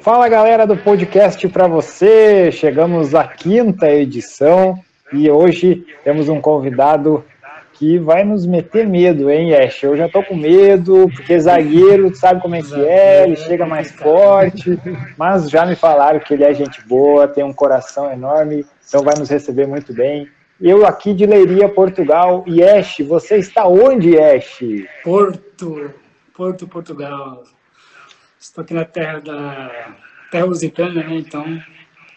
Fala galera do podcast para você. Chegamos à quinta edição e hoje temos um convidado que vai nos meter medo, hein, Ash? Eu já tô com medo, porque zagueiro sabe como é que é, ele chega mais forte, mas já me falaram que ele é gente boa, tem um coração enorme, então vai nos receber muito bem. Eu aqui de Leiria, Portugal. E Ash, você está onde, Ash? Porto, Porto, Portugal. Estou aqui na terra da terra lusitana, né? Então,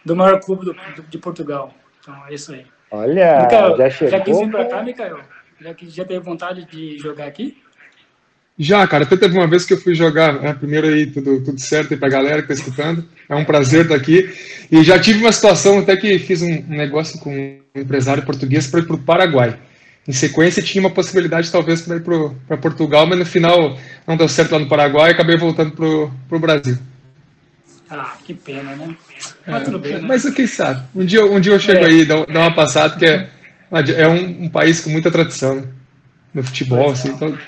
do maior clube do, do, de Portugal. Então, é isso aí. Olha, já chegou. Já quis vir pra cá, Mikael? Já, que, já teve vontade de jogar aqui? Já, cara, até teve uma vez que eu fui jogar, né, primeiro aí, tudo, tudo certo aí pra galera que tá escutando, é um prazer estar aqui, e já tive uma situação até que fiz um, negócio com um empresário português para ir pro Paraguai, em sequência tinha uma possibilidade talvez para ir para Portugal, mas no final não deu certo lá no Paraguai e acabei voltando pro, pro Brasil. Ah, que pena, né? Mas é, tudo bem, né? Mas quem sabe, um dia, um dia eu chego é. aí, dá, dá uma passada, que é, é um, um país com muita tradição, né? no futebol, assim, então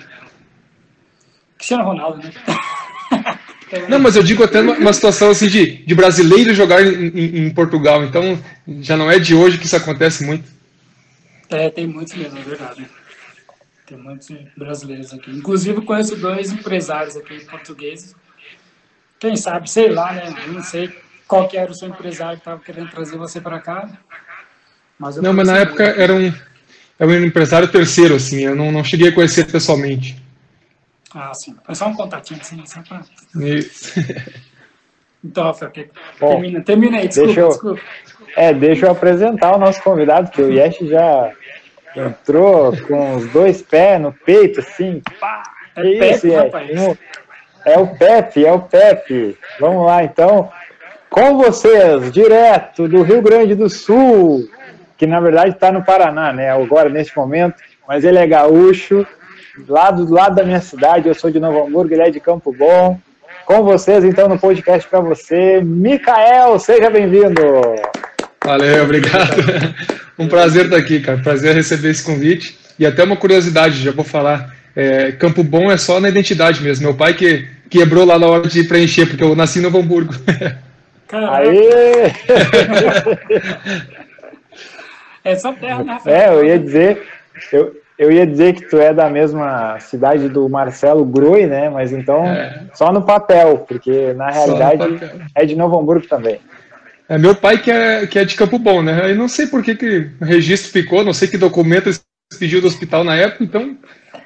Cristiano Ronaldo, né? Não, mas eu digo até uma, situação assim de, de brasileiro jogar em, em, em, Portugal, então já não é de hoje que isso acontece muito. É, tem muitos mesmo, é verdade. Tem muitos brasileiros aqui. Inclusive conheço dois empresários aqui portugueses. Quem sabe, sei lá, né? Eu não sei qual que era o seu empresário que estava querendo trazer você para cá. Mas não, mas na época era um, era um empresário terceiro, assim, eu não, não cheguei a conhecer pessoalmente. Ah, sim. Foi só um contatinho assim, só pra... Isso. Então, Rafael, termina, termina aí, desculpa, deixa eu, desculpa. É, deixa eu apresentar o nosso convidado, que o Yesh já entrou com os dois pés no peito, assim. Pá, é, isso, Pepe, rapaz. É o Pepe, é o Pepe. Vamos lá, então. Com vocês, direto do Rio Grande do Sul, que na verdade está no Paraná, né? Agora, neste momento, mas ele é gaúcho, lá do lado da minha cidade, eu sou de Novo Hamburgo, ele é de Campo Bom. Com vocês, então, no podcast para você, Micael, seja bem-vindo. Valeu, obrigado. Um prazer estar aqui, cara. Prazer receber esse convite. E até uma curiosidade, já vou falar. É, Campo Bom é só na identidade mesmo. Meu pai que quebrou lá na hora de preencher, porque eu nasci em Novo Hamburgo. Aê! é só terra, né? É, eu ia dizer, eu, eu ia dizer que tu é da mesma cidade do Marcelo Groi, né? Mas então é. só no papel, porque na realidade é de Novo Hamburgo também. É meu pai que é, que é de Campo Bom, né? Eu não sei por que, que o registro ficou, não sei que documento eles pediu do hospital na época, então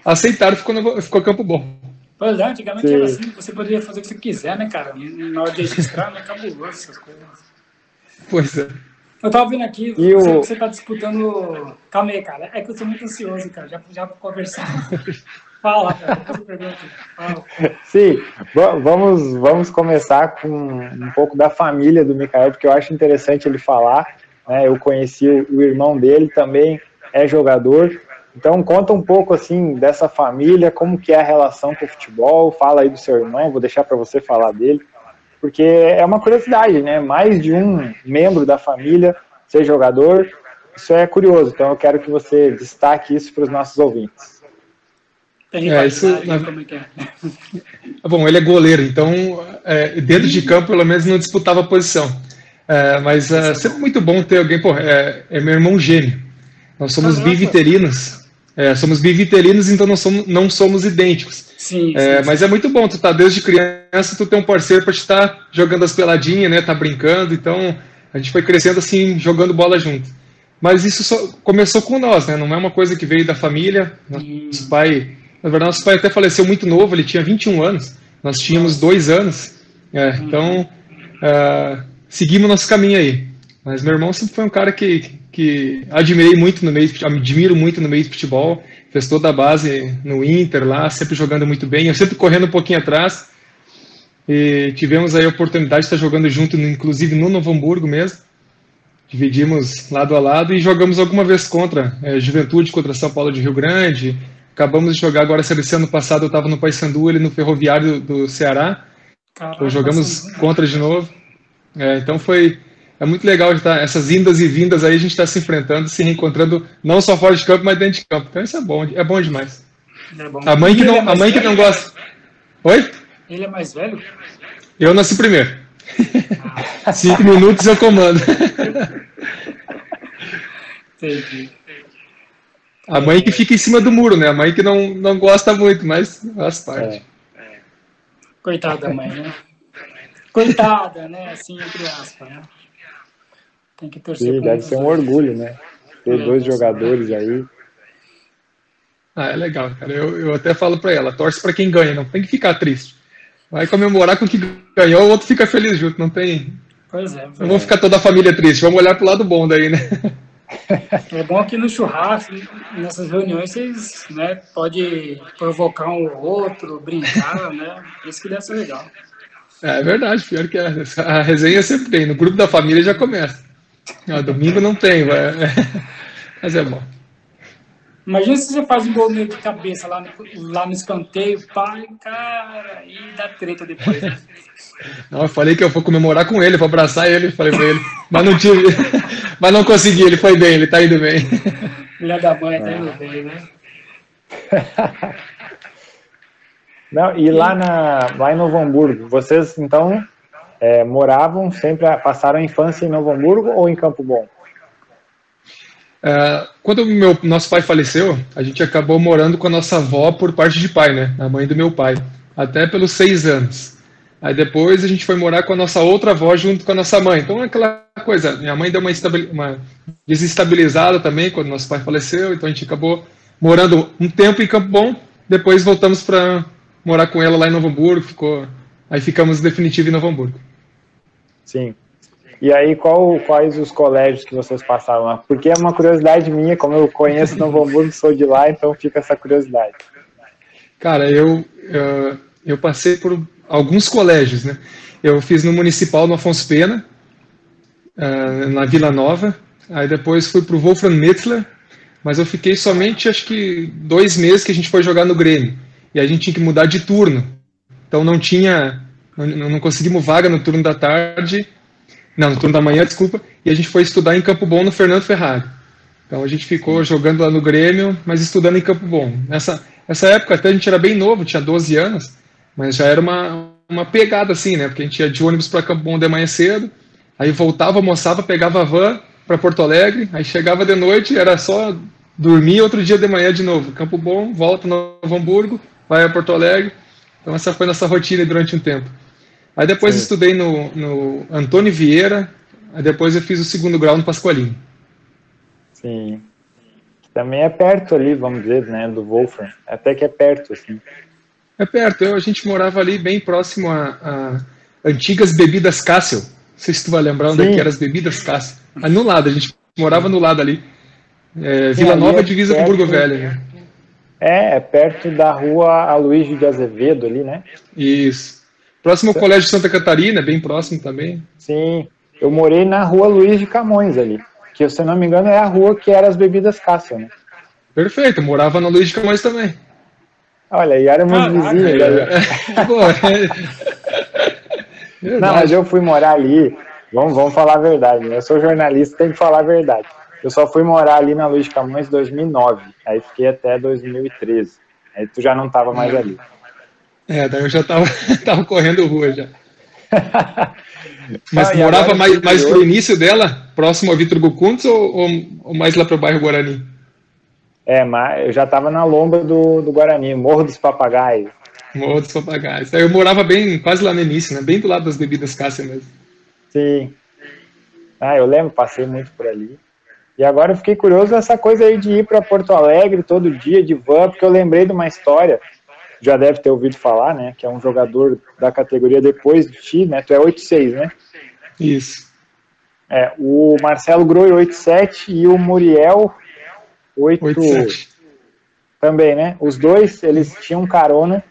aceitaram, ficou, no, ficou Campo Bom. Pois é, antigamente Sim. era assim, você poderia fazer o que você quiser, né, cara? Na hora de registrar, né? Cabuloso essas coisas. Pois é. Eu tava vendo aqui, e você, o... você tá disputando. Calma aí, cara. É que eu sou muito ansioso, cara. Já, já conversar. Fala, cara. Sim, vamos, vamos começar com um pouco da família do Mikael, porque eu acho interessante ele falar. Né? Eu conheci o irmão dele, também é jogador. Então conta um pouco assim dessa família, como que é a relação com o futebol. Fala aí do seu irmão, vou deixar para você falar dele porque é uma curiosidade, né? Mais de um membro da família ser jogador, isso é curioso. Então eu quero que você destaque isso para os nossos ouvintes. É, isso, na... É é? Bom, ele é goleiro, então é, dentro de campo pelo menos não disputava a posição. É, mas é sempre muito bom ter alguém, pô, é, é meu irmão gêmeo. Nós somos ah, biviterinos, é, somos biviterinos, então não somos, não somos idênticos. Sim, é, sim, mas sim. é muito bom, tu tá desde criança, tu tem um parceiro para te estar tá jogando as peladinhas, né? Tá brincando, então a gente foi crescendo assim, jogando bola junto. Mas isso começou com nós, né? Não é uma coisa que veio da família. Nosso pai, na verdade, nosso pai até faleceu muito novo, ele tinha 21 anos, nós tínhamos dois anos. É, então, uh, seguimos nosso caminho aí. Mas meu irmão sempre foi um cara que, que admirei muito no meio, admiro muito no meio de futebol. Fez toda a base no Inter lá, sempre jogando muito bem. Eu sempre correndo um pouquinho atrás. E tivemos aí a oportunidade de estar jogando junto, inclusive no Novo Hamburgo mesmo. Dividimos lado a lado e jogamos alguma vez contra é, Juventude, contra São Paulo de Rio Grande. Acabamos de jogar agora, esse ano passado eu estava no Paysandu, ele no Ferroviário do, Ceará. Caramba, então, jogamos contra de novo. É, então foi é muito legal estar essas indas e vindas aí, a gente está se enfrentando, se reencontrando, não só fora de campo, mas dentro de campo. Então isso é bom, é bom demais. É bom. A mãe que não, é a mãe que não gosta. Oi? Ele é mais velho? Eu nasci primeiro. Cinco minutos eu comando. Entendi. A mãe que fica em cima do muro, né? A mãe que não, não gosta muito, mas faz parte. É. Coitada da mãe, né? Coitada, né? Assim, entre aspas, né? Tem que torcer. Sim, deve ser um orgulho, né? Ter é, dois jogadores aí. Ah, é legal, cara. Eu, eu até falo para ela, torce para quem ganha, não tem que ficar triste. Vai comemorar com quem ganhou, o outro fica feliz junto, não tem. Pois é. Não vamos ficar toda a família triste, vamos olhar pro lado bom daí, né? É bom que no churrasco, nessas reuniões, vocês né, pode provocar um ou outro, brincar, né? Isso que deve ser legal. É verdade, pior que é. A resenha sempre tem. No grupo da família já começa. Ah, domingo não tem, vai. mas é bom. Imagina se você faz um gol meio de cabeça lá no, lá no escanteio, pai, cara, e dá treta depois. Né? Não, eu falei que eu vou comemorar com ele, vou abraçar ele, falei pra ele. Mas não tive. Mas não consegui, ele foi bem, ele tá indo bem. Filha da mãe tá indo bem, né? Não, e lá, na, lá em Novo Hamburgo, vocês então é, moravam sempre, passaram a infância em Novo Hamburgo ou em Campo Bom? É, quando meu nosso pai faleceu, a gente acabou morando com a nossa avó por parte de pai, né? A mãe do meu pai, até pelos seis anos. Aí depois a gente foi morar com a nossa outra avó junto com a nossa mãe. Então aquela coisa, minha mãe deu uma, uma desestabilizada também quando nosso pai faleceu, então a gente acabou morando um tempo em Campo Bom, depois voltamos para morar com ela lá em Novo Hamburgo, ficou, aí ficamos definitivo em Novo Hamburgo. Sim. E aí, qual, quais os colégios que vocês passaram lá? Porque é uma curiosidade minha, como eu conheço Novo Hamburgo, sou de lá, então fica essa curiosidade. Cara, eu, eu, eu passei por alguns colégios, né? Eu fiz no Municipal no Afonso Pena, uh, na Vila Nova, aí depois fui para o Wolfram Metzler, mas eu fiquei somente, acho que, dois meses que a gente foi jogar no Grêmio, e a gente tinha que mudar de turno, então não tinha, não, não conseguimos vaga no turno da tarde, não, no turno da manhã, desculpa, e a gente foi estudar em Campo Bom no Fernando Ferrari. Então a gente ficou jogando lá no Grêmio, mas estudando em Campo Bom. Nessa, nessa época até a gente era bem novo, tinha 12 anos, mas já era uma, uma pegada assim, né? Porque a gente ia de ônibus para Campo Bom de manhã cedo, aí voltava, almoçava, pegava a van para Porto Alegre, aí chegava de noite, era só dormir outro dia de manhã de novo. Campo Bom, volta no Novo Hamburgo, vai a Porto Alegre. Então essa foi nossa rotina durante um tempo. Aí depois Sim. estudei no, no Antônio Vieira, aí depois eu fiz o segundo grau no Pascoalinho. Sim. Também é perto ali, vamos dizer, né, do Wolfram. Até que é perto, assim. É perto, eu, a gente morava ali bem próximo a, a antigas bebidas Cássio. Não sei se tu vai lembrar onde é que eram as bebidas Cássio. Ali no lado, a gente morava no lado ali. É, Vila Nova, é divisa perto, com Burgo Velho. Né? É, é perto da rua Aloysio de Azevedo ali, né? Isso. Próximo ao Colégio Santa Catarina, bem próximo também. Sim, eu morei na rua Luiz de Camões ali, que se não me engano é a rua que era as bebidas Cássio, né? Perfeito, eu morava na Luiz de Camões também. Olha, e éramos ah, vizinhos. É, Não, mas eu fui morar ali. Vamos, vamos falar a verdade. Né? Eu sou jornalista, tem que falar a verdade. Eu só fui morar ali na Luiz de Camões em 2009. Aí fiquei até 2013. Aí tu já não estava mais ali. É, daí eu já estava tava correndo rua já. Mas ah, morava mais, mais pro início dela, próximo ao Vitor Gucuntes ou, ou, ou mais lá para o bairro Guarani? É, mas eu já estava na lomba do, do Guarani, Morro dos Papagaios. Morro dos Papagaios. Eu morava bem, quase lá no início, né? Bem do lado das bebidas Cássia mesmo. Sim. Ah, eu lembro, passei muito por ali. E agora eu fiquei curioso dessa coisa aí de ir para Porto Alegre todo dia de van, porque eu lembrei de uma história, já deve ter ouvido falar, né? Que é um jogador da categoria depois de ti, né? Tu é 8-6, né? Isso. É, o Marcelo Groi 8-7 e o Muriel 8, 8 também, né? Os dois, eles tinham carona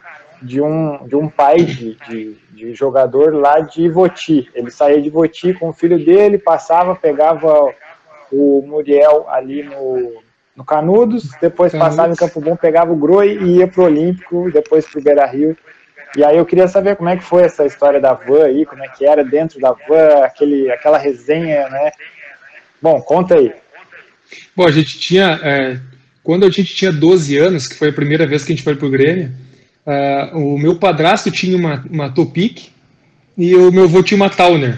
de um, de um pai de, de, de, jogador lá de Ivoti. Ele saía de Ivoti com o filho dele, passava, pegava o Muriel ali no, no Canudos, depois Canudos. passava em Campo Bom, pegava o Groi e ia pro Olímpico, depois pro Beira Rio. E aí eu queria saber como é que foi essa história da van aí, como é que era dentro da van, aquele, aquela resenha, né? Bom, conta aí. Bom, a gente tinha. É, quando a gente tinha 12 anos, que foi a primeira vez que a gente foi pro Grêmio, uh, o meu padrasto tinha uma, uma Topic e o meu avô tinha uma Towner.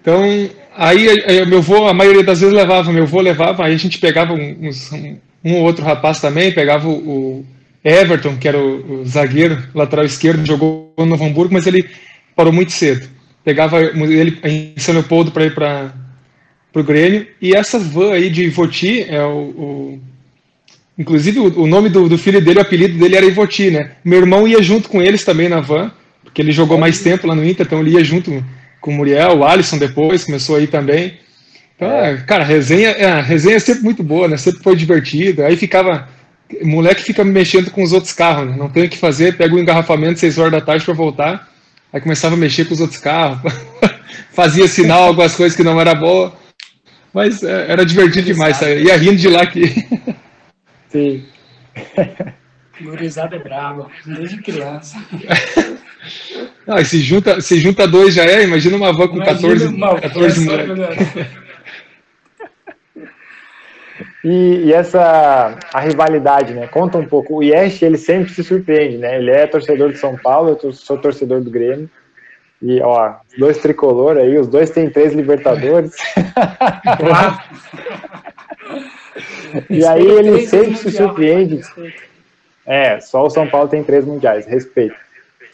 Então, aí meu avô, a maioria das vezes levava, meu avô levava, aí a gente pegava uns, um, um ou outro rapaz também, pegava o, o Everton, que era o, o, zagueiro, lateral esquerdo, jogou no Novo Hamburgo, mas ele parou muito cedo. Pegava ele em São Leopoldo para ir para o Grêmio. E essa van aí de Ivoti, é o, o inclusive o, o nome do, do, filho dele, o apelido dele era Ivoti, né? Meu irmão ia junto com eles também na van, porque ele jogou mais tempo lá no Inter, então ele ia junto com o Muriel, o Alisson depois, começou aí também. Então, é. cara, a resenha, é, a resenha é sempre muito boa, né? Sempre foi divertido. Aí ficava o moleque fica mexendo com os outros carros, né? não tem o que fazer, pega o um engarrafamento 6 horas da tarde para voltar, aí começava a mexer com os outros carros, fazia sinal, algumas coisas que não era boa, mas é, era divertido demais, sabe? ia rindo de lá aqui. Sim. Gurizada é bravo, desde criança. Não, se junta, se junta dois já é, imagina uma van com imagina 14, uma 14 moleques. E, e, essa a rivalidade, né? Conta um pouco. O Yesh, ele sempre se surpreende, né? Ele é torcedor de São Paulo, eu sou torcedor do Grêmio. E, ó, dois tricolor aí, os dois têm três Libertadores. e aí ele sempre se surpreende. É, só o São Paulo tem três mundiais, respeito.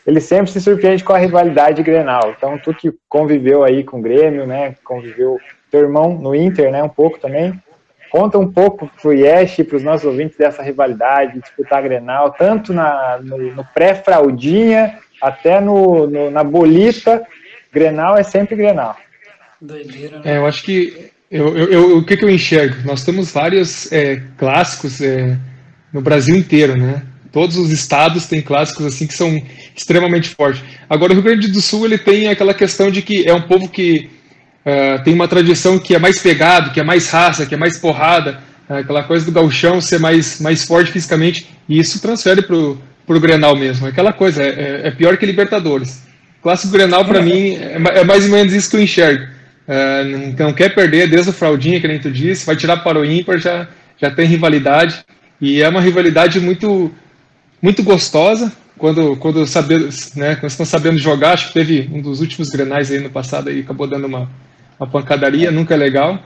Ele sempre se surpreende com a rivalidade Grenal. Então, tu que conviveu aí com o Grêmio, né? Conviveu teu irmão no Inter, né? Um pouco também. Conta um pouco para o Yesh e para os nossos ouvintes dessa rivalidade, disputar Grenal, tanto na, no, no pré-fraldinha até no, no, na bolita. Grenal é sempre Grenal. Doideira, né? É, eu acho que eu, eu, eu, o que, que eu enxergo? Nós temos vários é, clássicos é, no Brasil inteiro, né? Todos os estados têm clássicos assim que são extremamente fortes. Agora o Rio Grande do Sul ele tem aquela questão de que é um povo que Uh, tem uma tradição que é mais pegado, que é mais raça, que é mais porrada, uh, aquela coisa do gauchão ser mais, mais forte fisicamente, e isso transfere pro, pro Grenal mesmo. Aquela coisa, é, é, é pior que Libertadores. Clássico Grenal, para mim, é, é, mais ou menos isso que eu enxergo. Uh, não, não, quer perder desde o Fraldinha, que nem tu disse, vai tirar para o ímpar, já, já tem rivalidade, e é uma rivalidade muito, muito gostosa, quando, quando, saber, né, quando estão sabendo jogar, acho que teve um dos últimos Grenais aí no passado, aí acabou dando uma, uma pancadaria, nunca é legal,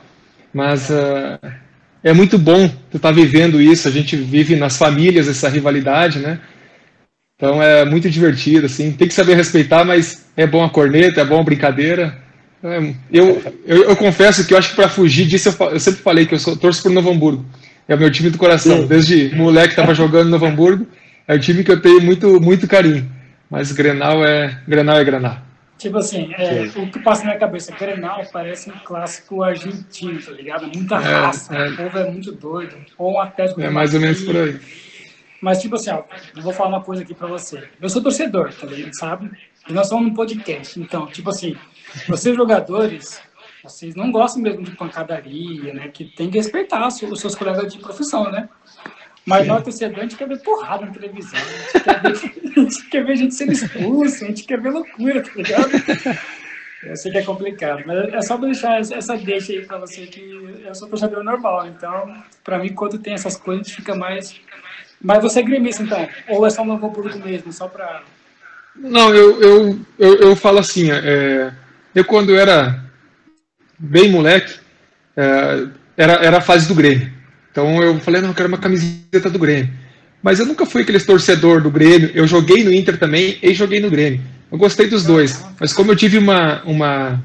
mas uh, é muito bom tu estar tá vivendo isso, a gente vive nas famílias essa rivalidade, né? Então é muito divertido, assim, tem que saber respeitar, mas é bom a corneta, é bom a brincadeira. É, eu, eu, eu, confesso que eu acho que para fugir disso, eu, eu, sempre falei que eu sou, torço por Novo Hamburgo. É o meu time do coração. Desde moleque estava jogando no Novo Hamburgo, é o time que eu tenho muito, muito carinho. Mas Grenal é Grenal é Grenal. Tipo assim, é, o que passa na minha cabeça, Grenal parece um clássico argentino, tá ligado? Muita é, raça, é, o povo é muito doido. Ou um Atlético É mais ou menos por aí. Mas, tipo assim, ó, eu vou falar uma coisa aqui pra você. Eu sou torcedor, tá ligado? Sabe? E nós somos um podcast. Então, tipo assim, vocês jogadores, vocês não gostam mesmo de pancadaria, né? Que tem que respeitar os seus colegas de profissão, né? Mas nós, torcedor, a gente quer ver porrada na televisão. A gente quer ver, a gente, quer ver gente sendo expulso, a gente quer ver loucura, tá ligado? Eu sei que é complicado, mas é só deixar essa deixa aí pra você que eu sou torcedor normal. Então, pra mim, quando tem essas coisas, a gente fica mais. Mas você é gremista, então? Ou é só um novo público mesmo, só pra. Não, eu, eu, eu, eu falo assim, é, eu quando era bem moleque, é, era, era a fase do Grêmio. Então eu falei, não, eu quero uma camiseta do Grêmio. Mas eu nunca fui aquele torcedor do Grêmio. Eu joguei no Inter também e joguei no Grêmio. Eu gostei dos dois. Mas como eu tive uma, uma,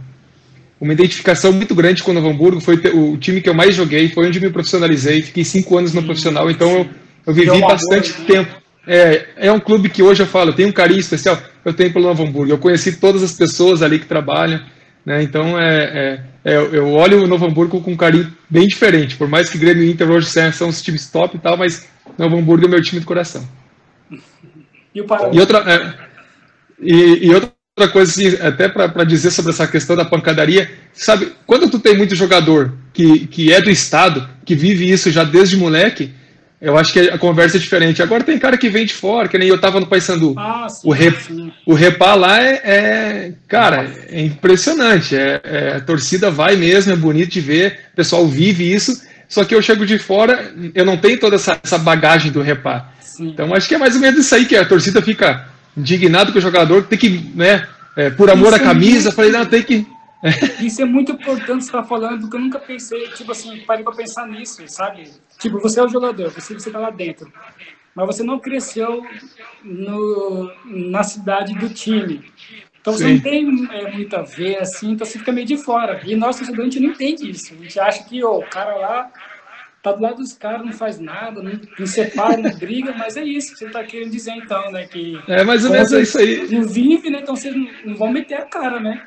uma identificação muito grande com o Novo Hamburgo, foi o time que eu mais joguei, foi onde me profissionalizei. Fiquei cinco anos no profissional, então eu, eu vivi bastante tempo. É, é um clube que hoje eu falo, tem um carinho especial. Eu tenho pelo Novo Hamburgo. Eu conheci todas as pessoas ali que trabalham. Né? Então, é, é, é, eu olho o Novo Hamburgo com um carinho bem diferente. Por mais que Grêmio e Inter hoje são os times top e tal, mas Novo Hamburgo é meu time do coração. E, e outra, é, e, e, outra coisa, assim, até para dizer sobre essa questão da pancadaria, sabe, quando tu tem muito jogador que, que é do Estado, que vive isso já desde moleque, eu acho que a conversa é diferente. Agora tem cara que vem de fora, que nem eu tava no Paysandu. Ah, o, rep, o repá lá é, é cara, é impressionante. É, é, a torcida vai mesmo, é bonito de ver, o pessoal vive isso. Só que eu chego de fora, eu não tenho toda essa, essa bagagem do repá. Sim. Então acho que é mais ou menos isso aí que a torcida fica indignado com o jogador, tem que, né, é, por amor à camisa, eu falei, não, tem que. Isso é muito importante você estar tá falando, porque eu nunca pensei, tipo assim, parei para pensar nisso, sabe? Tipo, você é o jogador, você está lá dentro, mas você não cresceu no, na cidade do time. Então Sim. você não tem é, muito a ver, assim, então você fica meio de fora. E nós, torcedores, a gente não entende isso. A gente acha que oh, o cara lá tá do lado dos caras, não faz nada, não, não separa, não briga, mas é isso que você tá querendo dizer então, né? Que é mais ou menos isso aí. Não vive, né? Então vocês não, não vão meter a cara, né?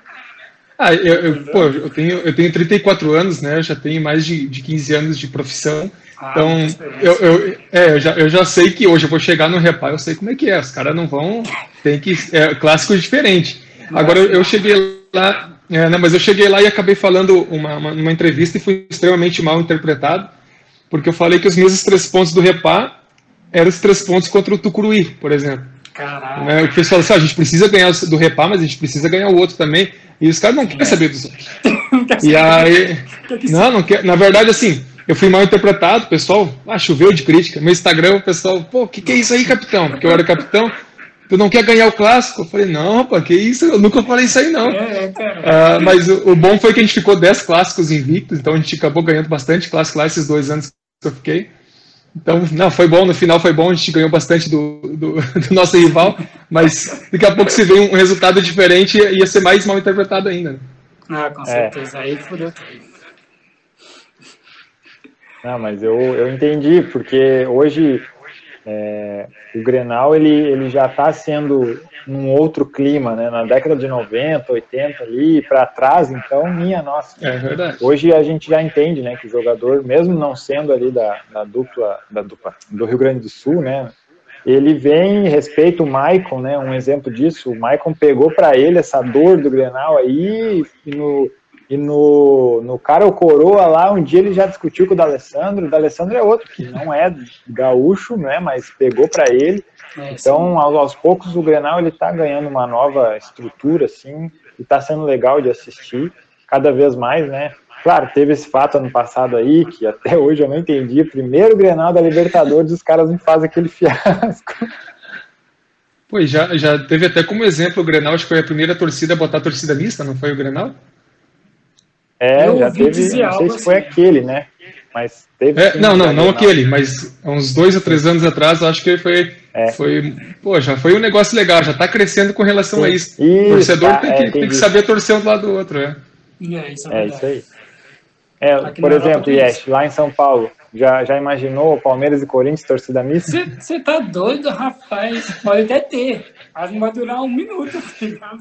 Ah, eu, eu, pô, eu, tenho, eu tenho 34 anos, né? Eu já tenho mais de, de 15 anos de profissão. Ah, então, eu, eu, é, eu, já, eu já sei que hoje eu vou chegar no reparo, eu sei como é que é. Os caras não vão. Tem que. É clássico diferente. Agora eu, eu cheguei lá, é, não, mas eu cheguei lá e acabei falando uma, uma, uma, entrevista e fui extremamente mal interpretado, porque eu falei que os mesmos três pontos do Repá eram os três pontos contra o Tucuruí, por exemplo. Caralho. Né, o pessoal assim, ah, a gente precisa ganhar do Repá, mas a gente precisa ganhar o outro também. E os caras não querem saber dos outros. e aí. Não, não quer. Na verdade, assim, eu fui mal interpretado, pessoal. Ah, choveu de crítica. Meu Instagram, o pessoal, pô, o que, que é isso aí, capitão? Porque eu era capitão tu não quer ganhar o clássico? Eu falei, não, rapaz, que isso? Eu nunca falei isso aí, não. É, é uh, mas o, o, bom foi que a gente ficou 10 clássicos invictos, então a gente acabou ganhando bastante clássico lá esses dois anos que eu fiquei. Então, não, foi bom, no final foi bom, a gente ganhou bastante do, do, do nosso rival, mas daqui a pouco se vê um resultado diferente, ia ser mais mal interpretado ainda. Né? Ah, com certeza, é. aí fudeu tudo. Não, mas eu, eu entendi, porque hoje é, o Grenal ele, ele já está sendo num outro clima, né? Na década de 90, 80 ali para trás, então minha nossa. É verdade. Hoje a gente já entende, né, que o jogador, mesmo não sendo ali da, da dupla da dupla do Rio Grande do Sul, né? Ele vem respeita o Maicon, né? Um exemplo disso, o Maicon pegou para ele essa dor do Grenal aí e no e no, no cara o coroa lá, um dia ele já discutiu com o D'Alessandro. O D'Alessandro é outro que não é gaúcho, né? Mas pegou para ele. É, então, aos, aos, poucos, o Grenal ele tá ganhando uma nova estrutura, assim, e tá sendo legal de assistir cada vez mais, né? Claro, teve esse fato ano passado aí, que até hoje eu não entendi. Primeiro Grenal da Libertadores, os caras não fazem aquele fiasco. Pois, já, já teve até como exemplo o Grenal, acho que foi a primeira torcida a botar a torcida mista, não foi o Grenal? É, eu já teve, não sei se foi assim. aquele, né? Mas teve. É, não, não, não aquele, mas uns dois ou três anos atrás, eu acho que foi. É. foi pô, já foi um negócio legal, já está crescendo com relação Sim. a isso. isso. O torcedor tá, tem, que, é, tem que saber torcer um do lado do outro, é. É, isso, é, é isso aí. É, por exemplo, Yes, lá em São Paulo, já, já imaginou Palmeiras e Corinthians, torcida mista? Você tá doido, rapaz? Pode até ter. Mas não vai durar um minuto, tá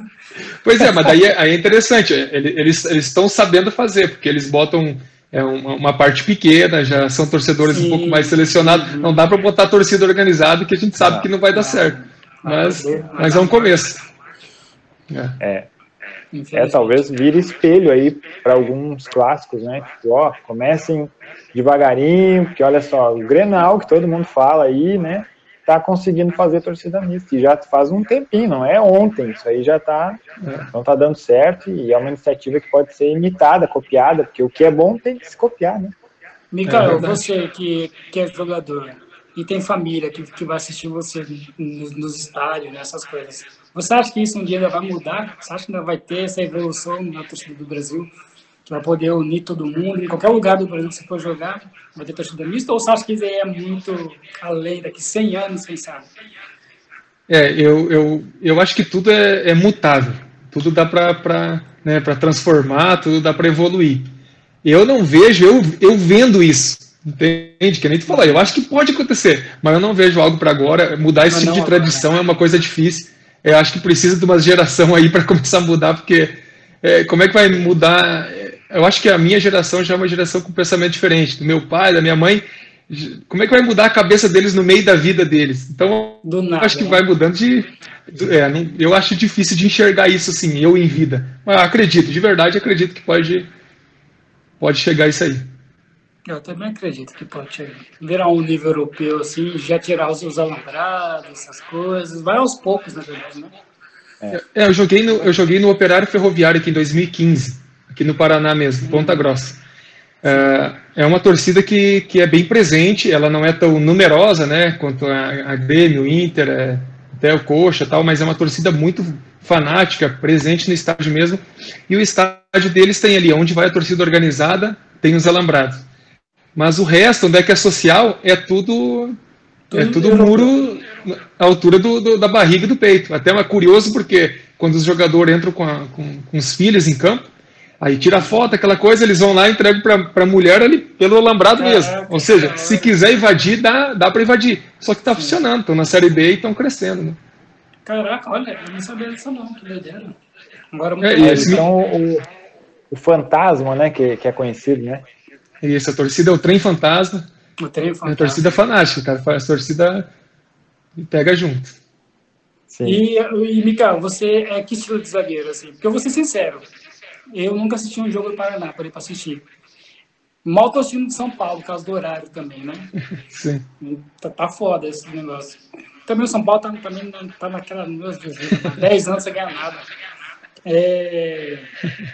Pois é, mas daí é, aí é interessante. Eles estão sabendo fazer, porque eles botam é uma, uma, parte pequena, já são torcedores Sim. um pouco mais selecionados. Não dá para botar torcida organizada, que a gente sabe não, que não vai dar não, certo. Mas, mas é um começo. É. é. É, talvez vire espelho aí para alguns clássicos, né? Tipo, ó, comecem devagarinho, porque olha só, o Grenal, que todo mundo fala aí, né? Tá conseguindo fazer torcida mista, e já faz um tempinho, não é ontem, isso aí já tá, não tá dando certo, e é uma iniciativa que pode ser imitada, copiada, porque o que é bom tem que se copiar, né? Micael, é você que, que é jogador e tem família que, que vai assistir você nos, nos estádios, nessas coisas, você acha que isso um dia ainda vai mudar? Você acha que ainda vai ter essa evolução na torcida do Brasil? Que vai poder unir todo mundo? Em qualquer lugar do Brasil que você for jogar, vai ter torcida mista? Ou você acha que isso é muito além, daqui 100 anos, quem sabe? É, eu, eu, eu acho que tudo é, é mutável. Tudo dá para né, transformar, tudo dá para evoluir. Eu não vejo, eu, eu vendo isso. Entende? Que nem tu falou, eu acho que pode acontecer, mas eu não vejo algo para agora. Mudar esse mas tipo de tradição agora, né? é uma coisa difícil eu acho que precisa de uma geração aí para começar a mudar, porque é, como é que vai mudar? Eu acho que a minha geração já é uma geração com pensamento diferente, do meu pai, da minha mãe. Como é que vai mudar a cabeça deles no meio da vida deles? Então, nada, eu acho que né? vai mudando de. É, não, eu acho difícil de enxergar isso assim, eu em vida. Mas acredito, de verdade, acredito que pode, pode chegar isso aí. Eu também acredito que pode virar um nível europeu, assim, já tirar os, os alambrados, essas coisas. Vai aos poucos, na verdade, né? É. é, eu, joguei no, eu joguei no Operário Ferroviário aqui em 2015, aqui no Paraná mesmo. Ponta Grossa. É, é uma torcida que, que é bem presente, ela não é tão numerosa, né, quanto a, a Grêmio, Inter, é, até o Coxa tal, mas é uma torcida muito, fanática, presente no estádio mesmo. E o estádio deles tem ali, onde vai a torcida organizada, tem os alambrados. Mas o resto, onde é que é social, é tudo é tudo muro à altura do, do, da barriga e do peito. Até é curioso porque quando os jogadores entram com, a, com, com os filhos em campo, aí tira foto, aquela coisa, eles vão lá e entregam para a mulher ali pelo alambrado é, mesmo. Ou seja, se quiser invadir, dá, dá para invadir. Só que está funcionando, estão na Série B e estão crescendo. Né? Caraca, olha, eu não sabia disso não, que doideira. Agora, é, muito é, esse... Então, o, o fantasma, né, que, que é conhecido, né? Isso, a torcida é o trem fantasma. O trem fantasma. É a torcida fanática, cara. A torcida pega junto. Sim. E, e Mikael, você é que estilo de zagueiro, assim? Porque eu vou ser sincero, eu nunca assisti um jogo do Paraná, parei para assistir. Mal tô assistindo de São Paulo, por causa do horário também, né? Sim. Tá, tá foda esse negócio. Também o São Paulo tá, também tá naquela. Meu Deus, 10 anos sem ganhar nada. É...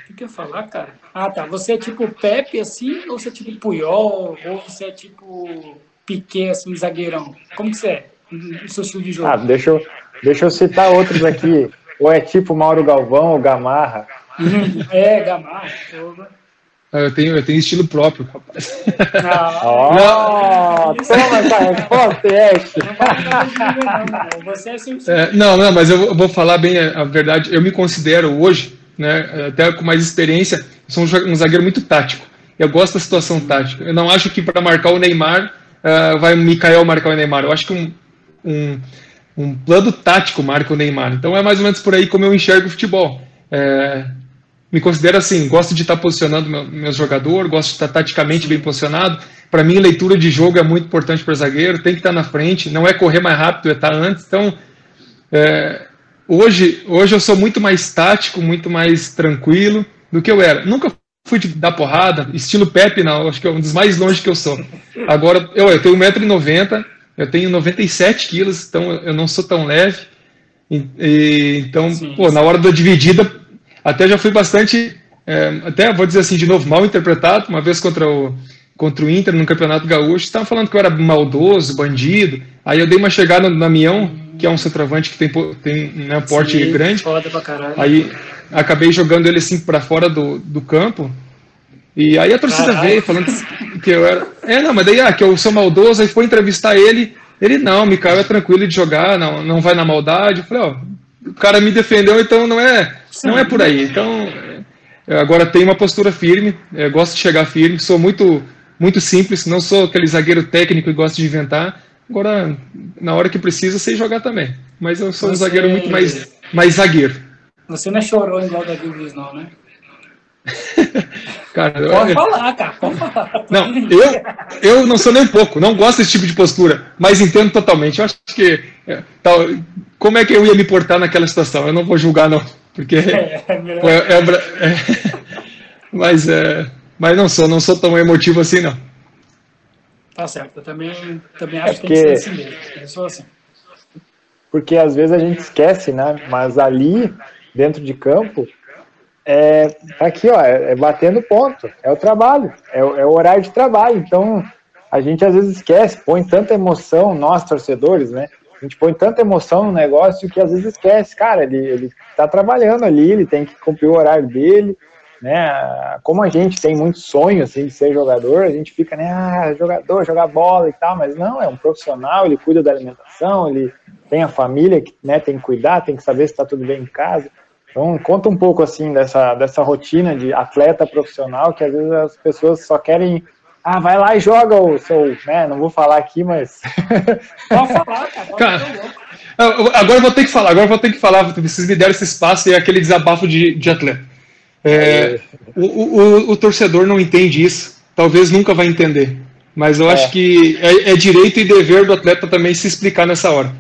O que eu ia falar, cara? Ah, tá. Você é tipo Pepe, assim, ou você é tipo Puyol, ou você é tipo Piquet, assim, zagueirão? Como que você é? O seu estilo de jogo? Ah, deixa eu, deixa eu citar outros aqui. ou é tipo Mauro Galvão ou Gamarra? É, Gamarra. Ah, eu tenho, eu tenho estilo próprio, rapaz. Ah, oh, toma essa resposta, Ash. É, não, não, mas eu vou falar bem a, verdade. Eu me considero hoje, né, até com mais experiência, sou um zagueiro muito tático. Eu gosto da situação tática. Eu não acho que para marcar o Neymar uh, vai o Mikael marcar o Neymar. Eu acho que um, um, um plano tático marca o Neymar. Então é mais ou menos por aí como eu enxergo o futebol. É, me considero assim, gosto de estar posicionando meu, meu jogador, gosto de estar taticamente bem posicionado. Para mim, leitura de jogo é muito importante para zagueiro, tem que estar na frente, não é correr mais rápido, é estar antes. Então, é, hoje, hoje eu sou muito mais tático, muito mais tranquilo do que eu era. Nunca fui de dar porrada, estilo Pepe, não, acho que é um dos mais longe que eu sou. Agora, eu, eu tenho 1,90m, eu tenho 97 quilos, então eu não sou tão leve. E, e, então, sim, pô, sim. na hora da dividida, até já fui bastante, é, até vou dizer assim de novo, mal interpretado, uma vez contra o, contra o Inter no Campeonato Gaúcho, estavam falando que eu era maldoso, bandido, aí eu dei uma chegada no Damião, que é um centroavante que tem, tem né, um porte Sim, grande, aí acabei jogando ele assim para fora do, do campo, e aí a torcida Caralho. veio falando que eu era. É, não, mas daí ah, que eu sou maldoso, aí foi entrevistar ele. Ele, não, Mikael é tranquilo de jogar, não, não vai na maldade. Eu falei, ó, o cara me defendeu, então não é, não é por aí. Então, é, agora tenho uma postura firme, é, gosto de chegar firme, sou muito, muito simples, não sou aquele zagueiro técnico e gosto de inventar. Agora, na hora que precisa, sei jogar também. Mas eu sou Você... um zagueiro muito mais, mais zagueiro. Você não é chorou igual o Davi Luiz, não, né? cara, pode eu... falar, cara, pode falar. Não, eu, eu não sou nem um pouco, não gosto desse tipo de postura, mas entendo totalmente. Eu acho que é, tal, como é que eu ia me portar naquela situação? Eu não vou julgar, não, porque. É, é, é, é mas, é, mas não sou, não sou tão emotivo assim, não. Tá certo, eu também, também acho que tem que ser assim mesmo. Eu sou assim. Porque às vezes a gente esquece, né? Mas ali, dentro de campo, é tá aqui, ó, é batendo ponto, é o trabalho, é, é o horário de trabalho. Então, a gente às vezes esquece, põe tanta emoção, nós torcedores, né? A gente põe tanta emoção no negócio que às vezes esquece, cara, ele, ele tá trabalhando ali, ele tem que cumprir o horário dele, né? Como a gente tem muito sonho, assim, de ser jogador, a gente fica, né, ah, jogador, jogar bola e tal, mas não, é um profissional, ele cuida da alimentação, ele tem a família que né, tem que cuidar, tem que saber se está tudo bem em casa. Então, conta um pouco, assim, dessa, dessa rotina de atleta profissional, que às vezes as pessoas só querem ah, vai lá e joga o seu, né? Não vou falar aqui, mas. Pode falar, cara. cara agora eu vou ter que falar, agora eu vou ter que falar. Vocês me deram esse espaço e é aquele desabafo de, de atleta. É, o, o, o, torcedor não entende isso, talvez nunca vai entender. Mas eu é. acho que é, é, direito e dever do atleta também se explicar nessa hora.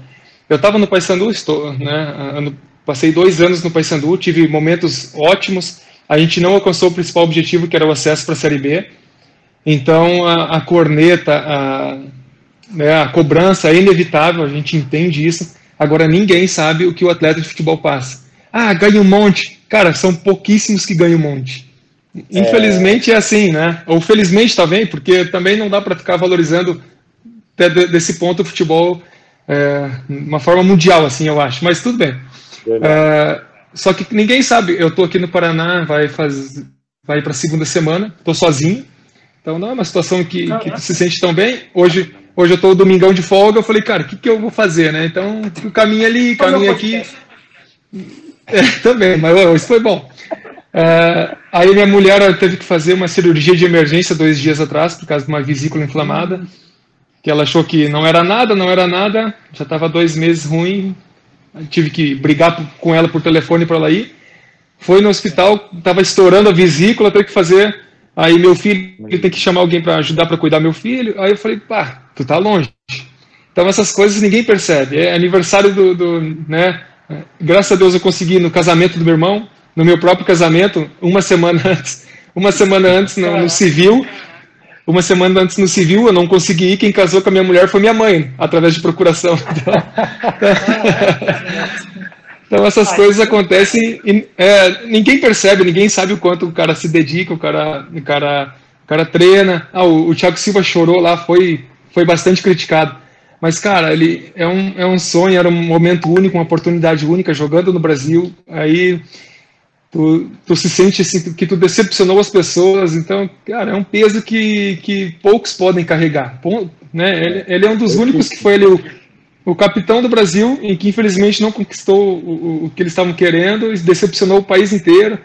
Eu estava no Paysandu, estou, né? Passei dois anos no Paysandu, tive momentos ótimos. A gente não alcançou o principal objetivo, que era o acesso para a Série B então, a, a corneta, a, né, a cobrança é inevitável, a gente entende isso. Agora, ninguém sabe o que o atleta de futebol passa. Ah, ganha um monte. Cara, são pouquíssimos que ganham um monte. Infelizmente é, é assim, né? Ou felizmente também, porque também não dá para ficar valorizando desse ponto o futebol é, uma forma mundial, assim, eu acho. Mas tudo bem. É, só que ninguém sabe. Eu tô aqui no Paraná, vai vai para segunda semana, tô sozinho. Então não é uma situação que, que tu se sente tão bem. Hoje, hoje eu tô domingão de folga, eu falei, cara, o que, que eu vou fazer, né? Então, o caminho ali, caminho aqui. É, também, mas isso foi bom. É, aí minha mulher teve que fazer uma cirurgia de emergência dois dias atrás, por causa de uma vesícula inflamada, que ela achou que não era nada, não era nada, já estava dois meses ruim, tive que brigar com ela por telefone para ela ir. Foi no hospital, estava estourando a vesícula, teve que fazer. Aí meu filho ele tem que chamar alguém para ajudar para cuidar meu filho. Aí eu falei, pá, tu tá longe. Então essas coisas ninguém percebe. É aniversário do, do né? Graças a Deus eu consegui no casamento do meu irmão, no meu próprio casamento, uma semana antes, uma semana antes no, no civil, uma semana antes no civil, eu não consegui ir. Quem casou com a minha mulher foi minha mãe, através de procuração. Então, então essas coisas acontecem e é, ninguém percebe, ninguém sabe o quanto o cara se dedica, o cara, o cara, o cara treina. Ah, o, o Thiago Silva chorou lá, foi, foi bastante criticado. Mas, cara, ele é um, é um sonho, era um momento único, uma oportunidade única, jogando no Brasil. Aí tu, tu se sente assim, que tu decepcionou as pessoas, então, cara, é um peso que, que poucos podem carregar. Né? Ele, ele é um dos únicos que foi ali o, o capitão do Brasil e que infelizmente não conquistou o, o que eles estavam querendo decepcionou o país inteiro.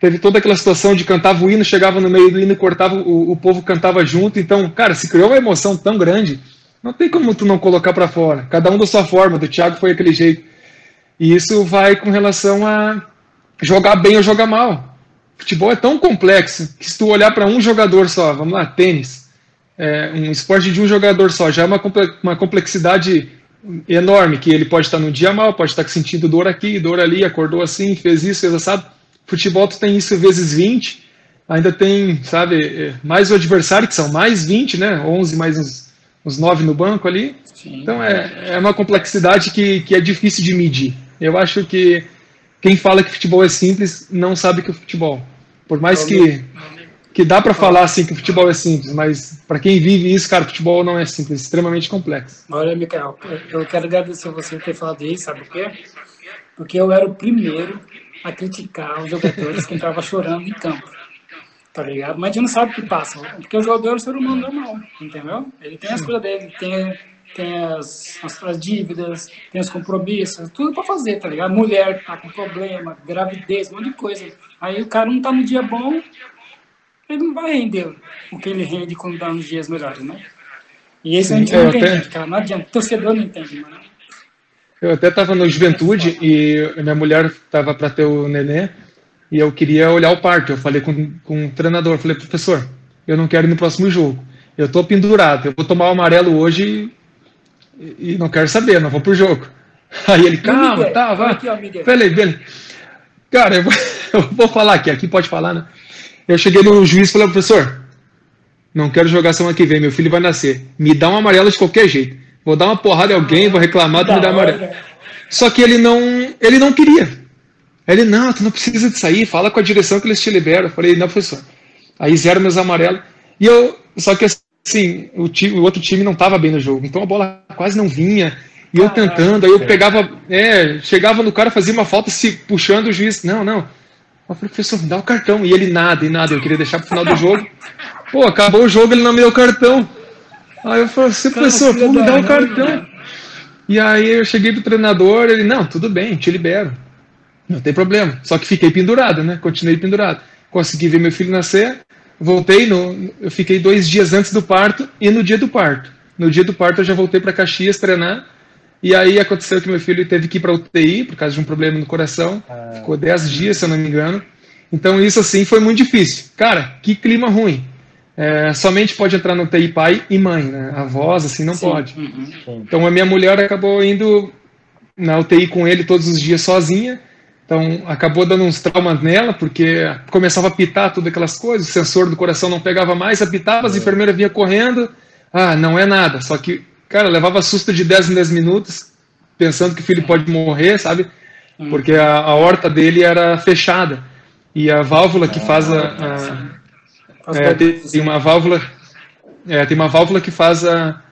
Teve toda aquela situação de cantava o hino, chegava no meio do hino cortava, o, o povo cantava junto. Então, cara, se criou uma emoção tão grande, não tem como tu não colocar para fora. Cada um da sua forma, do Thiago foi aquele jeito. E isso vai com relação a jogar bem ou jogar mal. Futebol é tão complexo que se tu olhar para um jogador só, vamos lá, tênis, é, um esporte de um jogador só, já é uma, uma complexidade enorme, que ele pode estar no dia mal, pode estar sentindo dor aqui, dor ali, acordou assim, fez isso, fez assado. Futebol tu tem isso vezes 20, ainda tem, sabe, é, mais o adversário, que são mais 20, né, 11 mais uns, uns 9 no banco ali. Sim. Então é, é uma complexidade que, que é difícil de medir. Eu acho que quem fala que futebol é simples não sabe que o futebol. Por mais que, que dá para falar assim que o futebol é simples, mas para quem vive isso, cara, o futebol não é simples, é extremamente complexo. Olha, Micael, eu quero agradecer você por ter falado isso, sabe por quê? Porque eu era o primeiro a criticar os jogadores que entravam chorando em campo. Tá ligado? Mas a gente não sabe o que passa. Porque o jogador é ser humano normal, entendeu? Ele tem as coisas dele, tem tem as, as, as, dívidas, tem os compromissos, tudo para fazer, tá ligado? Mulher tá com problema, gravidez, um monte de coisa. Aí o cara não tá no dia bom, ele não vai render o que ele rende quando dá nos dias melhores, né? E esse a gente não entende, até... cara, não adianta, o torcedor não entende, mano. Eu até estava no Juventude e minha mulher estava para ter o nenê e eu queria olhar o parto. Eu falei com, com o treinador, falei, professor, eu não quero ir no próximo jogo. Eu estou pendurado, eu vou tomar o amarelo hoje e não quero saber, não vou pro jogo. Aí ele, calma, tá, vai. Aqui, ó, Falei, beleza. Cara, eu vou, eu vou, falar aqui, aqui pode falar, né? Eu cheguei no juiz e falei, professor, não quero jogar semana que vem, meu filho vai nascer. Me dá um amarelo de qualquer jeito. Vou dar uma porrada em alguém, vou reclamar, tu me dá amarelo. Só que ele não, ele não queria. Ele, não, tu não precisa de sair, fala com a direção que eles te liberam. Eu falei, não, professor. Aí zero meus amarelos. E eu, só que assim, o, time, o outro time não estava bem no jogo, então a bola quase não vinha. E eu tentando, aí eu pegava, é, chegava no cara, fazia uma falta, se puxando o juiz. Não, não. Eu falei, professor, me dá o cartão. E ele nada, e nada. Eu queria deixar pro final do jogo. Pô, acabou o jogo, ele não me deu o cartão. Aí eu falei assim, professor, pô, me dá o cartão. E aí eu cheguei pro treinador, ele, não, tudo bem, te libero. Não tem problema. Só que fiquei pendurado, né? Continuei pendurado. Consegui ver meu filho nascer voltei, no, eu fiquei dois dias antes do parto e no dia do parto. No dia do parto eu já voltei para Caxias treinar. E aí aconteceu que meu filho teve que ir para UTI por causa de um problema no coração. Ah. Ficou dez dias, se eu não me engano. Então isso assim foi muito difícil. Cara, que clima ruim. É, somente pode entrar no UTI pai e mãe, né? Avós assim não Sim. pode. Uhum. Então a minha mulher acabou indo na UTI com ele todos os dias sozinha. Então, acabou dando uns traumas nela, porque começava a pitar todas aquelas coisas, o sensor do coração não pegava mais, apitava, as é. enfermeiras vinham correndo, ah, não é nada. Só que, cara, levava susto de 10 em 10 minutos, pensando que o filho pode morrer, sabe? Hum. Porque a, a horta dele era fechada. E a válvula que faz a. a é, tem, uma válvula. É, tem uma válvula que faz a,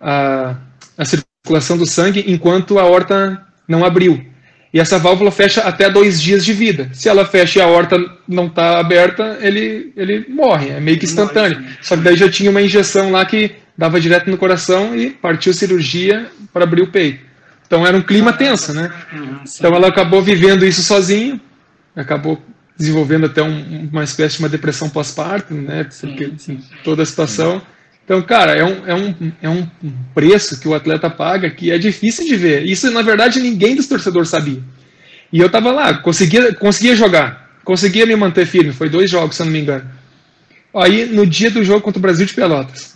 a, a circulação do sangue enquanto a horta não abriu. E essa válvula fecha até dois dias de vida. Se ela fecha e a horta não está aberta, ele, ele morre. É meio que instantâneo. Só que daí já tinha uma injeção lá que dava direto no coração e partiu cirurgia para abrir o peito. Então era um clima tenso, né? Uhum, então ela acabou vivendo isso sozinha, acabou desenvolvendo até um, uma espécie de uma depressão pós-parto, né? Porque, assim, toda a situação. Então, cara, é um, é, um, é um preço que o atleta paga que é difícil de ver. Isso, na verdade, ninguém dos torcedores sabia. E eu tava lá, conseguia, conseguia jogar, conseguia me manter firme. Foi dois jogos, se eu não me engano. Aí, no dia do jogo contra o Brasil de Pelotas,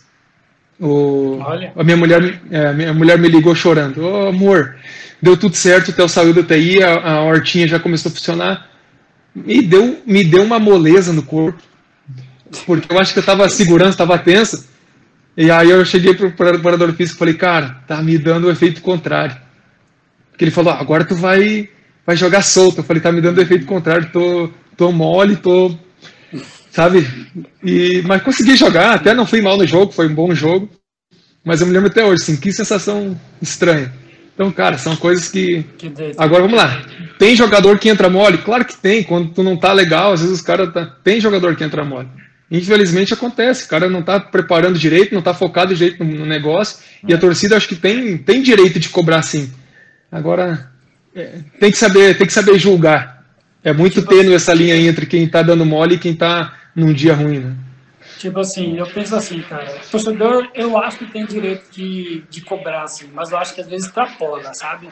o, a minha mulher, é, minha mulher me ligou chorando. Ô, oh, amor, deu tudo certo, o Theo saiu da TI, a, a hortinha já começou a funcionar. Me deu, me deu uma moleza no corpo, porque eu acho que eu estava segurando, estava tenso. E aí eu cheguei pro preparador físico e falei, cara, tá me dando o efeito contrário. Porque ele falou, ah, agora tu vai, vai jogar solto. Eu falei, tá me dando o efeito contrário, tô, tô mole, tô. Sabe? E, mas consegui jogar, até não fui mal no jogo, foi um bom jogo. Mas eu me lembro até hoje, assim, que sensação estranha. Então, cara, são coisas que. que Agora vamos lá. Tem jogador que entra mole? Claro que tem. Quando tu não tá legal, às vezes os caras. Tá... Tem jogador que entra mole. Infelizmente acontece, o cara não está preparando direito, não está focado direito no, negócio, e a torcida acho que tem, tem direito de cobrar sim. Agora, é, tem, que saber, tem que saber julgar. É muito tênue essa linha entre quem está dando mole e quem está num dia ruim, né? Tipo assim, eu penso assim, cara, o torcedor eu acho que tem direito de, de cobrar, assim, mas eu acho que às vezes extrapola, sabe?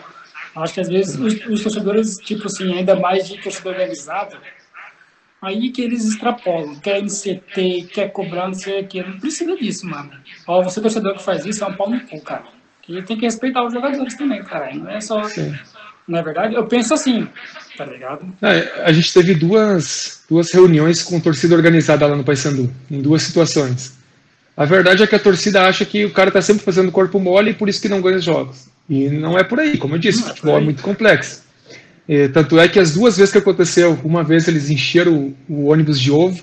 Eu acho que às vezes os, os torcedores, tipo assim, ainda mais de torcedor organizado, Aí que eles extrapolam, quer NCT, quer cobrar, não sei o que. Não precisa disso, mano. Ó, você torcedor que faz isso é um pau no cu, cara. E tem que respeitar os jogadores também, cara. Não é só. Sim. Não é verdade? Eu penso assim, tá ligado? É, a gente teve duas, duas reuniões com torcida organizada lá no Paysandu, em duas situações. A verdade é que a torcida acha que o cara tá sempre fazendo corpo mole e por isso que não ganha os jogos. E não é por aí, como eu disse, o é futebol é muito complexo. E, tanto é que as duas vezes que aconteceu, uma vez eles encheram o, o ônibus de ovo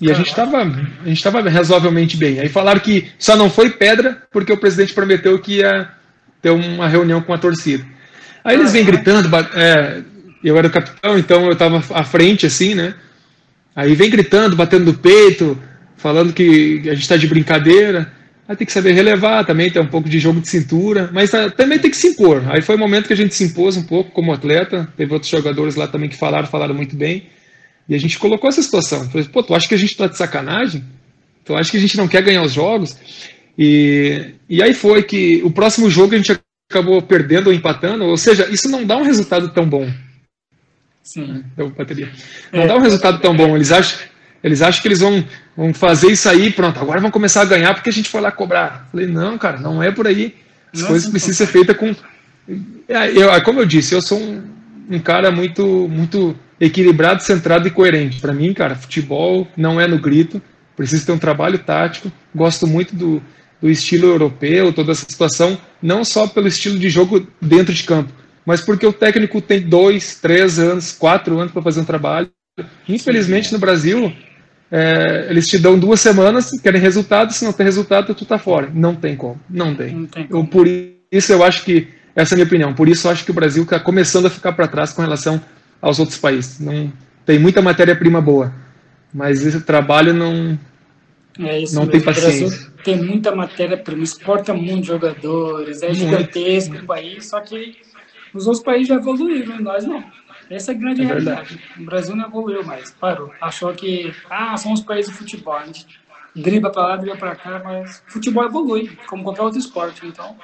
e a gente estava a gente estava razoavelmente bem. Aí falaram que só não foi pedra porque o presidente prometeu que ia ter uma reunião com a torcida. Aí eles vêm gritando, é, eu era o capitão, então eu estava à frente assim, né? Aí vem gritando, batendo no peito, falando que a gente está de brincadeira. Aí tem que saber relevar também, tem um pouco de jogo de cintura, mas ah, também tem que se impor. Aí foi o momento que a gente se impôs um pouco como atleta, teve outros jogadores lá também que falaram, falaram muito bem, e a gente colocou essa situação. Falei, pô, tu acha que a gente tá de sacanagem? Tu acha que a gente não quer ganhar os jogos? E, e aí foi que o próximo jogo a gente acabou perdendo ou empatando, ou seja, isso não dá um resultado tão bom. Sim. Deu bateria. Não é, dá um resultado tão bom. Eles acham, eles acham que eles vão, vão fazer isso aí, pronto, agora vão começar a ganhar porque a gente foi lá cobrar. Falei, não, cara, não é por aí. As não coisas precisam ser feitas com. É, eu, como eu disse, eu sou um, um cara muito, muito equilibrado, centrado e coerente. Para mim, cara, futebol não é no grito, precisa ter um trabalho tático. Gosto muito do, do estilo europeu, toda essa situação, não só pelo estilo de jogo dentro de campo, mas porque o técnico tem dois, três anos, quatro anos para fazer um trabalho. Infelizmente, no Brasil, é, eles te dão duas semanas, querem resultado, se não tem resultado, tu tá fora. Não tem como, não tem. Não tem. Eu, por isso eu acho que, essa é a minha opinião, por isso eu acho que o Brasil está começando a ficar para trás com relação aos outros países. Não Tem muita matéria-prima boa, mas esse trabalho não, é isso não mesmo. tem paciência. Tem muita matéria-prima, exporta muitos jogadores, é gigantesco o país, só que os outros países já evoluíram, nós não. Essa é a grande é realidade. O Brasil não evoluiu mais, parou. Achou que, ah, somos países de futebol. A gente driba para lá, driba para cá, mas futebol evolui, como qualquer outro esporte, então.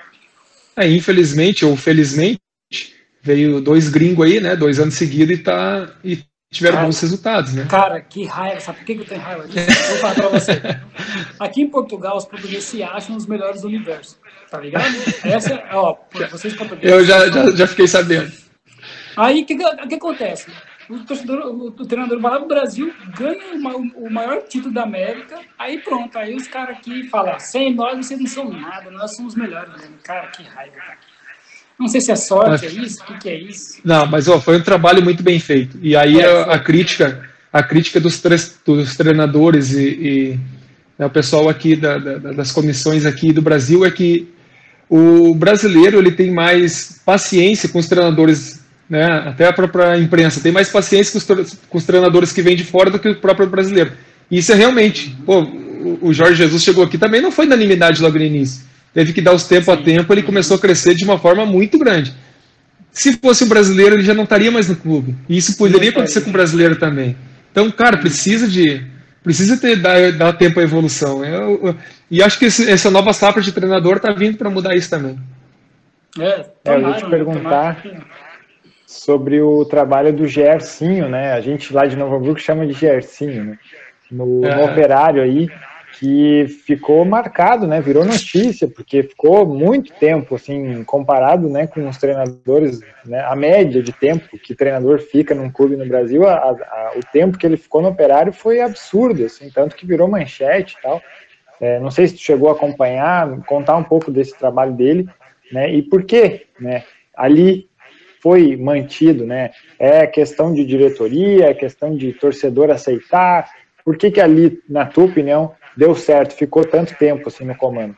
É, infelizmente ou felizmente, veio dois gringos aí, né, dois anos seguidos e, tá, e tiveram cara, bons resultados, né? Cara, que raiva, sabe por que eu tenho raiva disso? Vou falar para você. Aqui em Portugal, os portugueses se acham os melhores do universo, tá ligado? Essa, ó, vocês portugueses... Eu já, já, já fiquei sabendo. Aí o que, que, acontece? O, torcedor, o, treinador vai lá Brasil, ganha uma, o maior título da América, aí pronto, aí os caras aqui falam, sem nós vocês não são nada, nós somos melhores mesmo. Cara, que raiva, cara. Não sei se é sorte, é isso, o que, que, é isso? Não, mas ó, foi um trabalho muito bem feito. E aí é, a, a, crítica, a crítica dos, dos treinadores e, e né, o pessoal aqui da, da, das comissões aqui do Brasil é que o brasileiro ele tem mais paciência com os treinadores né, até a própria imprensa, tem mais paciência com os, com os treinadores que vêm de fora do que o próprio brasileiro. E isso é realmente, pô, o Jorge Jesus chegou aqui também não foi unanimidade logo no início. Teve que dar os tempo a tempo, ele começou a crescer de uma forma muito grande. Se fosse um brasileiro, ele já não estaria mais no clube. E isso poderia acontecer com o brasileiro também. Então, cara, precisa de precisa ter dar, dar tempo à evolução. Eu, eu, e acho que esse, essa nova safra de treinador está vindo para mudar isso também. É, é eu ia te perguntar sobre o trabalho do Gersinho, né? A gente lá de Novo Hamburgo chama de Gersinho, né? No, é. no operário aí, que ficou marcado, né? Virou notícia, porque ficou muito tempo, assim, comparado, né, com os treinadores, né? A média de tempo que treinador fica num clube no Brasil, a, a, o tempo que ele ficou no Operário foi absurdo, assim, tanto que virou manchete e tal. É, não sei se tu chegou a acompanhar, contar um pouco desse trabalho dele, né? E por que, né? Ali foi mantido, né? É questão de diretoria, é questão de torcedor aceitar. Por que que ali, na tua opinião, deu certo, ficou tanto tempo assim no comando?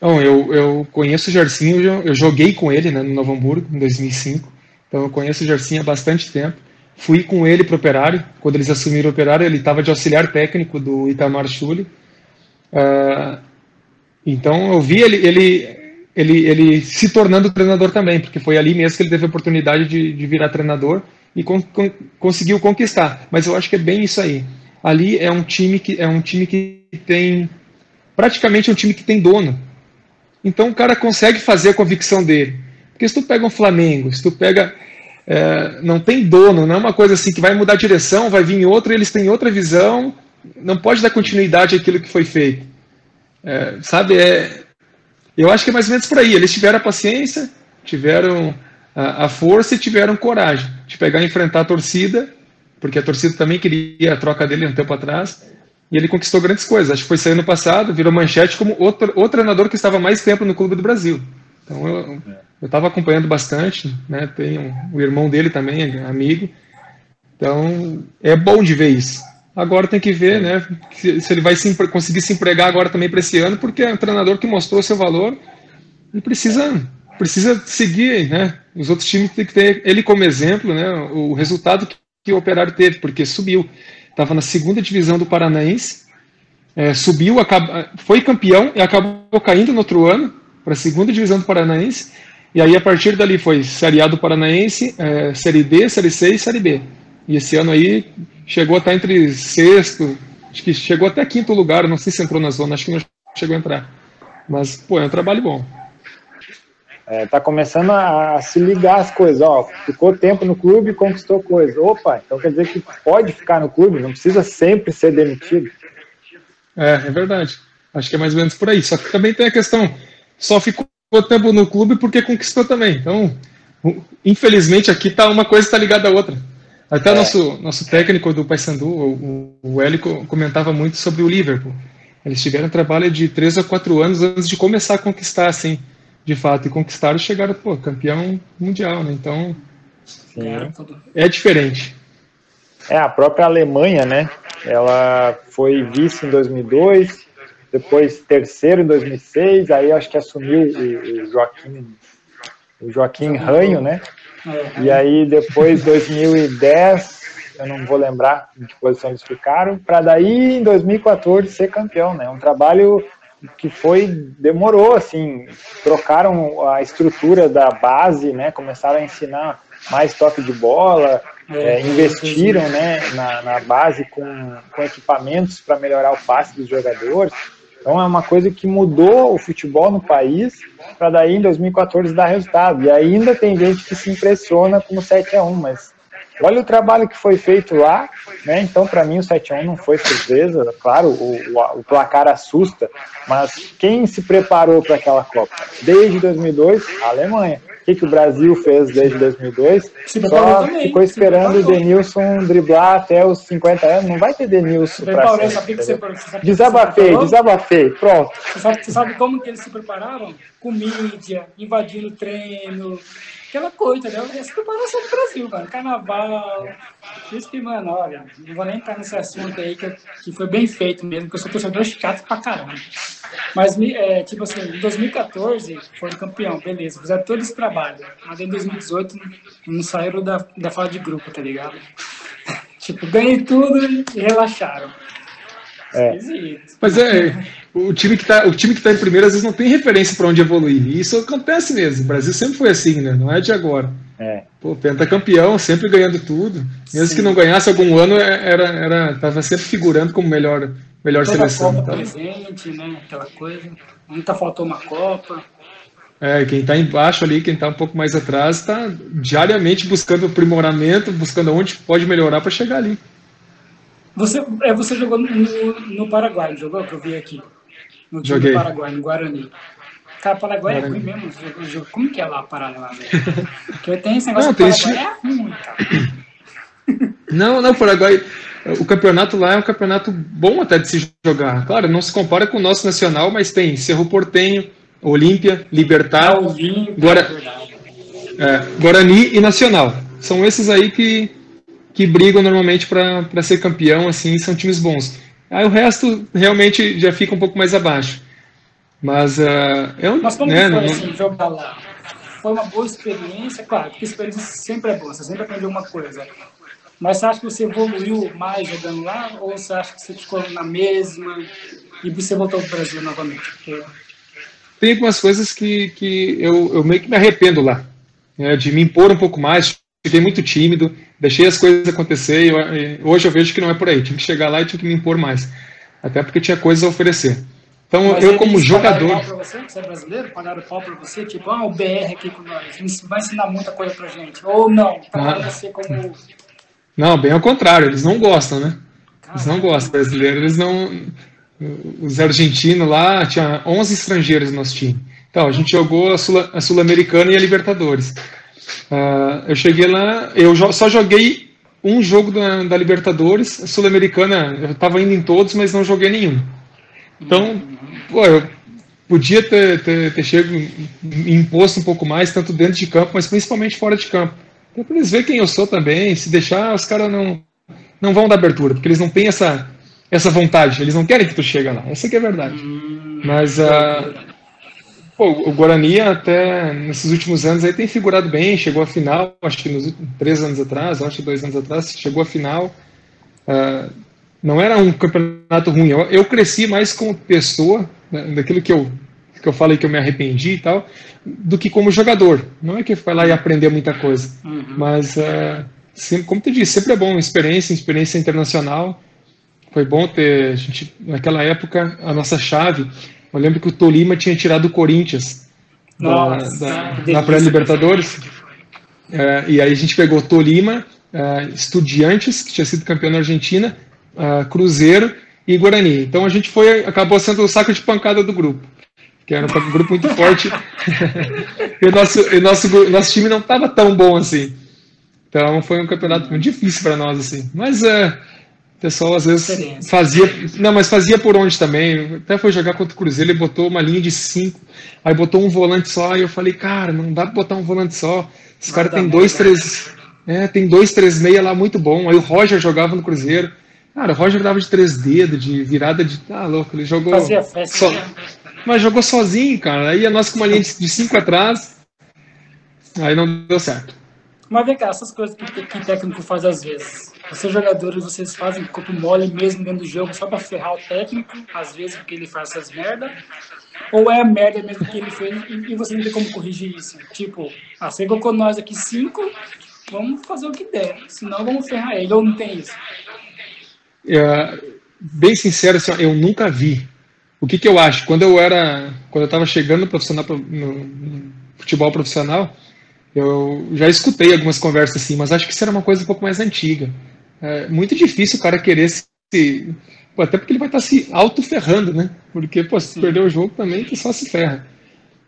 Não, eu, eu conheço o Jarcinho, eu, joguei com ele né, no Novo Hamburgo em 2005, então eu conheço o Jarcinho há bastante tempo. Fui com ele para o Operário, quando eles assumiram o Operário, ele estava de auxiliar técnico do Itamar Schulli. Uh, então eu vi ele, ele, ele, ele se tornando treinador também, porque foi ali mesmo que ele teve a oportunidade de, de virar treinador e con, con, conseguiu conquistar. Mas eu acho que é bem isso aí ali é um time que é um time que tem praticamente um time que tem dono. Então o cara consegue fazer a convicção dele. Porque se tu pega um Flamengo, se tu pega é, não tem dono, não é uma coisa assim que vai mudar a direção, vai vir outro, eles têm outra visão, não pode dar continuidade àquilo que foi feito. É, sabe, é, eu acho que é mais ou menos por aí. Eles tiveram a paciência, tiveram a, a força e tiveram coragem de pegar e enfrentar a torcida porque a torcida também queria a troca dele um tempo atrás, e ele conquistou grandes coisas. Acho que foi sair no passado, virou manchete como outro, outro treinador que estava mais tempo no clube do Brasil. Então eu estava acompanhando bastante, né? Tem um, o irmão dele também, amigo. Então é bom de ver isso. Agora tem que ver, né? Se, se ele vai se, conseguir se empregar agora também para esse ano, porque é um treinador que mostrou seu valor e precisa precisa seguir, né? Os outros times têm que ter ele como exemplo, né? O resultado que que o Operário teve, porque subiu. Estava na segunda divisão do Paranaense, é, subiu, acaba, foi campeão e acabou caindo no outro ano para a segunda divisão do Paranaense. E aí, a partir dali, foi Série A do Paranaense, é, Série D, Série C e Série B. E esse ano aí chegou a estar entre sexto, acho que chegou até quinto lugar, não sei se entrou na zona, acho que não chegou a entrar. Mas, pô, é um trabalho bom é, tá começando a, se ligar as coisas, ó, ficou tempo no clube e conquistou coisas. Opa, então quer dizer que pode ficar no clube, não precisa sempre ser demitido. É, é verdade. Acho que é mais ou menos por aí. Só que também tem a questão, só ficou tempo no clube porque conquistou também. Então, infelizmente aqui tá uma coisa está ligada à outra. Até é. nosso nosso técnico do Paysandu, o, o Hélio, comentava muito sobre o Liverpool. Eles tiveram trabalho de três a quatro anos antes de começar a conquistar, assim de fato e conquistaram e chegaram, pô, campeão mundial, né? Então, Sim. é diferente. É, a própria Alemanha, né? Ela foi vice em 2002, depois terceiro em 2006, aí acho que assumiu o, o Joaquim, o Joaquim Ranho, né? E aí depois 2010, eu não vou lembrar em que posição eles ficaram, para daí em 2014 ser campeão, né? Um trabalho que foi demorou assim trocaram a estrutura da base né começaram a ensinar mais toque de bola é, é, investiram né na, na base com, com equipamentos para melhorar o passe dos jogadores. Então é uma coisa que mudou o futebol no país para daí em 2014 dar resultado. E ainda tem gente que se impressiona com o 7 a 1 mas Olha o trabalho que foi feito lá, né? Então, para mim, o 7x1 não foi surpresa. Claro, o, o, o, placar assusta, mas quem se preparou para aquela Copa? Desde 2002, a Alemanha. O que, que o Brasil fez desde 2002? Só ficou esperando o Denilson driblar até os 50 anos. Não vai ter Denilson para sempre. Desabafei, desabafei. Pronto. Você sabe, você sabe como que eles se prepararam? com mídia, invadindo treino, aquela coisa, entendeu? Essa preparação do Brasil, mano. Carnaval. Isso que, mano, olha, não vou nem entrar nesse assunto aí, que, que foi bem feito mesmo, porque eu sou torcedor chato pra caramba. Mas, é, tipo assim, em 2014 foram campeão, beleza, fizeram todo esse trabalho. Mas em 2018 não saíram da, da fase de grupo, tá ligado? tipo, ganhei tudo e relaxaram. É. Mas é, o time que está o time que tá em primeiro às vezes não tem referência para onde evoluir. E isso acontece mesmo. O Brasil sempre foi assim, né? Não é de agora. É. Pô, pentacampeão, sempre ganhando tudo. Mesmo Sim. que não ganhasse algum ano, é, era, era, tava sempre figurando como melhor, melhor Toda seleção. Copa tá? presente, né? Aquela coisa. Nunca faltou uma Copa. É, quem está embaixo ali, quem está um pouco mais atrás, está diariamente buscando aprimoramento, buscando onde pode melhorar para chegar ali. Você, é, você jogou no, no Paraguai, jogou? Que eu vi aqui. No time Joguei. do Paraguai, no Guarani. Cara, Paraguai é ruim mesmo. Como que é lá a parada lá, velho? Porque tem esse negócio não, do Paraguai, é ruim, cara. Não, não, Paraguai. O campeonato lá é um campeonato bom até de se jogar. Claro, não se compara com o nosso nacional, mas tem Cerro Portenho, Olímpia, Libertar, Guara... é, Guarani e Nacional. São esses aí que, que brigam normalmente para ser campeão, assim, são times bons. Aí o resto realmente já fica um pouco mais abaixo. Mas uh, eu Mas como né, foi não... assim, jogar lá? Foi uma boa experiência, claro, porque experiência sempre é boa, você sempre aprendeu uma coisa. Mas você acha que você evoluiu mais jogando lá? Ou você acha que você ficou na mesma e você voltou para o Brasil novamente? Porque... Tem algumas coisas que, que eu, eu meio que me arrependo lá, né, de me impor um pouco mais, fiquei muito tímido, deixei as coisas acontecer e, hoje eu vejo que não é por aí. Tinha que chegar lá e tinha que me impor mais. Até porque tinha coisas a oferecer. Então, Mas eu como jogador. Pau pra você, você é brasileiro? Pagaram pau pra você? Tipo, ah, o BR aqui com nós, vai ensinar muita coisa pra gente. Ou não, pagaram ah. você como. Não, bem ao contrário, eles não gostam, né? Eles não gostam, brasileiros, eles não. Os argentinos lá, tinha 11 estrangeiros no nosso time. Então, a gente jogou a Sul-Americana Sul e a Libertadores. Uh, eu cheguei lá, eu só joguei um jogo da, da Libertadores, Sul-Americana, eu estava indo em todos, mas não joguei nenhum. Então, pô, eu podia ter, ter, ter chego imposto um pouco mais, tanto dentro de campo, mas principalmente fora de campo. Então, para eles verem quem eu sou também, se deixar, os caras não, não vão dar abertura, porque eles não têm essa, essa vontade, eles não querem que tu chegue lá, essa que é a verdade. Hum, mas, uh, Pô, o Guarani até nesses últimos anos aí tem figurado bem, chegou à final, acho que nos três anos atrás, acho que dois anos atrás, chegou à final. Uh, não era um campeonato ruim. Eu, eu cresci mais como pessoa, né, daquilo que eu, que eu falei que eu me arrependi e tal, do que como jogador. Não é que foi lá e aprender muita coisa, uhum. mas, uh, sempre, como tu disse, sempre é bom, experiência, experiência internacional. Foi bom ter, a gente, naquela época, a nossa chave eu lembro que o Tolima tinha tirado o Corinthians Nossa, da, da, da pré-Libertadores. É, e aí a gente pegou Tolima, é, Estudiantes, que tinha sido campeão na Argentina, é, Cruzeiro e Guarani. Então a gente foi, acabou sendo o saco de pancada do grupo, que era um grupo muito forte. e o nosso, o nosso, nosso time não estava tão bom assim. Então foi um campeonato muito difícil para nós assim. Mas é, o pessoal às vezes fazia. Não, mas fazia por onde também. Até foi jogar contra o Cruzeiro, ele botou uma linha de cinco, aí botou um volante só, e eu falei, cara, não dá pra botar um volante só. Os caras tem dois, três. É, tem dois, três meia lá muito bom. Aí o Roger jogava no Cruzeiro. Cara, o Roger dava de três dedos, de virada de. Ah, louco, ele jogou. Fazia festa. So... Mas jogou sozinho, cara. Aí a nossa com uma linha de cinco atrás. Aí não deu certo. Mas vem cá, essas coisas que, que técnico faz às vezes. Vocês jogadores, vocês fazem corpo mole mesmo dentro do jogo só pra ferrar o técnico, às vezes porque ele faz essas merda, ou é a merda mesmo que ele fez e, você não tem como corrigir isso? Tipo, ah, colocou nós aqui cinco, vamos fazer o que der, senão vamos ferrar ele, ou não tem isso? É, bem sincero, assim, eu nunca vi. O que, que eu acho? Quando eu era, quando eu estava chegando no, profissional, no futebol profissional, eu já escutei algumas conversas assim, mas acho que isso era uma coisa um pouco mais antiga. É muito difícil o cara querer se. Pô, até porque ele vai estar tá se auto-ferrando, né? Porque, pô, se perder o jogo também, tu só se ferra.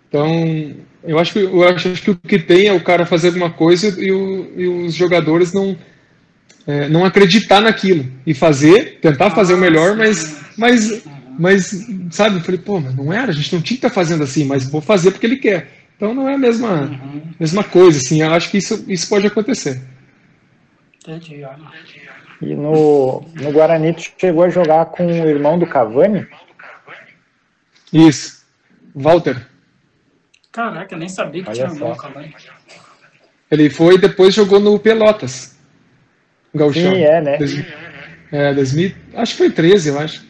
Então, eu acho que, eu acho que o que tem é o cara fazer alguma coisa e, o, e os jogadores não, é, não acreditar naquilo e fazer, tentar fazer o melhor, mas, mas Mas, sabe, eu falei, pô, mas não era, a gente não tinha que estar tá fazendo assim, mas vou fazer porque ele quer. Então não é a mesma, uhum. mesma coisa, assim, eu acho que isso, isso pode acontecer. Entendi, E no, no Guarani, tu chegou a jogar com o irmão do Cavani? Isso, Walter. Caraca, eu nem sabia que Olha tinha irmão Cavani. Ele foi e depois jogou no Pelotas. Gauchão. Sim, é, né? É, 2000, acho que foi 13, eu acho.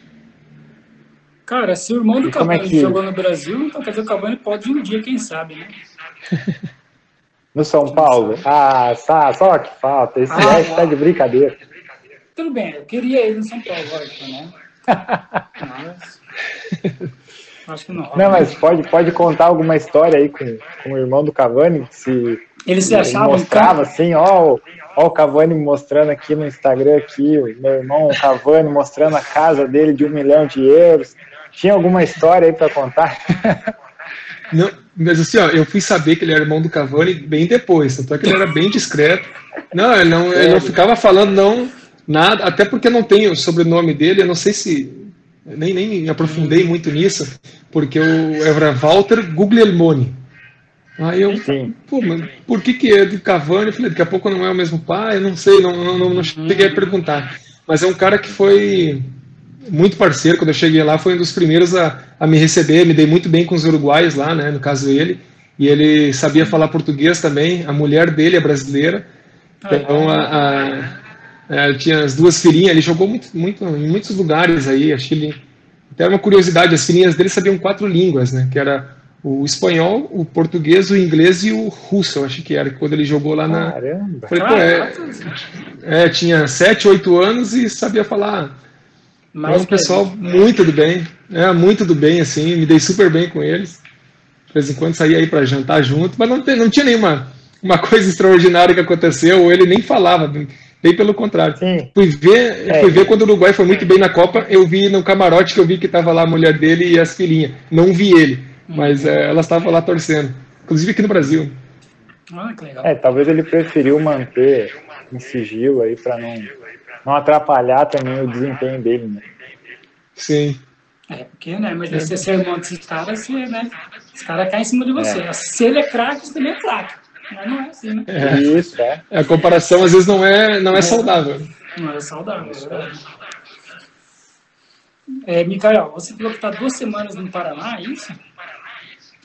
Cara, se o irmão do e Cavani é que... jogou no Brasil, então quer dizer que o Cavani pode um dia, quem sabe, né? No São Paulo? Ah, só, só que falta. Esse ah, está de brincadeira. Tudo bem, eu queria ele no São Paulo, lógico, né? Mas... Acho que não. Não, mas pode, pode contar alguma história aí com, com o irmão do Cavani? Se ele se achava. mostrava assim, ó, ó, o Cavani mostrando aqui no Instagram aqui, o meu irmão o Cavani mostrando a casa dele de um milhão de euros. Tinha alguma história aí para contar? Não, mas assim, ó, eu fui saber que ele era irmão do Cavani bem depois, tanto é que ele era bem discreto. Não, ele não, ele não ficava falando não nada, até porque não tem o sobrenome dele, eu não sei se nem, nem me aprofundei muito nisso, porque o Evra Walter Guglielmoni. Aí eu, Sim. pô, mas por que, que é de Cavani? Eu falei, daqui a pouco não é o mesmo pai, eu não sei, não, não, não, não cheguei a perguntar. Mas é um cara que foi muito parceiro, quando eu cheguei lá, foi um dos primeiros a, a me receber, me dei muito bem com os uruguaios lá, né, no caso ele, e ele sabia falar português também, a mulher dele é brasileira, então a, a é, tinha as duas filhinhas, ele jogou muito, muito, em muitos lugares aí, acho que ele, até uma curiosidade, as filhinhas dele sabiam quatro línguas, né, que era o espanhol, o português, o inglês e o russo, eu acho que era, quando ele jogou lá na... Caramba! Falei, pô, é, é, tinha sete, oito anos e sabia falar... Mas um pessoal muito do bem, é, muito do bem, assim, me dei super bem com eles. De vez em quando saía aí para jantar junto, mas não, não tinha nenhuma uma coisa extraordinária que aconteceu, ou ele nem falava, Bem pelo contrário. Sim. Fui ver, é. fui ver quando o Uruguai foi muito bem na Copa, eu vi no camarote que eu vi que estava lá a mulher dele e as filhinhas. Não vi ele, mas é, elas estavam lá torcendo. Inclusive aqui no Brasil. Ah, que legal. É, talvez ele preferiu manter em sigilo aí para não, não atrapalhar também o desempenho dele, né? Sim. É, porque, né? Mas você ser irmão desses caras, você, né? Os caras caem em cima de você. É. Se ele é craque, você também é craque. Mas não é assim, né? É. Isso, é. A comparação às vezes não é, não é saudável. Não é saudável, é verdade. É, Micael, você falou que está duas semanas no Paraná, é isso?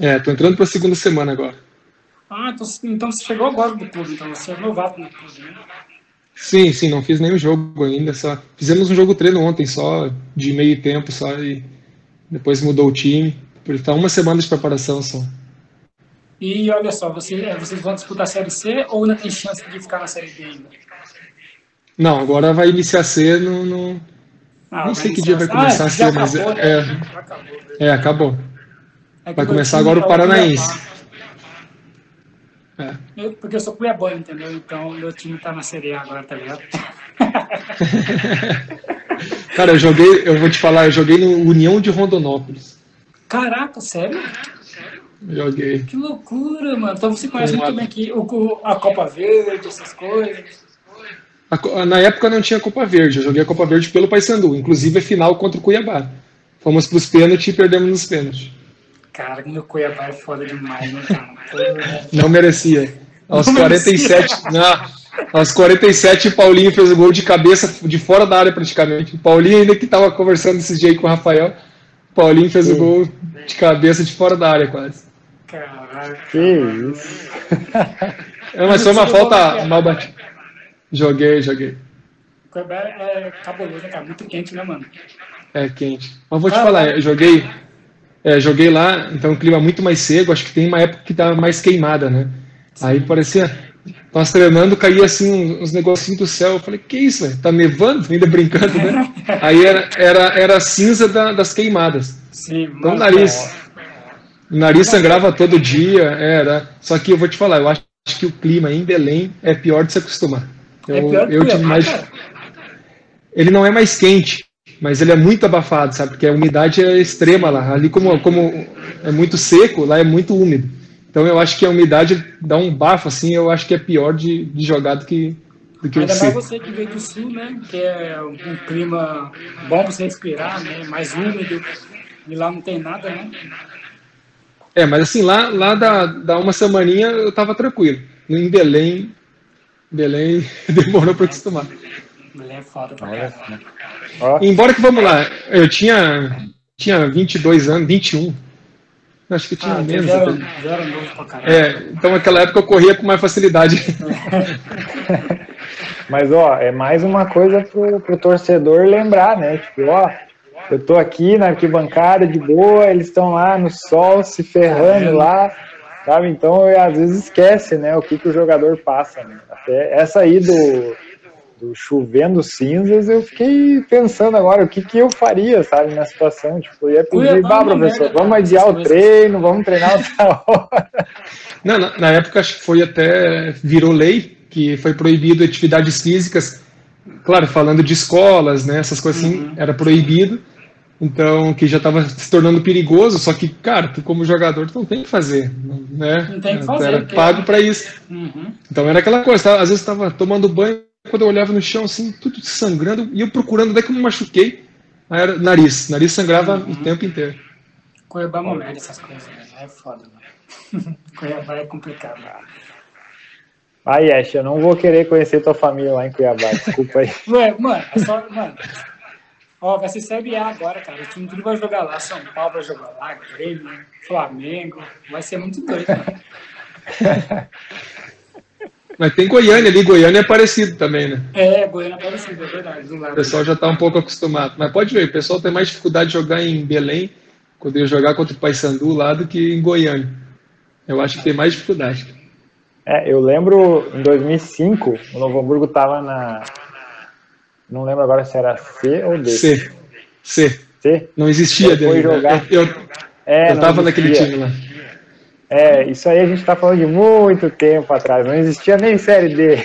É, tô entrando para a segunda semana agora. Ah, então, então você chegou agora do clube, então você é novato no clube, né? Sim, sim, não fiz nenhum jogo ainda, só fizemos um jogo treino ontem só, de meio tempo só, e depois mudou o time, por estar uma semana de preparação só. E olha só, você, é, vocês vão disputar a Série C ou ainda tem chance de ficar na Série B ainda? Não, agora vai iniciar C no. no... Ah, não sei que dia vai começar ah, a ser, mas acabou, é, né? é, é, acabou. É vai começar agora o é Paranaense. É. Eu, porque eu sou cuiabano, entendeu? Então meu time tá na Série A agora, tá ligado? Cara, eu joguei, eu vou te falar, eu joguei no União de Rondonópolis. Caraca, sério? Joguei. Que loucura, mano. Então você conhece muito bem aqui o, a Copa Verde, essas coisas. na época não tinha Copa Verde, eu joguei a Copa Verde pelo Paysandu, inclusive a final contra o Cuiabá. Fomos para os pênaltis e perdemos nos pênaltis. Cara, meu Cuiabá é foda demais, né, cara? Não merecia. Aos não 47, merecia. não, aos 47, Paulinho fez o gol de cabeça de fora da área praticamente. O Paulinho ainda que estava conversando desse jeito com o Rafael, Paulinho fez Sim. o gol de cabeça de fora da área quase. Caraca. Que isso. É, mas foi uma falta mal batida. Joguei, joguei. É cabuloso, né, cara? Muito quente, né, mano? É quente. Mas vou te ah, falar, eu joguei, é, joguei lá, então o clima é muito mais seco, acho que tem uma época que tava mais queimada, né? Aí parecia, nós treinando, caía assim uns negocinhos do céu. Eu falei, que isso, velho? Tá nevando? Ainda brincando, né? Aí era, era, era cinza da, das queimadas. Sim, então o nariz. O nariz sangrava todo dia, era. Só que eu vou te falar, eu acho que o clima em Belém é pior de se acostumar. Eu, é pior eu tive mais. Ele não é mais quente, mas ele é muito abafado, sabe? Porque a umidade é extrema lá. Ali, como, como é muito seco, lá é muito úmido. Então eu acho que a umidade dá um bafo, assim, eu acho que é pior de, de jogar do que, do que Ainda mais você que veio do sul, né? Que é um clima bom para você respirar, né? Mais úmido. E lá não tem nada, né? É, mas assim, lá, lá da, da uma semaninha eu tava tranquilo. Em Belém, Belém demorou para acostumar. Belém é foda pra Embora que, vamos lá, eu tinha, tinha 22 anos, 21. Acho que tinha ah, menos. Já era, já era novo pra caramba. É, então naquela época eu corria com mais facilidade. Mas, ó, é mais uma coisa pro, pro torcedor lembrar, né? Tipo, ó, eu tô aqui na arquibancada de boa, eles estão lá no sol se ferrando lá, sabe? Então, às vezes esquece, né, o que, que o jogador passa. Né? Até essa aí do, do chovendo cinzas, eu fiquei pensando agora o que, que eu faria, sabe, na situação. Tipo, eu ia pedir, bah, professor, vamos adiar o treino, vamos treinar outra hora. Não, na, na época acho que foi até, virou lei, que foi proibido atividades físicas, claro, falando de escolas, né, essas coisas assim, uhum. era proibido. Então, que já estava se tornando perigoso, só que, cara, tu como jogador, tu não tem que fazer, né? Não tem que fazer. Era pago para isso. Uhum. Então era aquela coisa, tá? às vezes estava tomando banho, quando eu olhava no chão, assim, tudo sangrando, e eu procurando, onde é que eu me machuquei? Aí era nariz, nariz sangrava uhum. o tempo inteiro. Cuiabá momento essas coisas, né? É foda, mano. Cuiabá é complicado. Ai, Ash, eu não vou querer conhecer tua família lá em Cuiabá, desculpa aí. Ué, mano, é só, mano, Ó, vai ser Série A agora, cara. O time tudo vai jogar lá. São Paulo vai jogar lá, Grêmio, Flamengo. Vai ser muito doido, mano. Mas tem Goiânia ali, Goiânia é parecido também, né? É, Goiânia é parecido, é verdade. O pessoal já está um pouco acostumado. Mas pode ver, o pessoal tem mais dificuldade de jogar em Belém, quando eu jogar contra o Paysandu lá, do que em Goiânia. Eu acho que tem mais dificuldade. É, eu lembro em 2005, o Novo Hamburgo estava na, não lembro agora se era C ou D. C. C. C? Não existia dele. Né? Jogar... Eu, é, eu tava naquele time lá. É, isso aí a gente tá falando de muito tempo atrás, não existia nem série D.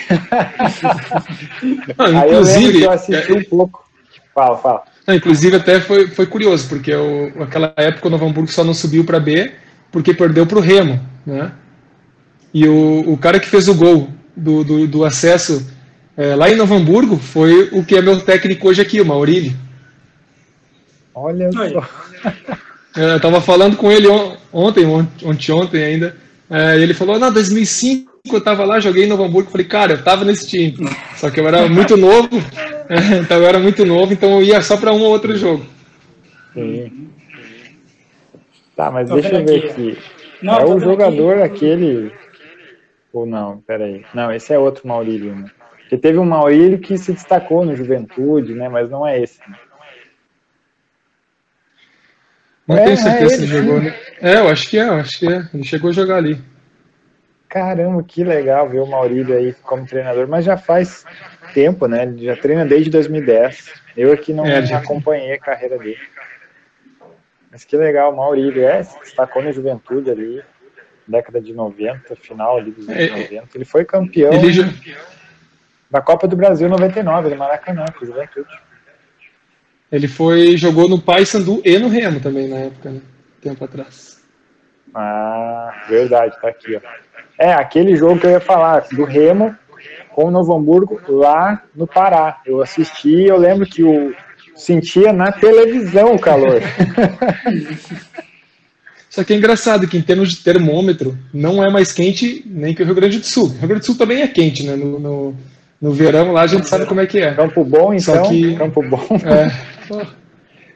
Não, aí inclusive, eu, eu assisti é, um pouco. Fala, fala. Não, inclusive até foi, foi curioso, porque eu, naquela época o Novo Hamburgo só não subiu para B porque perdeu para o Remo, né? E o, o cara que fez o gol do, do, do acesso é, lá em Novo Hamburgo, foi o que é meu técnico hoje aqui, o Maurílio. Olha só. É, eu tava falando com ele ontem, ontem, ontem ainda. É, ele falou: Não, 2005 eu tava lá, joguei em Novo Hamburgo. Falei, cara, eu tava nesse time. Só que eu era muito novo, é, então eu era muito novo, então eu ia só para um ou outro jogo. Sim. Tá, mas Tô deixa eu ver aqui. aqui. Não, é o jogador aqui. aquele. Ou não, peraí. Não, esse é outro Maurílio, né? Porque teve um Maurílio que se destacou no Juventude, né? Mas não é esse. Né? Não é, tenho certeza é se ele jogou, né? É, eu acho que é, eu acho que é. Ele chegou a jogar ali. Caramba, que legal ver o Maurílio aí como treinador, mas já faz tempo, né? Ele já treina desde 2010. Eu aqui não é, acompanhei a carreira dele. Mas que legal, o Maurílio é, se destacou na juventude ali, década de 90, final ali dos anos é, 90. Ele foi campeão. Ele, da Copa do Brasil 99, no Maracanã, com Juventude. Ele foi, jogou no Paysandu e no Remo também na época, né? Tempo atrás. Ah, verdade, tá aqui, ó. É, aquele jogo que eu ia falar, do Remo com o Novo Hamburgo lá no Pará. Eu assisti eu lembro que o sentia na televisão o calor. Só que é engraçado que em termos de termômetro não é mais quente nem que o Rio Grande do Sul. O Rio Grande do Sul também é quente, né? No, no, no verão lá a gente sabe como é que é. Campo bom, então. Só que, Campo bom. É,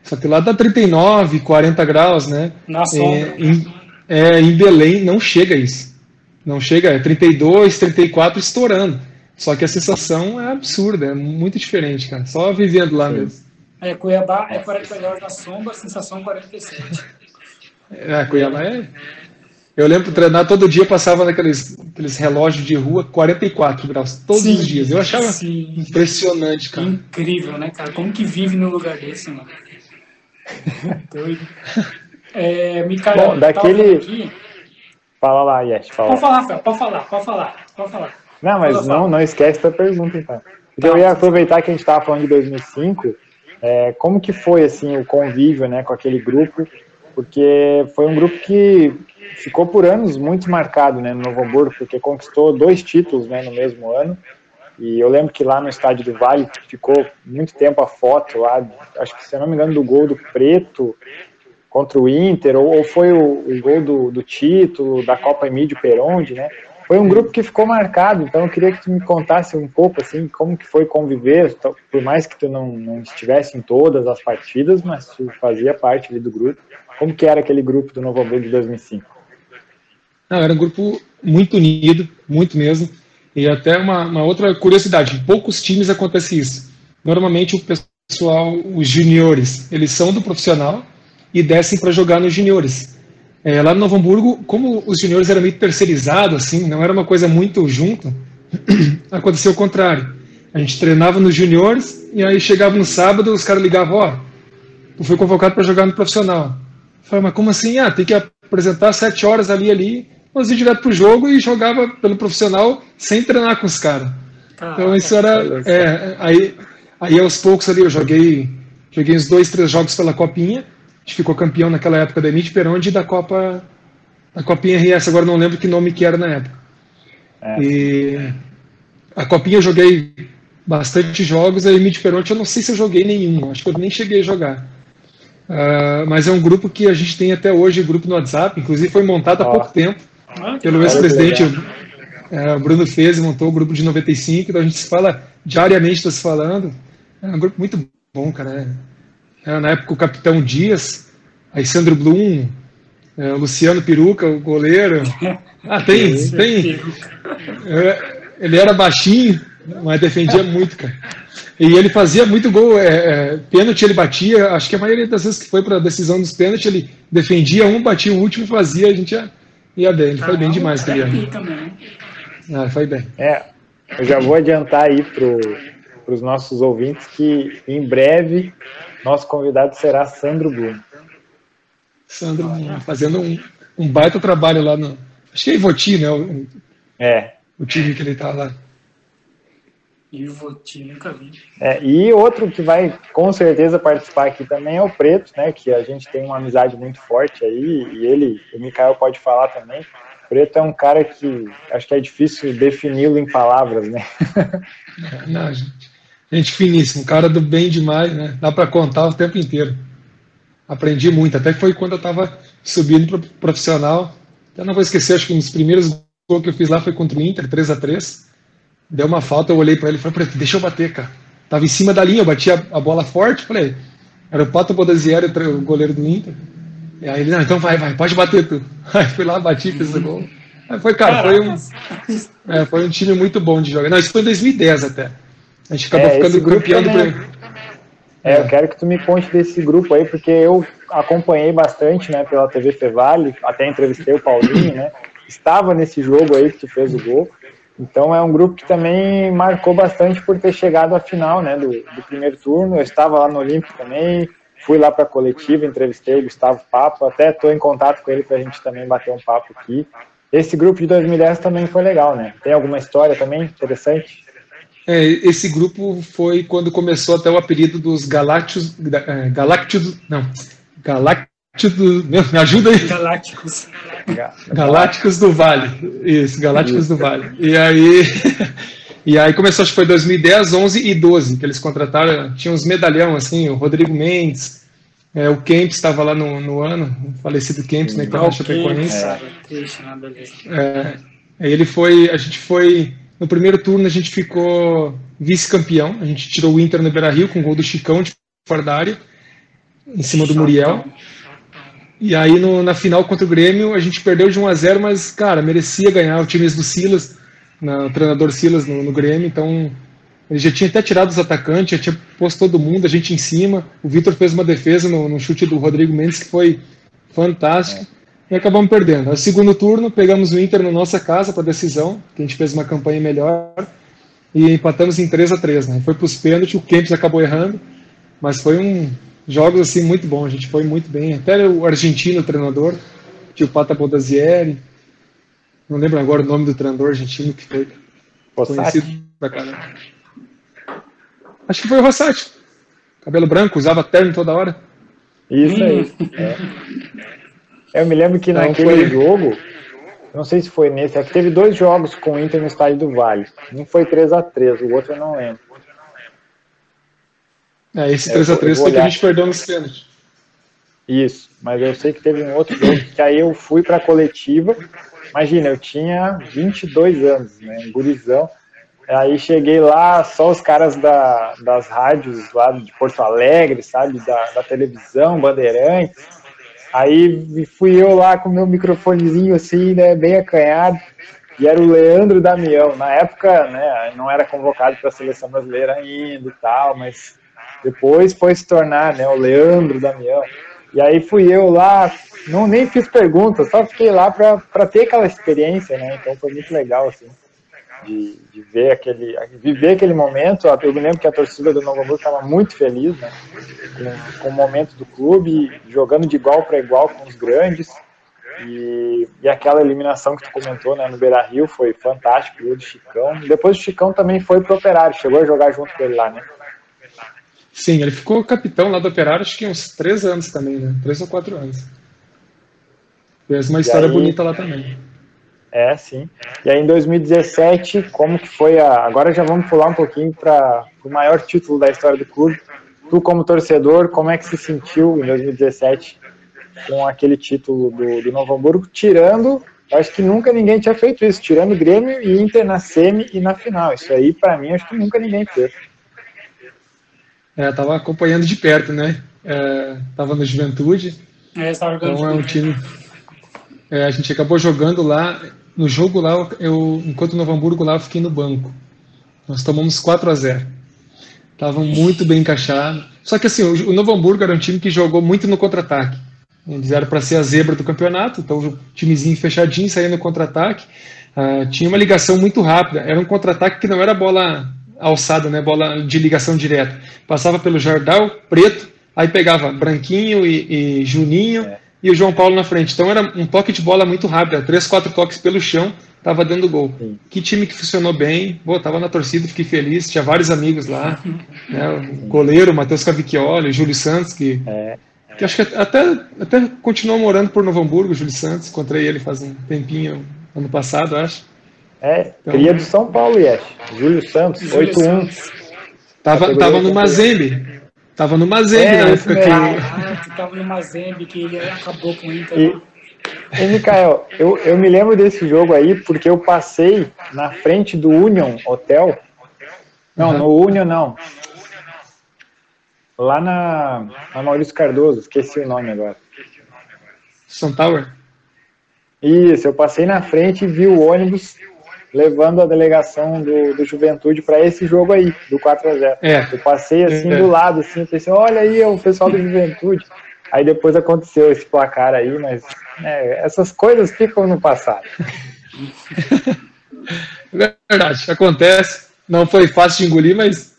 só que lá dá 39, 40 graus, né? Na sombra. É, em, é, em Belém não chega isso. Não chega, é 32, 34 estourando. Só que a sensação é absurda, é muito diferente, cara. Só vivendo lá Sim. mesmo. É, Cuiabá é 40 graus na sombra, sensação 47. É, Cuiabá é eu lembro de treinar todo dia, passava naqueles aqueles relógios de rua, 44 graus, todos sim, os dias. Eu achava sim. impressionante, cara. Incrível, né, cara? Como que vive num lugar desse, mano? Doido. É, Micael, Bom, daquele... Aqui... Fala lá, Yes, fala. Pode falar, Fel, pode falar, pode falar, pode falar. Não, mas não, não esquece da pergunta, então. Porque tá. eu ia aproveitar que a gente estava falando de 2005, é, como que foi, assim, o convívio, né, com aquele grupo, porque foi um grupo que ficou por anos muito marcado né, no Novo Hamburgo, porque conquistou dois títulos né, no mesmo ano. E eu lembro que lá no estádio do Vale ficou muito tempo a foto lá, acho que se eu não me engano, do gol do Preto contra o Inter, ou, ou foi o, o, gol do, do título da Copa Emílio Peronde, né? Foi um grupo que ficou marcado, então eu queria que tu me contasse um pouco assim como que foi conviver, por mais que tu não, não estivesse em todas as partidas, mas tu fazia parte do grupo. Como que era aquele grupo do Novo Hamburgo de 2005? Não, era um grupo muito unido, muito mesmo. E até uma, uma outra curiosidade, em poucos times acontece isso. Normalmente o pessoal, os juniores, eles são do profissional e descem para jogar nos juniores. É, lá no Novo Hamburgo, como os juniores eram meio terceirizados, assim, não era uma coisa muito junto, aconteceu o contrário. A gente treinava nos juniores e aí chegava no sábado, os caras ligavam, ó, oh, tu foi convocado para jogar no profissional. Falei, mas como assim? Ah, tem que apresentar sete horas ali ali, nós ia direto pro jogo e jogava pelo profissional sem treinar com os caras. Ah, então isso era. É, aí, aí aos poucos ali eu joguei, joguei uns dois, três jogos pela copinha gente ficou campeão naquela época da Emite Peronde e da Copa da Copinha RS, agora não lembro que nome que era na época. É. E a Copinha eu joguei bastante jogos, a Emite Peronte eu não sei se eu joguei nenhum, acho que eu nem cheguei a jogar. Uh, mas é um grupo que a gente tem até hoje, grupo no WhatsApp, inclusive foi montado há pouco tempo ah, pelo ex-presidente é, Bruno Fez montou o grupo de 95, então a gente se fala diariamente, está se falando. É um grupo muito bom, cara. É é, na época o capitão Dias, aí Sandro Blum, é, Luciano Peruca, o goleiro. Ah, tem, tem. É, ele era baixinho, mas defendia muito, cara. E ele fazia muito gol, é, é, pênalti ele batia, acho que a maioria das vezes que foi para a decisão dos pênaltis, ele defendia um, batia o último, fazia, a gente ia, ia bem. Ele foi bem demais aquele ano. Ah, foi bem. É, eu já vou adiantar aí para os nossos ouvintes que em breve nosso convidado será Sandro Blum. Sandro Blum, fazendo um, um baita trabalho lá no. Acho que é Ivoti, né? O, é. O time que ele está lá. Ivoti, nunca vi. É, e outro que vai com certeza participar aqui também é o Preto, né? Que a gente tem uma amizade muito forte aí, e ele, o Mikael pode falar também. O Preto é um cara que acho que é difícil defini-lo em palavras, né? Não, gente. Gente finíssimo, cara do bem demais, né? Dá para contar o tempo inteiro. Aprendi muito, até que foi quando eu estava subindo para profissional. Eu não vou esquecer, acho que um dos primeiros gols que eu fiz lá foi contra o Inter, 3 a 3 Deu uma falta, eu olhei para ele e falei, deixa eu bater, cara. Tava em cima da linha, eu bati a, a bola forte, falei, era o Pato Bodazieri, o goleiro do Inter. E aí ele, não, então vai, vai, pode bater tu. Aí fui lá, bati, fiz o gol. Aí foi, cara, foi um, é, foi um time muito bom de jogar. Não, isso foi em 2010 até. A gente acabou é, ficando campeão do prêmio. É, eu quero que tu me conte desse grupo aí, porque eu acompanhei bastante, né, pela TV Fevale, até entrevistei o Paulinho, né, estava nesse jogo aí que tu fez o gol, então é um grupo que também marcou bastante por ter chegado à final, né, do, do primeiro turno, eu estava lá no Olímpico também, fui lá para a coletiva, entrevistei o Gustavo Papo, até estou em contato com ele para a gente também bater um papo aqui. Esse grupo de 2010 também foi legal, né? Tem alguma história também interessante? É, esse grupo foi quando começou até o apelido dos Galácticos. Galácticos. Não. Galácticos. Me ajuda aí. Galácticos. Galácticos do Vale. Isso, Galácticos Isso. do Vale. E aí. E aí começou, acho que foi 2010, 11 e 12, que eles contrataram, tinha uns medalhão, assim, o Rodrigo Mendes, é, o Kempis estava lá no, no ano, o falecido Kempis, né, que é o Chapecoense. É, ele foi, a gente foi no primeiro turno a gente ficou vice-campeão. A gente tirou o Inter no Beira-Rio com o gol do Chicão de fora da área, em cima do Muriel. E aí no, na final contra o Grêmio a gente perdeu de 1 a 0, mas cara, merecia ganhar o time do Silas, na, o treinador Silas no, no Grêmio, então ele já tinha até tirado os atacantes, já tinha posto todo mundo, a gente em cima. O Vitor fez uma defesa no, no, chute do Rodrigo Mendes que foi fantástico e acabamos perdendo. No segundo turno, pegamos o Inter na nossa casa para decisão, que a gente fez uma campanha melhor, e empatamos em 3 a 3 né? Foi para os pênaltis, o Kempis acabou errando, mas foi um jogos assim muito bom, a gente foi muito bem. Até o argentino, o treinador, tio Pata Bodazieri, não lembro agora o nome do treinador argentino que foi Rossati. conhecido pra caramba. Acho que foi o Rossati. Cabelo branco, usava terno toda hora. Isso aí. É. Eu me lembro que Não, naquele foi... jogo, não sei se foi nesse, é que teve dois jogos com o Inter no estádio do Vale. Um foi 3 a 3 o outro eu não lembro. É, esse 3x3 foi que a gente perdeu nos pênaltis. Isso, mas eu sei que teve um outro jogo que aí eu fui para a coletiva. Imagina, eu tinha 22 anos, né, um gurizão. Aí cheguei lá, só os caras da, das rádios lá de Porto Alegre, sabe, da, da televisão, Bandeirantes. Aí fui eu lá com meu microfonezinho assim, né, bem acanhado, e era o Leandro Damião. Na época, né, não era convocado para a seleção brasileira ainda e tal, mas depois foi se tornar, né, o Leandro Damião. E aí fui eu lá, não nem fiz perguntas, só fiquei lá para ter aquela experiência, né? Então foi muito legal, assim, de, de ver aquele, viver aquele momento. Eu me lembro que a torcida do Novo Hamburgo estava muito feliz, né? Com, com o momento do clube, jogando de igual para igual com os grandes. E, e, aquela eliminação que tu comentou né, no Beira Rio foi fantástico, o do Chicão. Depois o Chicão também foi pro Operário, chegou a jogar junto com ele lá, né? Sim, ele ficou capitão lá do Operário, acho que uns três anos também, né? Três ou quatro anos. Fez uma história aí, bonita lá também. É, sim. E aí em 2017, como que foi a. Agora já vamos pular um pouquinho para o maior título da história do clube. Tu, como torcedor, como é que se sentiu em 2017 com aquele título do, do Novo Hamburgo, tirando. Acho que nunca ninguém tinha feito isso, tirando Grêmio e Inter na semi e na final. Isso aí, para mim, acho que nunca ninguém fez. É, tava acompanhando de perto, né? É, tava no Juventude. É, estava jogando então é um time. É, a gente acabou jogando lá. No jogo lá, eu, enquanto o Novo Hamburgo lá, eu fiquei no banco. Nós tomamos 4 a 0 Tava muito bem encaixado. Só que assim, o, o Novo Hamburgo era um time que jogou muito no contra-ataque. Eles eram para ser a zebra do campeonato, então o timezinho fechadinho, saindo no contra-ataque. Uh, tinha uma ligação muito rápida. Era um contra-ataque que não era bola alçada, né, bola de ligação direta. Passava pelo Jardal, preto, aí pegava Branquinho e, e Juninho é. e o João Paulo na frente. Então era um toque de bola muito rápido, três, quatro toques pelo chão, tava dando gol. Sim. Que time que funcionou bem, Pô, tava na torcida, fiquei feliz, tinha vários amigos lá, né, o goleiro, Matheus Cavicchioli, Júlio Santos, que, é. que acho que até, até continuou morando por Novo Hamburgo, Júlio Santos, encontrei ele faz um tempinho, ano passado, acho. É, então, cria de São Paulo, Yes. Júlio Santos, 8-1. Tava, tava no Mazembe. Tava no Mazembe é, na época que. Ah, tava no Mazembe, que ele acabou com o Inter. E, e Mikael, eu, eu me lembro desse jogo aí porque eu passei na frente do Union Hotel. Não, uhum. no Union não. Lá na, na Maurício Cardoso, esqueci o nome agora. Sun Tower? Isso, eu passei na frente e vi o ônibus levando a delegação do, do Juventude para esse jogo aí, do 4 a 0 é. Eu passei assim é. do lado, assim, pensei, olha aí, é o pessoal do Juventude. Aí depois aconteceu esse placar aí, mas é, essas coisas ficam no passado. Verdade, acontece. Não foi fácil de engolir, mas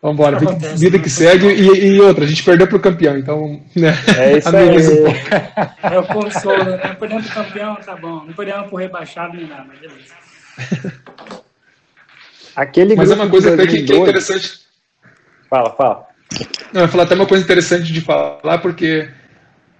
vamos embora. Acontece, vida que segue e, e, outra, a gente perdeu para o campeão, então, né? É isso aí. É o consolo, né? Perdemos o campeão, tá bom. Não perdemos por rebaixado nem nada, beleza. Aquele Mas é uma coisa até que, é interessante. Fala, fala. Não, eu ia falar até uma coisa interessante de falar, porque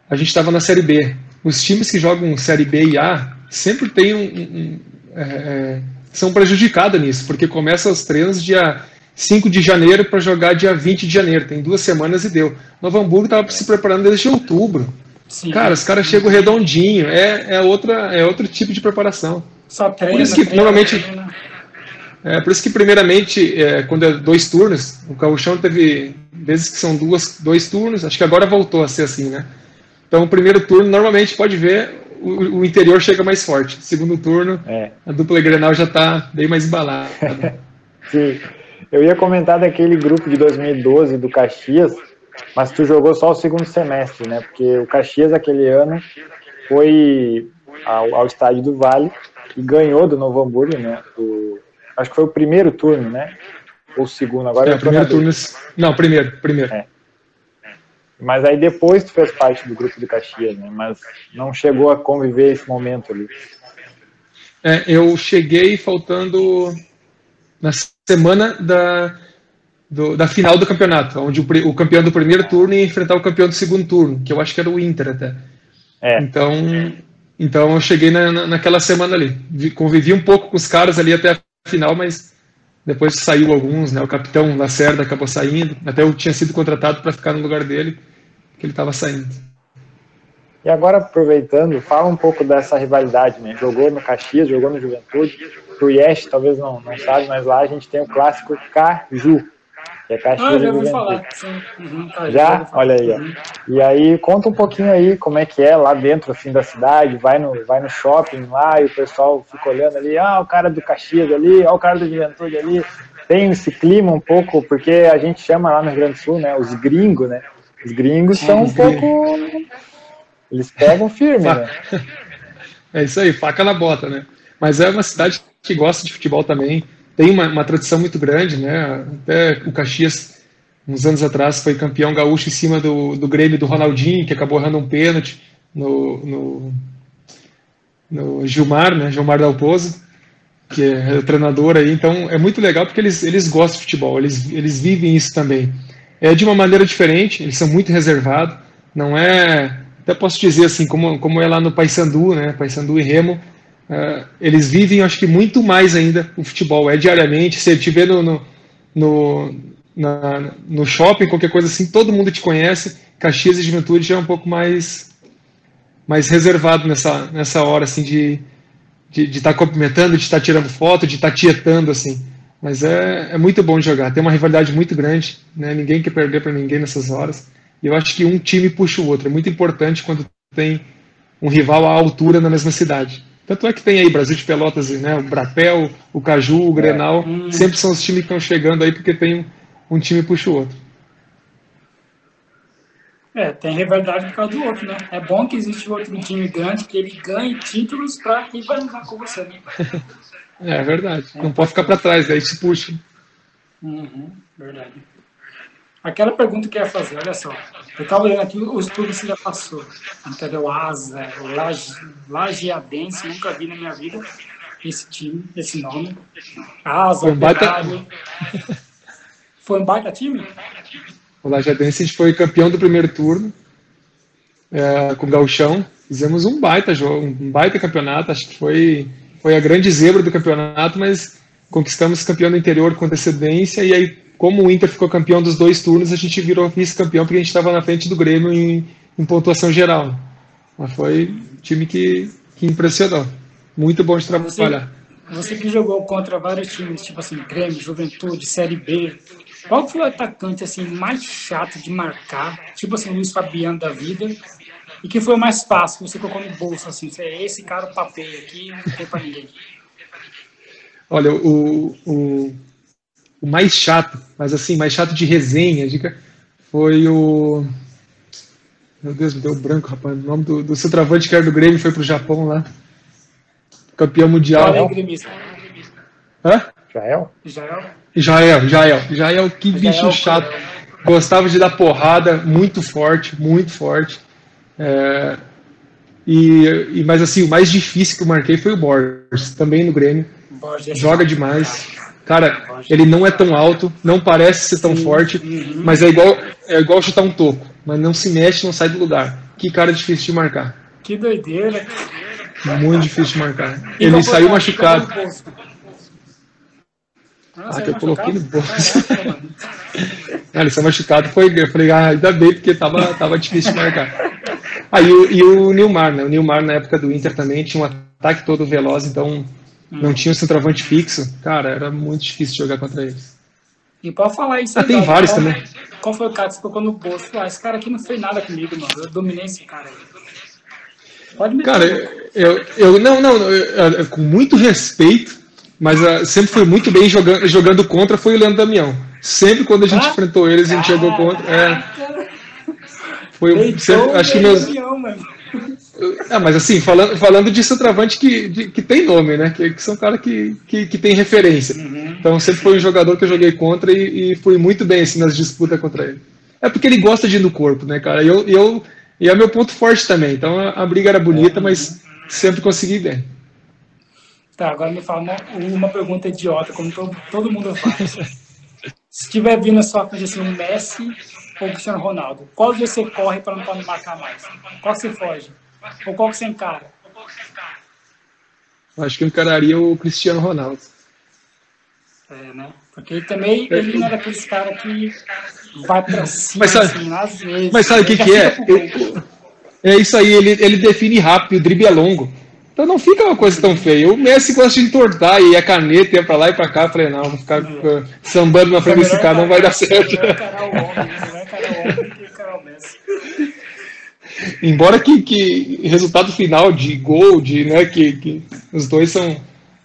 a gente estava na Série B. Os times que jogam Série B e A sempre tem um, um é, é, são prejudicados nisso, porque começa os treinos dia 5 de janeiro para jogar dia 20 de janeiro. Tem duas semanas e deu. Novo Hamburgo estava se preparando desde outubro. Sim. Cara, os caras chegam redondinho. É, é, outra, é outro tipo de preparação. Só treina, por isso que treina, normalmente. Treina. É, por isso que primeiramente, é, quando é dois turnos, o Cauchão teve vezes que são duas, dois turnos, acho que agora voltou a ser assim, né? Então o primeiro turno, normalmente, pode ver, o, o interior chega mais forte. Segundo turno, é. a dupla Grenal já está bem mais embalada. Sim. Eu ia comentar daquele grupo de 2012 do Caxias, mas tu jogou só o segundo semestre, né? Porque o Caxias, aquele ano, foi ao, ao estádio do Vale e ganhou do Novo Hamburgo, né? Do, acho que foi o primeiro turno, né? Ou o segundo, agora é, o primeiro turno. Não, primeiro, primeiro. É. Mas aí depois tu fez parte do grupo do Caxias, né? Mas não chegou a conviver esse momento ali. É, eu cheguei faltando na semana da, do, da final do campeonato, onde o, o, campeão do primeiro turno ia enfrentar o campeão do segundo turno, que eu acho que era o Inter até. É. Então, Então eu cheguei na, na, naquela semana ali. Convivi um pouco com os caras ali até a final, mas depois saiu alguns, né? O capitão Lacerda acabou saindo. Até eu tinha sido contratado para ficar no lugar dele, que ele estava saindo. E agora, aproveitando, fala um pouco dessa rivalidade, né? Jogou no Caxias, jogou no Juventude. O Yesh talvez não, não sabe, mas lá a gente tem o clássico Caju, é Caxias ah, já ouvi falar. Sim. Uhum, tá, já? Olha aí, ó. E aí, conta um pouquinho aí como é que é lá dentro, assim, da cidade. Vai no, vai no shopping lá e o pessoal fica olhando ali. Ah, o cara do Caxias ali, ó, o cara do Juventude ali. Tem esse clima um pouco, porque a gente chama lá no Rio Grande do Sul, né, os gringos, né? Os gringos são um pouco eles pegam firme, né? É isso aí, faca na bota, né? Mas é uma cidade que gosta de futebol também, tem uma, uma tradição muito grande, né? Até o Caxias, uns anos atrás, foi campeão gaúcho em cima do, do Grêmio do Ronaldinho, que acabou errando um pênalti no, no, no Gilmar, né? Gilmar Dalpozo, que é o treinador aí. Então é muito legal porque eles, eles gostam de futebol, eles, eles vivem isso também. É de uma maneira diferente, eles são muito reservados, não é até posso dizer assim, como, como é lá no Paysandu, né, Paysandu e Remo, uh, eles vivem, acho que muito mais ainda o futebol, é diariamente, se ele estiver no, no, no, na, no shopping, qualquer coisa assim, todo mundo te conhece, Caxias e Juventude já é um pouco mais, mais reservado nessa, nessa hora, assim, de de estar tá cumprimentando, de estar tá tirando foto, de estar tá tietando, assim. Mas é, é muito bom jogar, tem uma rivalidade muito grande, né? ninguém quer perder para ninguém nessas horas. E eu acho que um time puxa o outro. É muito importante quando tem um rival à altura na mesma cidade. Tanto é que tem aí Brasil de Pelotas, né, o Brapel, o Caju, o Grenal, é. sempre são os times que estão chegando aí porque tem um, um time puxa o outro. É, tem rivalidade por causa do outro, né? É bom que existe outro time grande que ele ganhe títulos para rivalizar com você, né? é verdade. É. Não pode ficar para trás, daí se puxa. Uhum, verdade. Aquela pergunta que eu ia fazer, olha só. Eu estava olhando aqui os clubes que já passou. Entendeu? Asa, Laje, Lajeadense, nunca vi na minha vida esse time, esse nome. Asa, foi um baita... Foi um baita time? O Lajeadense a gente foi campeão do primeiro turno é, com o Galchão. Fizemos um baita jogo, um baita campeonato. Acho que foi, foi a grande zebra do campeonato, mas conquistamos campeão do interior com antecedência e aí como o Inter ficou campeão dos dois turnos, a gente virou vice-campeão porque a gente estava na frente do Grêmio em, em, pontuação geral. Mas foi um time que, que impressionou. Muito bom de trabalhar. Você, você que jogou contra vários times, tipo assim, Grêmio, Juventude, Série B, qual foi o atacante assim mais chato de marcar? Tipo assim, Luiz Fabiano da vida. E que foi o mais fácil, você colocou no bolso, assim, esse cara o papel aqui, não tem pra ninguém. Olha, o, o o mais chato, mas assim, mais chato de resenha, dica, foi o. Meu Deus, me deu branco, rapaz. O nome do, do centroavante que era do Grêmio foi pro Japão lá. Campeão mundial. Jael gremista. Hã? Jael? Jael. Jael, Jael. Jael, que bicho Jael, chato. Gostava de dar porrada, muito forte, muito forte. É, e, e, mas assim, o mais difícil que eu marquei foi o Borges, também no Grêmio. Borges. Joga demais. Cara, ele não é tão alto, não parece ser tão Sim. forte, uhum. mas é igual, é igual chutar um toco. Mas não se mexe, não sai do lugar. Que cara difícil de marcar. Que doideira. Muito difícil de marcar. E ele saiu machucado. Ah, ah que eu coloquei no bolso. ah, ele saiu machucado, foi. Eu falei, ah, ainda bem, porque tava, tava difícil de marcar. Aí ah, e o Nilmar, né? O Nilmar na época do Inter também tinha um ataque todo veloz, então não hum. tinha o centroavante fixo, cara, era muito difícil jogar contra eles. E pode falar isso ah, tem vários qual, também. Qual foi o cara que você colocou no bolso? Ah, esse cara aqui não fez nada comigo, mano. Eu dominei esse cara aí. Pode me Cara, eu, eu, não, não, eu, eu, com muito respeito, mas uh, sempre foi muito bem jogando, jogando contra foi o Leandro Damião. Sempre quando a gente ah, enfrentou eles, a gente jogou contra. É, foi, sempre, acho que meus. Damião, mano. Ah, mas assim, falando, falando de centroavante que, de, que tem nome, né? Que, que são caras que, que, que tem referência. Uhum. Então sempre foi um jogador que eu joguei contra e, e fui muito bem assim, nas disputas contra ele. É porque ele gosta de ir no corpo, né, cara? E eu, eu, e é meu ponto forte também. Então a, a briga era bonita, uhum. mas sempre consegui bem. Tá, agora me fala uma, uma pergunta idiota, como todo, todo mundo faz. Se tiver vindo na sua frente assim, um Messi ou Cristiano Ronaldo, qual você corre para não marcar mais? Qual você foge? Ou qual que você encara? Acho que eu encararia o Cristiano Ronaldo. É, né? Porque ele também ele não era aquele cara que vai pra cima, mas sabe, assim, às vezes. Mas sabe o que, que é? Eu, é isso aí, ele, ele define rápido, o drible é longo. Então não fica uma coisa tão feia. O Messi gosta de entortar e a caneta ia pra lá e pra cá. Eu falei, não, vou ficar uh, sambando na frente desse cara, não vai dar certo. Embora que, que resultado final de gol, de, né, que, que os dois são,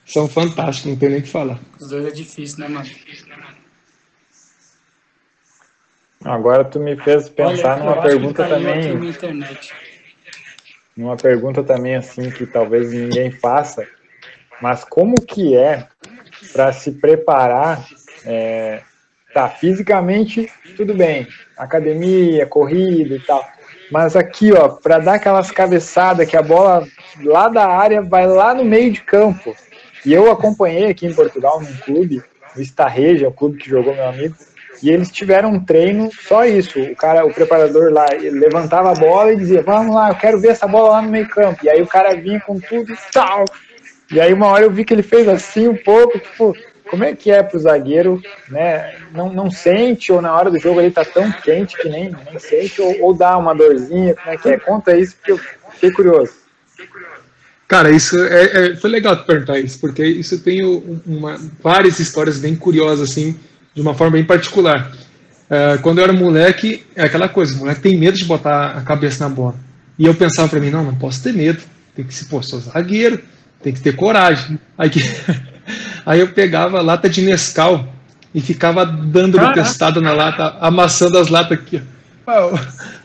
são fantásticos, não tem nem o que falar. Os dois é difícil, né, mano? Agora tu me fez pensar Olha, numa pergunta também. Numa pergunta também assim que talvez ninguém faça, mas como que é para se preparar? É, tá, fisicamente tudo bem, academia, corrida e tal. Mas aqui, ó, para dar aquelas cabeçadas que a bola lá da área vai lá no meio de campo. E eu acompanhei aqui em Portugal num clube, o Estarreja, o clube que jogou meu amigo, e eles tiveram um treino só isso. O cara, o preparador lá, levantava a bola e dizia: "Vamos lá, eu quero ver essa bola lá no meio-campo". E aí o cara vinha com tudo e tal. E aí uma hora eu vi que ele fez assim um pouco, tipo, como é que é para o zagueiro, né? Não, não sente, ou na hora do jogo ele tá tão quente que nem, nem sente, ou, ou dá uma dorzinha, como é que é? Conta isso, porque eu fiquei curioso. Cara, isso é, é, foi legal perguntar isso, porque isso eu tenho uma, várias histórias bem curiosas, assim, de uma forma bem particular. É, quando eu era moleque, é aquela coisa, o moleque tem medo de botar a cabeça na bola. E eu pensava para mim, não, não posso ter medo, tem que se, pô, sou zagueiro, tem que ter coragem. Aí que Aí eu pegava lata de Nescau e ficava dando ah, testado na lata, amassando as latas aqui.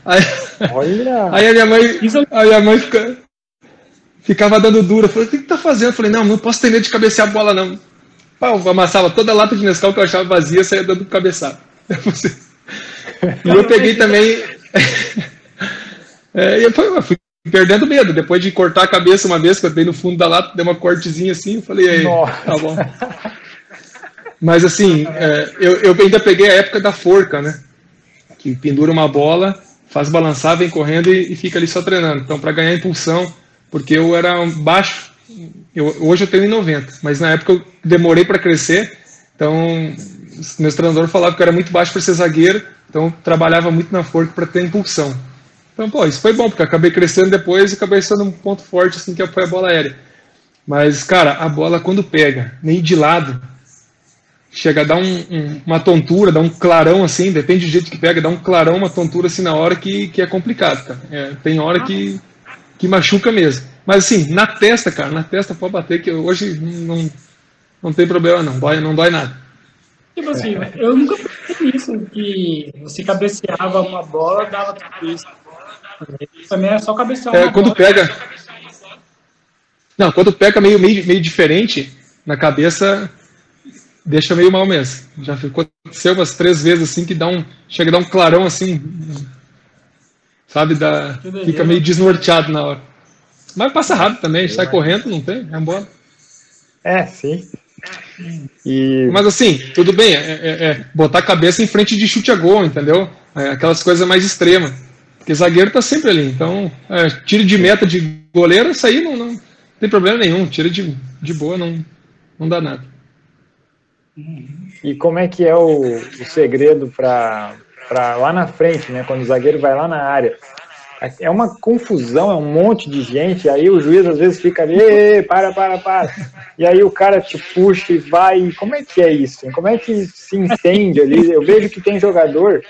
Aí, Olha. aí a minha mãe, a minha mãe fica, ficava dando dura. Eu falei, o que, que tá fazendo? Eu falei, não, não posso ter medo de cabecear a bola, não. Eu amassava toda a lata de Nescau que eu achava vazia e saía dando cabeçada. E eu peguei também. é, eu fui perdendo medo. Depois de cortar a cabeça uma vez, que eu dei no fundo da lata, dei uma cortezinha assim, eu falei, aí, tá bom. Mas assim, é, eu, eu ainda peguei a época da forca, né? Que pendura uma bola, faz balançar, vem correndo e, e fica ali só treinando. Então, para ganhar impulsão, porque eu era baixo, eu, hoje eu tenho 90, mas na época eu demorei para crescer, então meus treinadores falavam que eu era muito baixo para ser zagueiro, então trabalhava muito na forca para ter impulsão. Então, pô, isso foi bom, porque acabei crescendo depois e acabei sendo um ponto forte, assim, que foi a bola aérea. Mas, cara, a bola quando pega, nem de lado, chega a dar um, um, uma tontura, dá um clarão assim, depende do jeito que pega, dá um clarão, uma tontura assim na hora que, que é complicado, cara. É, tem hora que, que machuca mesmo. Mas assim, na testa, cara, na testa pode bater, que hoje não, não tem problema não, dói, não dói nada. Tipo assim, eu nunca pensei nisso, que você cabeceava uma bola, dava tudo isso. Também é só cabecear. É, quando pega. Não, quando pega meio, meio, meio diferente na cabeça, deixa meio mal mesmo. Já aconteceu umas três vezes assim que dá um. Chega a dar um clarão assim. Sabe? Dá, fica meio desnorteado na hora. Mas passa rápido também, sai correndo, não tem? É embora. É, sim. E... Mas assim, tudo bem, é, é, é, botar a cabeça em frente de chute a gol, entendeu? É aquelas coisas mais extremas. Porque zagueiro tá sempre ali. Então, é, tiro de meta de goleiro, isso aí não, não tem problema nenhum. Tira de, de boa, não, não dá nada. E como é que é o, o segredo para lá na frente, né? Quando o zagueiro vai lá na área. É uma confusão, é um monte de gente, aí o juiz às vezes fica ali, para, para, para. E aí o cara te puxa e vai. Como é que é isso? Como é que se entende ali? Eu vejo que tem jogador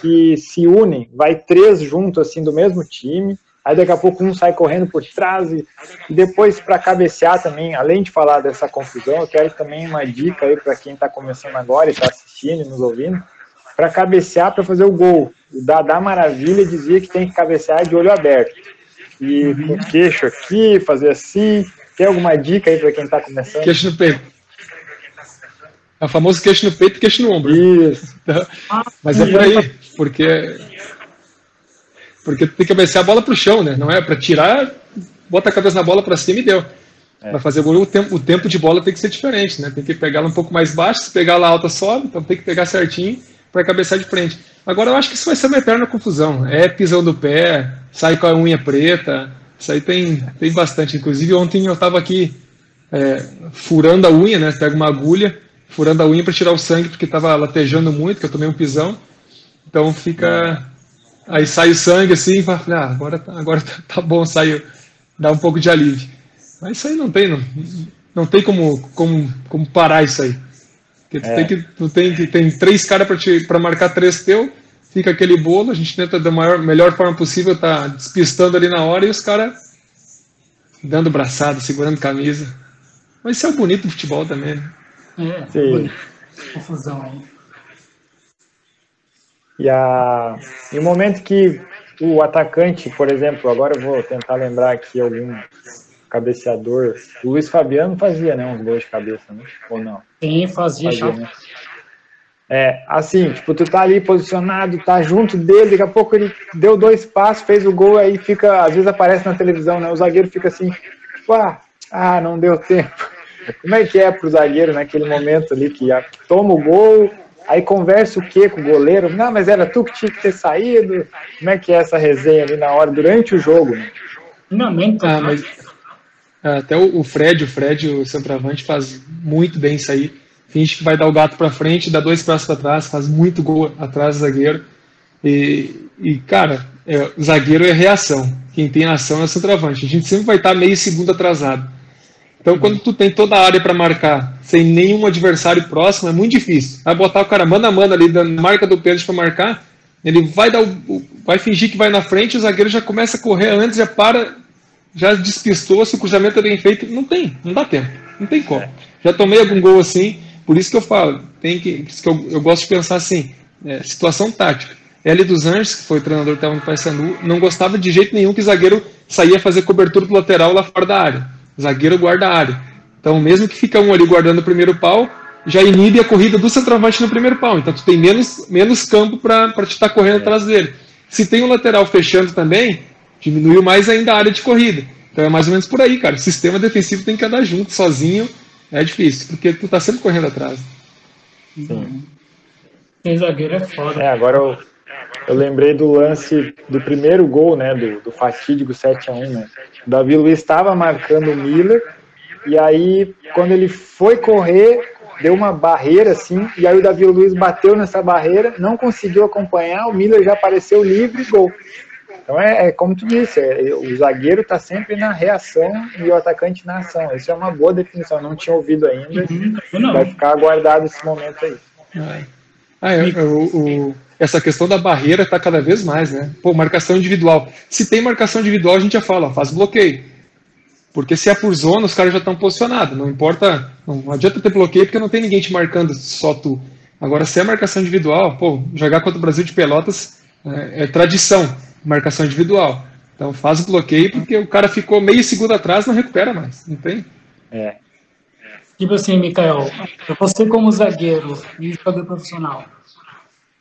que se unem, vai três juntos assim do mesmo time, aí daqui a pouco um sai correndo por trás e, depois para cabecear também, além de falar dessa confusão, eu quero também uma dica aí para quem está começando agora e está assistindo nos ouvindo, para cabecear para fazer o gol. O Dadá Maravilha dizia que tem que cabecear de olho aberto. E com o queixo aqui, fazer assim. Tem alguma dica aí para quem está começando? Queixo no peito. É o famoso queixo no peito e queixo no ombro. Isso. Mas é por aí, porque porque tem que cabecear a bola para o chão, né? Não é para tirar, bota a cabeça na bola para cima e deu. É. Para fazer gol, o tempo, o tempo de bola tem que ser diferente, né? Tem que pegar ela um pouco mais baixo, se pegar ela alta sobe, então tem que pegar certinho para cabeçar de frente. Agora eu acho que isso vai ser uma eterna confusão. É pisão do pé, sai com a unha preta, Isso aí tem, tem bastante. Inclusive, ontem eu estava aqui é, furando a unha, né? Pega uma agulha, furando a unha para tirar o sangue, porque estava latejando muito, que eu tomei um pisão. Então fica. Aí sai o sangue assim, e fala, ah, agora, tá, agora tá, tá bom, saiu. Dá um pouco de alívio. Mas isso aí não tem, não, não tem como, como, como parar isso aí. Porque tu, é. tem que, tu tem que tem três caras para marcar três teu, fica aquele bolo, a gente tenta da maior, melhor forma possível, tá despistando ali na hora e os caras dando braçada, segurando camisa. Mas isso é o bonito do futebol também, né? É, Sim. confusão aí. E, a, e o momento que o atacante, por exemplo, agora eu vou tentar lembrar aqui algum cabeceador. O Luiz Fabiano fazia, né? Uns gols de cabeça, né? Ou não? Sim, fazia, fazia né? É, assim, tipo, tu tá ali posicionado, tá junto dele, daqui a pouco ele deu dois passos, fez o gol, aí fica, às vezes aparece na televisão, né? O zagueiro fica assim, tipo, ah, ah não deu tempo. Como é que é pro zagueiro naquele momento ali que, toma o gol, aí conversa o quê com o goleiro? Não, mas era tu que tinha que ter saído. Como é que é essa resenha ali na hora, durante o jogo? Né? Finalmente, ah, mas até o Fred, o Fred, o centroavante, faz muito bem isso aí finge que vai dar o gato para frente, dá dois passos para trás, faz muito gol atrás do zagueiro. E, e cara, é, zagueiro é reação. Quem tem ação é o centroavante. A gente sempre vai estar meio segundo atrasado. Então, quando tu tem toda a área para marcar, sem nenhum adversário próximo, é muito difícil. Vai botar o cara mano a mano ali, na marca do Pedro para marcar, ele vai dar o, vai fingir que vai na frente, o zagueiro já começa a correr antes, já para, já despistou, se o cruzamento é bem feito, não tem, não dá tempo, não tem como. Já tomei algum gol assim, por isso que eu falo, tem que, que eu, eu gosto de pensar assim, é, situação tática. L dos Anjos, que foi o treinador que estava no Paysandu, não gostava de jeito nenhum que zagueiro saía fazer cobertura do lateral lá fora da área. Zagueiro guarda a área. Então, mesmo que fica um ali guardando o primeiro pau, já inibe a corrida do centroavante no primeiro pau. Então, tu tem menos, menos campo para te estar tá correndo atrás dele. Se tem o um lateral fechando também, diminuiu mais ainda a área de corrida. Então, é mais ou menos por aí, cara. O sistema defensivo tem que andar junto, sozinho é difícil, porque tu tá sempre correndo atrás. Sim. Tem zagueiro é foda. É, agora eu, eu lembrei do lance do primeiro gol, né, do, do fatídico 7x1, né? O Davi Luiz estava marcando o Miller, e aí, quando ele foi correr, deu uma barreira assim, e aí o Davi Luiz bateu nessa barreira, não conseguiu acompanhar, o Miller já apareceu livre e gol. Então é, é como tu disse, é, o zagueiro está sempre na reação e o atacante na ação. Isso é uma boa definição, não tinha ouvido ainda. Uhum. Vai ficar aguardado esse momento aí. Ah, é, é o, o, essa questão da barreira está cada vez mais, né? Pô, marcação individual. Se tem marcação individual, a gente já fala, ó, faz bloqueio. Porque se é por zona, os caras já estão posicionados. Não importa, não adianta ter bloqueio porque não tem ninguém te marcando, só tu. Agora, se é marcação individual, pô, jogar contra o Brasil de Pelotas é, é tradição marcação individual. Então faz o bloqueio porque o cara ficou meio segundo atrás não recupera mais, não tem? É. Tipo assim, Mikael, você como zagueiro e jogador profissional,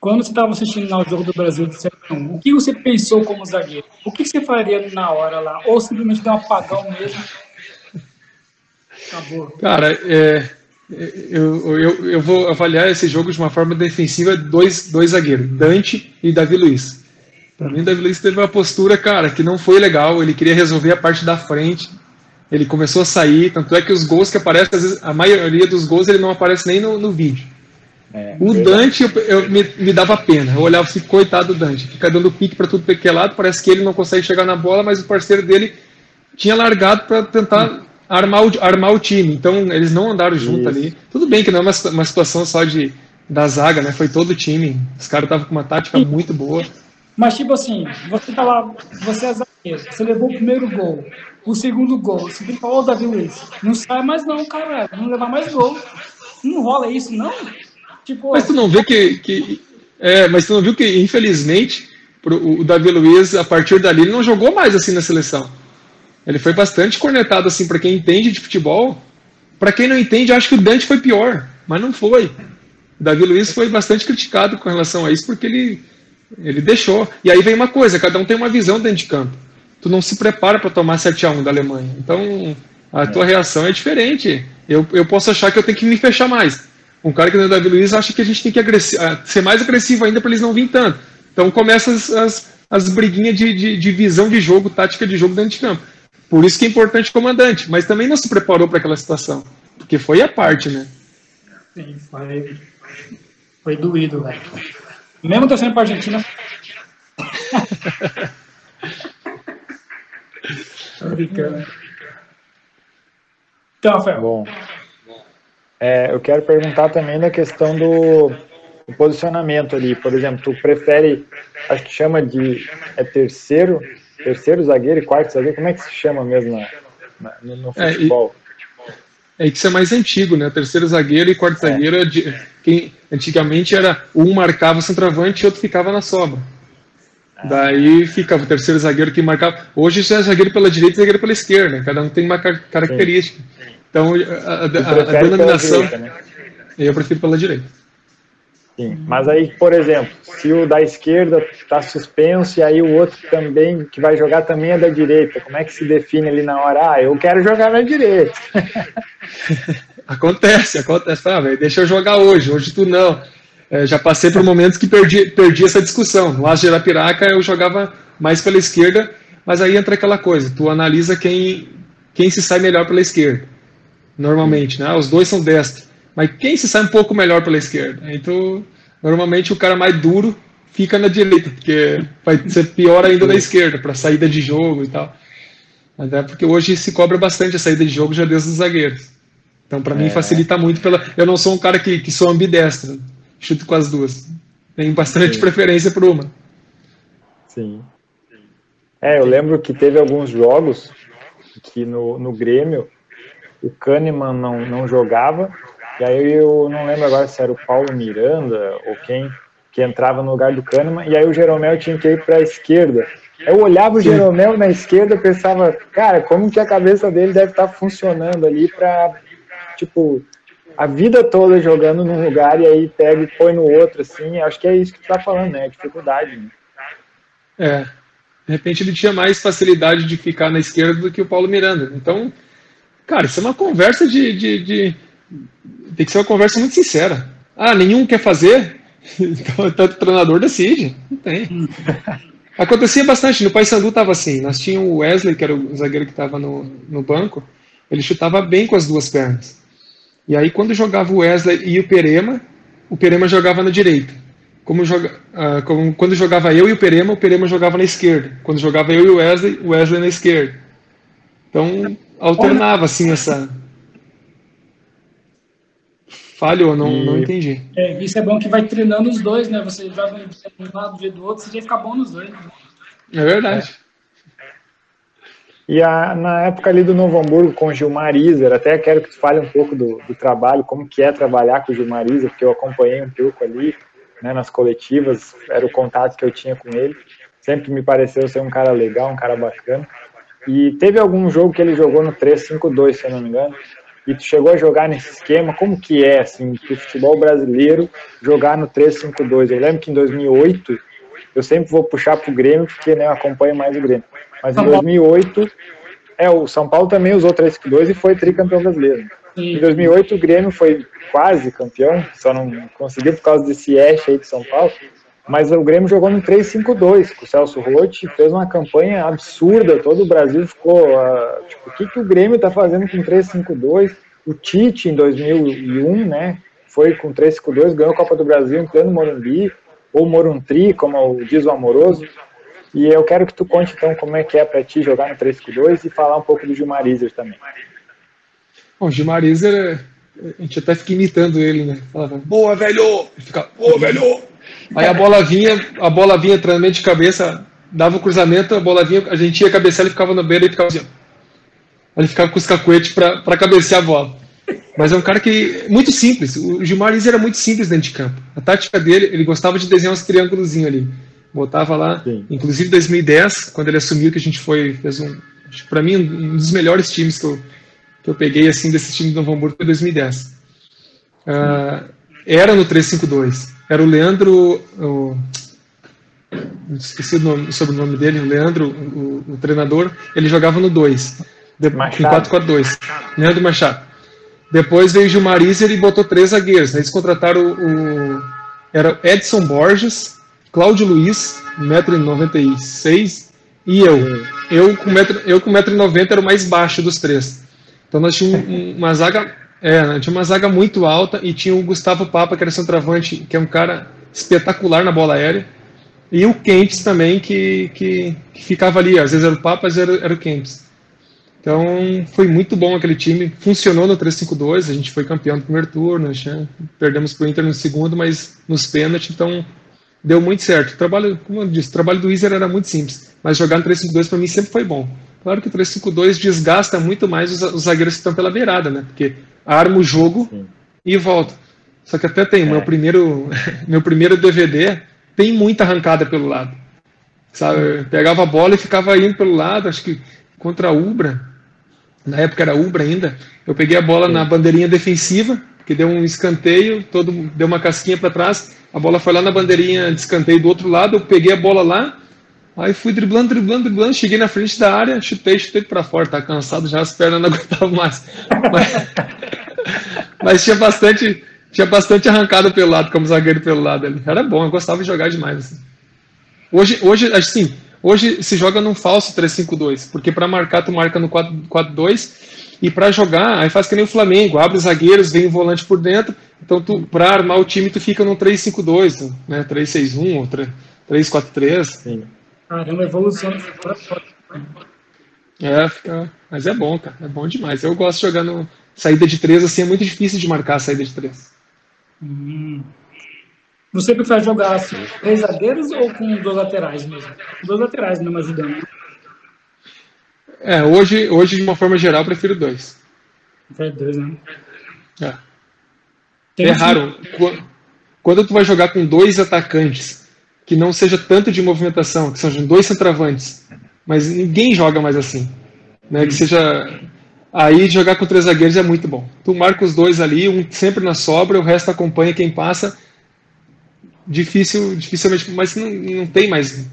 quando você estava assistindo o jogo do Brasil de 7 o que você pensou como zagueiro? O que você faria na hora lá? Ou simplesmente dar um apagão mesmo? Acabou. Cara, é, eu, eu, eu vou avaliar esse jogo de uma forma defensiva dois, dois zagueiros, Dante e Davi Luiz. Para mim, Davi Luiz teve uma postura, cara, que não foi legal. Ele queria resolver a parte da frente. Ele começou a sair. Tanto é que os gols que aparecem, vezes, a maioria dos gols ele não aparece nem no, no vídeo. É, o Dante, eu, eu me, me, dava pena. Eu olhava assim, coitado do Dante. Fica dando pique para tudo que é lado. Parece que ele não consegue chegar na bola, mas o parceiro dele tinha largado para tentar hum. armar, o, armar o time. Então, eles não andaram junto ali. Tudo bem que não é uma, uma situação só de da zaga, né? Foi todo o time. Os caras estavam com uma tática muito boa. Mas, tipo assim, você tá lá, você é zagueiro, você levou o primeiro gol, o segundo gol, você tem que falar, ô Davi Luiz, não sai mais não, cara, não levar mais gol. Não rola isso, não? Tipo, mas tu não vê que, que. É, mas tu não viu que, infelizmente, pro, o Davi Luiz, a partir dali, ele não jogou mais assim na seleção. Ele foi bastante cornetado, assim, para quem entende de futebol. Para quem não entende, acho que o Dante foi pior, mas não foi. O Davi Luiz foi bastante criticado com relação a isso, porque ele ele deixou. E aí vem uma coisa, cada um tem uma visão dentro de campo. Tu não se prepara para tomar 7 a 1 da Alemanha. Então, a tua é. reação é diferente. Eu, eu posso achar que eu tenho que me fechar mais. Um cara que nem o Davi Luiz acha que a gente tem que ser mais agressivo ainda para eles não virem tanto. Então começa as, as, as briguinhas de, de, de visão de jogo, tática de jogo dentro de campo. Por isso que é importante o comandante, mas também não se preparou para aquela situação, porque foi a parte, né? Sim, foi, foi doído, velho. Mesmo torcendo para a Argentina. Tô brincando. Então, Rafael. Bom, é, eu quero perguntar também da questão do, do, posicionamento ali. Por exemplo, tu prefere, acho que chama de é terceiro, terceiro zagueiro e quarto zagueiro, como é que se chama mesmo na, na, no, no, futebol? É, é que isso é mais antigo, né? Terceiro zagueiro e quarto é. zagueiro, quem, antigamente era um marcava o centroavante e outro ficava na sobra. Ah. Daí ficava o terceiro zagueiro que marcava. Hoje já é zagueiro pela direita e zagueiro pela esquerda, cada um tem uma característica. Sim. Então, a, a, a, denominação. Direita, né? Eu prefiro pela direita. Sim, mas aí, por exemplo, se o da esquerda está suspenso e aí o outro também, que vai jogar também é da direita, como é que se define ali na hora? Ah, eu quero jogar na direita. acontece, acontece. Ah, véio, deixa eu jogar hoje, hoje tu não. É, já passei por momentos que perdi, perdi essa discussão. No As de Arapiraca eu jogava mais pela esquerda, mas aí entra aquela coisa, tu analisa quem, quem se sai melhor pela esquerda normalmente, né? Os dois são destros. Mas quem se sai um pouco melhor pela esquerda? Então, normalmente o cara mais duro fica na direita, porque vai ser pior ainda na esquerda, para saída de jogo e tal. Até porque hoje se cobra bastante a saída de jogo já desde os zagueiros. Então, para é. mim, facilita muito. pela. Eu não sou um cara que, que sou ambidestro, chuto com as duas. Tenho bastante Sim. preferência por uma. Sim. É, eu lembro que teve alguns jogos que no, no Grêmio o Kahneman não, não jogava, e aí eu não lembro agora se era o Paulo Miranda ou quem que entrava no lugar do Kahneman, e aí o Jeromel tinha que ir para a esquerda. Eu olhava o Jeromel na esquerda e pensava, cara, como que a cabeça dele deve estar tá funcionando ali para, tipo, a vida toda jogando num lugar e aí pega e põe no outro, assim, acho que é isso que tu tá falando, né, dificuldade. Né? É, de repente ele tinha mais facilidade de ficar na esquerda do que o Paulo Miranda, então Cara, isso é uma conversa de, de, de, Tem que ser uma conversa muito sincera. Ah, nenhum quer fazer? Então, tanto o treinador decide. Não tem. Acontecia bastante. No Paysandu estava assim. Nós tínhamos o Wesley, que era o zagueiro que estava no, no banco. Ele chutava bem com as duas pernas. E aí, quando jogava o Wesley e o Perema, o Perema jogava na direita. Como, joga, uh, como quando jogava eu e o Perema, o Perema jogava na esquerda. Quando jogava eu e o Wesley, o Wesley na esquerda. Então, alternava assim essa. Falhou, não, e... não entendi. É, isso é bom que vai treinando os dois, né? Você joga um lado do outro, você já fica bom nos dois. Né? É verdade. É. E a, na época ali do Novo Hamburgo com o Gilmar Iser, até quero que tu fale um pouco do, do, trabalho, como que é trabalhar com o Gilmar Iser, porque eu acompanhei um pouco ali, né, nas coletivas, era o contato que eu tinha com ele. Sempre me pareceu ser um cara legal, um cara bacana. E teve algum jogo que ele jogou no 3-5-2, se eu não me engano. E tu chegou a jogar nesse esquema, como que é, assim, o futebol brasileiro jogar no 3-5-2? Eu lembro que em 2008, eu sempre vou puxar pro Grêmio, porque né, eu acompanho mais o Grêmio. Mas em 2008, é, o São Paulo também usou 3-5-2 e foi tricampeão brasileiro. Em 2008 o Grêmio foi quase campeão, só não conseguiu por causa desse Ash aí de São Paulo. Mas o Grêmio jogou no 3-5-2 com o Celso Rotti, fez uma campanha absurda, todo o Brasil ficou, uh, tipo, o que, que o Grêmio está fazendo com 3-5-2? O Tite, em 2001, né, foi com 3-5-2, ganhou a Copa do Brasil em pleno Morumbi, ou Moruntri, como diz o Amoroso. E eu quero que tu conte, então, como é que é para ti jogar no 3-5-2 e falar um pouco do Gilmar Iser também. Bom, o Gilmar Iser, a gente até fica imitando ele, né? Falava, boa, velho! Ele fica, boa, velho! Aí a bola vinha, a bola vinha treinamento de cabeça, dava o cruzamento, a bola vinha, a gente ia cabecear, ele ficava na beira e ficava assim. Ele ficava com os cacuetes para cabecear a bola. Mas é um cara que. Muito simples. O Gilmar Liz era muito simples dentro de campo. A tática dele, ele gostava de desenhar uns triângulos ali. Botava lá, Sim. inclusive em 2010, quando ele assumiu que a gente foi. Fez um. Para mim, um dos melhores times que eu, que eu peguei assim desse time do Novo Hamburgo foi 2010. Uh, era no 352 era o Leandro, o, esqueci o, nome, o sobrenome dele, o Leandro, o, o treinador, ele jogava no 2, em 4-4-2, Leandro Machado. Depois veio o Gilmar Iser e botou três zagueiros. Né? Eles contrataram o, o, era Edson Borges, Cláudio Luiz, 1,96m, e eu. Eu com 1,90m era o mais baixo dos três. Então nós tínhamos uma zaga, é, tinha uma zaga muito alta e tinha o Gustavo Papa, que era centroavante, que é um cara espetacular na bola aérea. E o Kempis também, que, que, que, ficava ali, às vezes era o Papa, às vezes era, era o Kempis. Então foi muito bom aquele time, funcionou no 3-5-2, a gente foi campeão do primeiro turno, né? perdemos para o Inter no segundo, mas nos pênaltis, então deu muito certo. O trabalho, como eu disse, o trabalho do Iser era muito simples, mas jogar no 3-5-2 para mim sempre foi bom. Claro que o 3-5-2 desgasta muito mais os, os, zagueiros que estão pela beirada, né? Porque arma o jogo Sim. e volta. Só que até tem, é. meu, primeiro, meu primeiro DVD tem muita arrancada pelo lado. Sabe? pegava a bola e ficava indo pelo lado, acho que contra a Ubra, na época era Ubra ainda, eu peguei a bola Sim. na bandeirinha defensiva, que deu um escanteio, todo deu uma casquinha para trás, a bola foi lá na bandeirinha de escanteio do outro lado, eu peguei a bola lá, aí fui driblando, driblando, driblando, cheguei na frente da área, chutei, chutei para fora, tá cansado já, as pernas não aguentavam mais. Mas, mas tinha bastante tinha bastante arrancada pelo lado, como zagueiro pelo lado ali. Era bom, eu gostava de jogar demais. Assim. Hoje, hoje, assim, hoje se joga num falso 3-5-2, porque para marcar tu marca no 4-2 e para jogar, aí faz que nem o Flamengo, abre os zagueiros, vem o volante por dentro, então tu para armar o time tu fica no 3-5-2, né? 3-6-1 ou 3-4-3. Sim. Caramba, evolução. É, fica... mas é bom, cara, é bom demais. Eu gosto de jogar no saída de três, assim, é muito difícil de marcar a saída de três. Hum. Você prefere jogar assim, três zagueiros ou com dois laterais mesmo? Dois laterais mesmo ajudando. É, hoje, hoje de uma forma geral, eu prefiro dois. Prefere dois, né? É. é raro. Quando tu vai jogar com dois atacantes, que não seja tanto de movimentação, que sejam dois centroavantes, mas ninguém joga mais assim. Né? Que seja Aí jogar com três zagueiros é muito bom. Tu marca os dois ali, um sempre na sobra, o resto acompanha quem passa. Difícil, dificilmente, mas não, não tem mais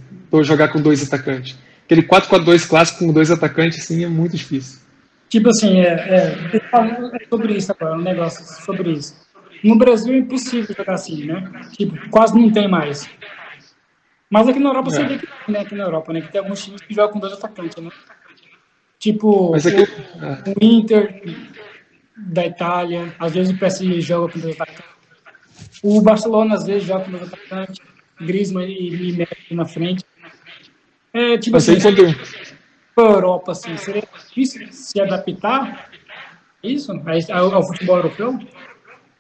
jogar com dois atacantes. Aquele 4-4-2 clássico com dois atacantes, assim, é muito difícil. Tipo assim, é, é, é sobre isso agora, um negócio sobre isso. No Brasil é impossível jogar assim, né? Tipo, quase não tem mais. Mas aqui na Europa é. você vê que né? Aqui na Europa, né? Que tem alguns times que jogam com dois atacantes, né? Tipo, aqui... o, Inter da Itália, às vezes o PSG joga com dois atacantes. O Barcelona às vezes joga com dois atacantes. Griezmann e Messi na frente. É, tipo Mas assim, quando... para a Europa, assim, seria difícil se adaptar isso ao, ao futebol europeu?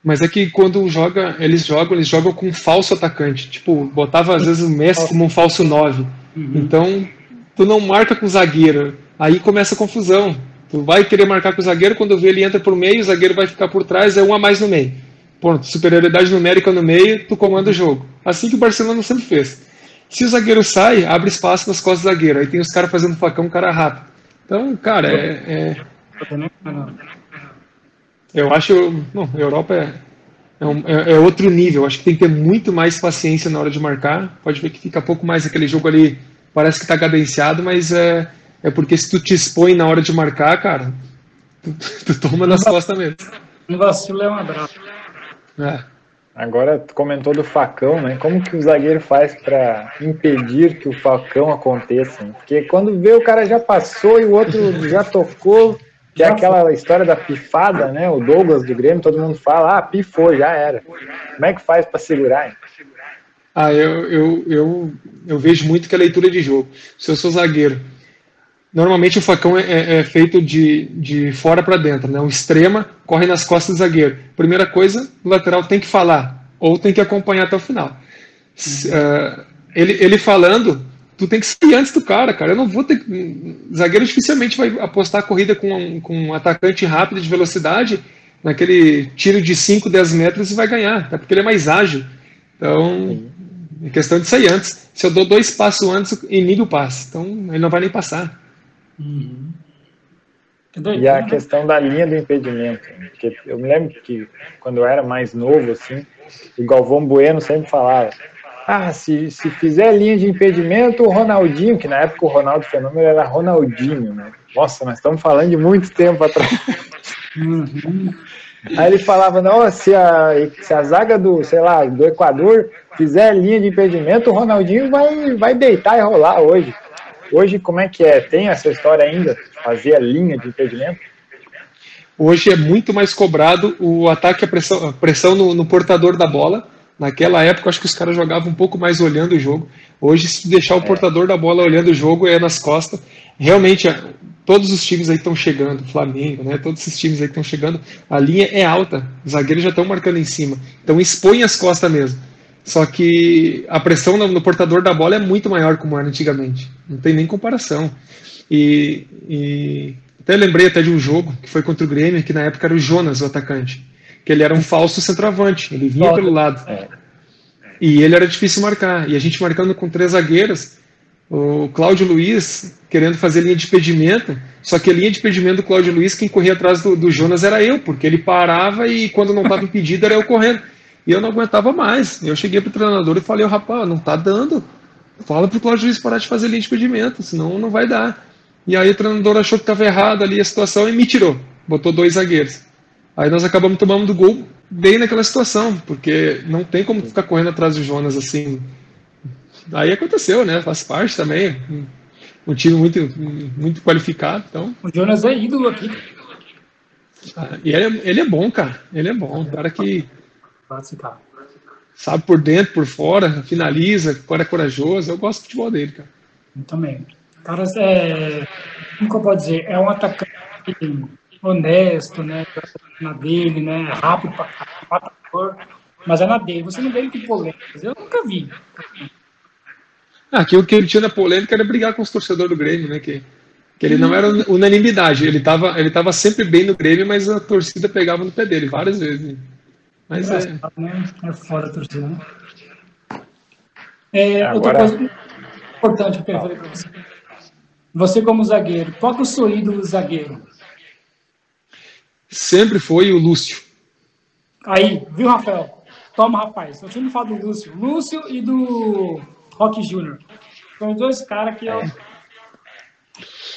Mas é que quando joga, eles jogam, eles jogam com um falso atacante. Tipo, botava às vezes o Messi como um falso 9. Uhum. Então, tu não marca com zagueiro. Aí começa a confusão. Tu vai querer marcar com o zagueiro, quando vê ele entra por meio, o zagueiro vai ficar por trás, é um a mais no meio. Ponto. Superioridade numérica no meio, tu comanda o jogo. Assim que o Barcelona sempre fez. Se o zagueiro sai, abre espaço nas costas do zagueiro. Aí tem os caras fazendo facão, cara rápido. Então, cara, é. é... Eu acho. Não, a Europa é, é, um, é, é, outro nível. Acho que tem que ter muito mais paciência na hora de marcar. Pode ver que fica pouco mais aquele jogo ali. Parece que está cadenciado, mas é, é porque se tu te expõe na hora de marcar, cara, tu, tu toma nas costas mesmo. Um vacilo é um abraço. É. Agora, tu comentou do facão, né? Como que o zagueiro faz para impedir que o facão aconteça? Porque quando vê o cara já passou e o outro já tocou, que é aquela história da pifada, né? O Douglas do Grêmio, todo mundo fala, ah, pifou, já era. Como é que faz para segurar? Ah, eu, eu, eu, eu vejo muito que é leitura de jogo. Se eu sou zagueiro Normalmente o facão é, é, é feito de, de fora para dentro, né? O extrema corre nas costas do zagueiro. Primeira coisa, o lateral tem que falar ou tem que acompanhar até o final. Uh, ele, ele falando, tu tem que sair antes do cara, cara. Eu não vou ter. Zagueiro dificilmente vai apostar a corrida com um, com um atacante rápido de velocidade naquele tiro de 5, 10 metros e vai ganhar, até porque ele é mais ágil. Então, é questão de sair antes. Se eu dou dois passos antes, inibe o passe. Então, ele não vai nem passar. Uhum. E a questão da linha do impedimento. Porque eu me lembro que quando eu era mais novo, assim, o Galvão Bueno sempre falava: ah, se, se fizer linha de impedimento, o Ronaldinho, que na época o Ronaldo Fenômeno era Ronaldinho, né? Nossa, nós estamos falando de muito tempo atrás. Uhum. Aí ele falava, não, se a, se a zaga do, sei lá, do Equador fizer linha de impedimento, o Ronaldinho vai, vai deitar e rolar hoje. Hoje, como é que é? Tem essa história ainda? Fazer a linha de impedimento? Hoje é muito mais cobrado o ataque, a pressão, a pressão no, no portador da bola. Naquela época, acho que os caras jogavam um pouco mais olhando o jogo. Hoje, se deixar o é. portador da bola olhando o jogo, é nas costas. Realmente, todos os times aí estão chegando, Flamengo, né? Todos esses times aí estão chegando, a linha é alta, os zagueiros já estão marcando em cima. Então expõe as costas mesmo. Só que a pressão no, no, portador da bola é muito maior como era antigamente. Não tem nem comparação. E, e, até lembrei até de um jogo que foi contra o Grêmio, que na época era o Jonas, o atacante. Que ele era um falso centroavante, ele vinha pelo lado. É. E ele era difícil marcar. E a gente marcando com três zagueiros, o Cláudio Luiz querendo fazer linha de impedimento, só que a linha de impedimento do Cláudio Luiz, quem corria atrás do, do Jonas era eu, porque ele parava e quando não estava impedido era eu correndo. E eu não aguentava mais. Eu cheguei para o treinador e falei, rapaz, não está dando. Fala para o Cláudio Luiz parar de fazer linha de impedimento, senão não vai dar. E aí o treinador achou que estava errado ali a situação e me tirou. Botou dois zagueiros. Aí nós acabamos tomando gol bem naquela situação, porque não tem como ficar correndo atrás do Jonas assim Aí aconteceu, né? Faz parte também. Um time muito, muito qualificado. Então. O Jonas é ídolo aqui. Ah, e ele é, ele é bom, cara. Ele é bom. Um cara que. Sabe por dentro, por fora, finaliza, cara é corajoso. Eu gosto do futebol dele, cara. Eu também. Cara, é, como eu posso dizer? É um atacante honesto, né? Na dele, né? Rápido pra caramba, mas é na dele. Você não vê ele com polêmicas. Eu nunca vi. Ah, aquilo que ele tinha na polêmica era brigar com os torcedores do Grêmio, né? Que, que ele não era unanimidade. Ele estava ele tava sempre bem no Grêmio, mas a torcida pegava no pé dele várias vezes. Né? Mas é. Né? É fora a torcida, né? É, Agora... Outra coisa importante que eu quero falar para você. Você, como zagueiro, qual que é o seu ídolo zagueiro? Sempre foi o Lúcio. Aí, viu, Rafael? Toma, rapaz. Eu tinha me falado do Lúcio. Lúcio e do Rock Jr. São os dois caras que eu. É.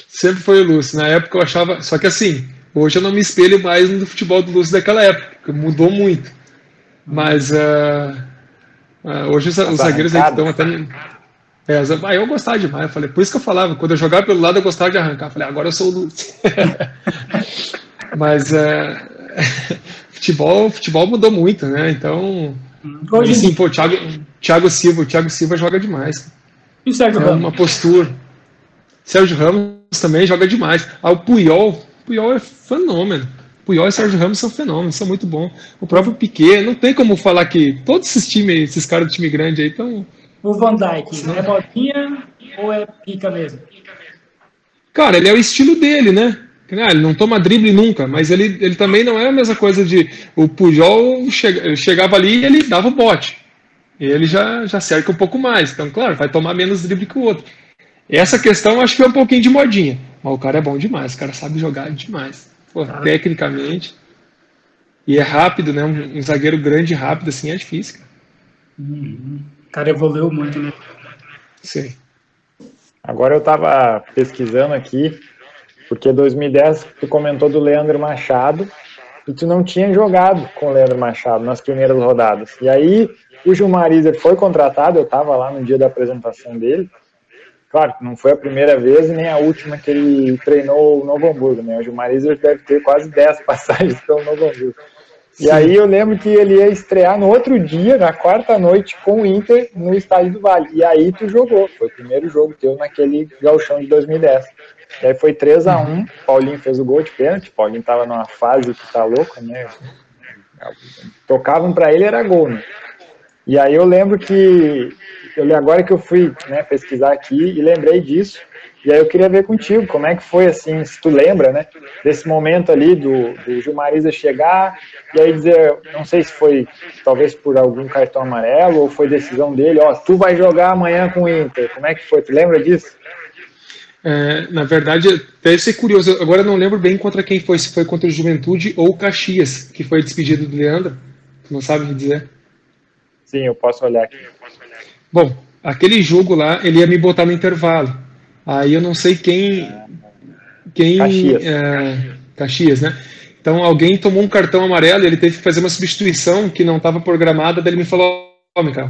Sempre foi o Lúcio. Na época eu achava. Só que assim, hoje eu não me espelho mais no futebol do Lúcio daquela época, mudou muito. Mas uh, uh, hoje os, os zagueiros aí que estão até. É, ah, eu gostava demais. Eu falei, por isso que eu falava, quando eu jogava pelo lado eu gostava de arrancar. Eu falei, agora eu sou o Lúcio. Mas uh, futebol, futebol mudou muito, né? Então Hoje sim, pô, Thiago, Thiago Silva, o Thiago Silva joga demais. E o Sérgio é Ramos? Uma postura. Sérgio Ramos também joga demais. Ah, o Puyol, Puyol é fenômeno. Puyol e Sérgio Ramos são fenômenos, são muito bons. O próprio Piquet, não tem como falar que todos esses times, esses caras do time grande aí estão. O Van Dijk, é botinha ou é pica mesmo? Cara, ele é o estilo dele, né? Ah, ele não toma drible nunca, mas ele, ele também não é a mesma coisa de. O Pujol che, chegava ali e ele dava o bote. Ele já, já cerca um pouco mais. Então, claro, vai tomar menos drible que o outro. Essa questão acho que é um pouquinho de modinha. Mas o cara é bom demais, o cara sabe jogar demais. Pô, tecnicamente. E é rápido, né? Um, um, zagueiro grande e rápido assim é difícil. Cara. Uhum. O cara evoluiu muito, né? Sim. Agora eu estava pesquisando aqui porque 2010 tu comentou do Leandro Machado e tu não tinha jogado com o Leandro Machado nas primeiras rodadas. E aí o Gilmar Iser foi contratado, eu estava lá no dia da apresentação dele. Claro, não foi a primeira vez nem a última que ele treinou o Novo Hamburgo, né? O Gilmar Iser deve ter quase 10 passagens pelo Novo Hamburgo. E aí eu lembro que ele ia estrear no outro dia, na quarta noite, com o Inter no Estádio do Vale. E aí tu jogou, foi o primeiro jogo teu naquele gauchão de 2010. E aí foi 3 a 1 uhum. Paulinho fez o gol de pênalti, Paulinho tava numa fase que tá louco, né? Tocavam para ele, era gol, né? E aí eu lembro que, eu, agora que eu fui né, pesquisar aqui e lembrei disso, e aí eu queria ver contigo, como é que foi, assim, se tu lembra, né, desse momento ali do, do Gilmarisa chegar, e aí dizer, não sei se foi talvez por algum cartão amarelo, ou foi decisão dele, ó, tu vai jogar amanhã com o Inter, como é que foi, tu lembra disso? É, na verdade, deve ser curioso. Agora não lembro bem contra quem foi, se foi contra o Juventude ou o Caxias, que foi despedido do Leandro. Não sabe me dizer? Sim, eu posso olhar aqui. Bom, aquele jogo lá, ele ia me botar no intervalo. Aí eu não sei quem. Quem. Caxias. É, Caxias, né? Então alguém tomou um cartão amarelo e ele teve que fazer uma substituição que não estava programada. Daí ele me falou: Ó, oh,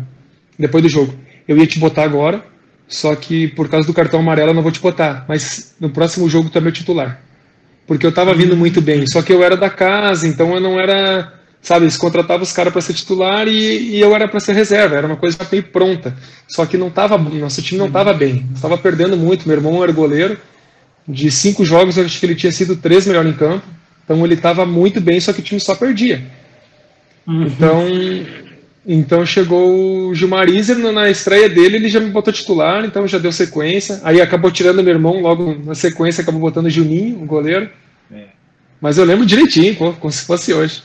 depois do jogo, eu ia te botar agora, só que por causa do cartão amarelo eu não vou te botar. Mas no próximo jogo tu é meu titular. Porque eu estava vindo muito bem. Só que eu era da casa, então eu não era. Sabe, eles contratavam os caras para ser titular e, e eu era para ser reserva. Era uma coisa meio pronta. Só que não tava, nosso time não estava bem. Estava perdendo muito. Meu irmão era goleiro. De cinco jogos, eu acho que ele tinha sido três melhor em campo. Então ele estava muito bem, só que o time só perdia. Uhum. Então então chegou o Gilmar Iser, na estreia dele ele já me botou titular, então já deu sequência. Aí acabou tirando meu irmão, logo na sequência acabou botando o Juninho, o goleiro. É. Mas eu lembro direitinho, pô, como se fosse hoje.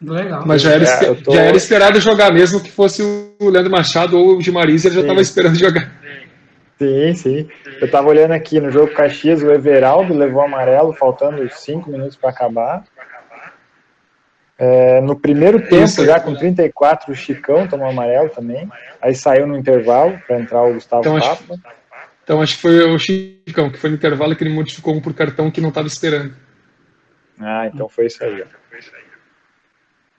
Legal. Mas já era, é, tô... já era esperado jogar, mesmo que fosse o Leandro Machado ou o Gilmar Iser, já estava esperando jogar. Sim, sim. Eu estava olhando aqui no jogo Caxias, o Everaldo levou amarelo, faltando cinco minutos para acabar. É, no primeiro tempo, Isso. já com 34, o Chicão tomou amarelo também. Aí saiu no intervalo para entrar o Gustavo então, Acho, então acho que foi o Chicão, que foi no intervalo que ele modificou um por cartão que não estava esperando. Ah, então foi isso aí. Ó.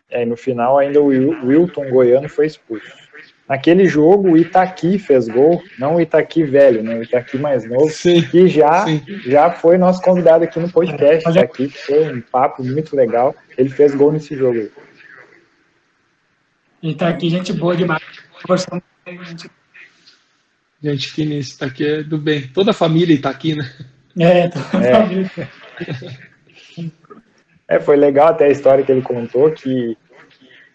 É, e no final ainda o Wilton Goiano foi expulso. Naquele jogo, o Itaqui fez gol, não o Itaqui velho, né? O Itaqui mais novo, sim, que já, sim. já foi nosso convidado aqui no podcast aqui, que foi um papo muito legal. Ele fez gol nesse jogo aí. Itaqui, gente boa demais. Gente finíssima, Itaqui é do bem. Toda a família Itaqui, né? É, toda a é. família. É, foi legal até a história que ele contou, que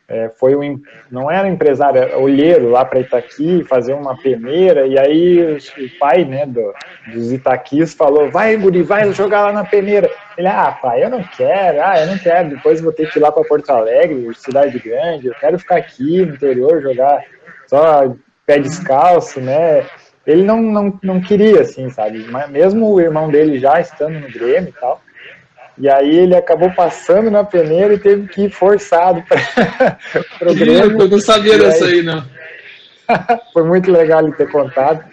é, foi um, não era empresário, era olheiro lá para Itaqui, fazer uma peneira, e aí o pai né, do, dos Itaquis falou, vai Guri, vai jogar lá na peneira. Ele, ah pai, eu não quero, ah, eu não quero, depois vou ter que ir lá para Porto Alegre, cidade grande, eu quero ficar aqui no interior, jogar só pé descalço, né, ele não, não, não queria, assim, sabe, Mas mesmo o irmão dele já estando no Grêmio e tal, e aí ele acabou passando na peneira e teve que ir forçado para o Grêmio. Eu não sabia dessa aí, não. foi muito legal ele ter contado.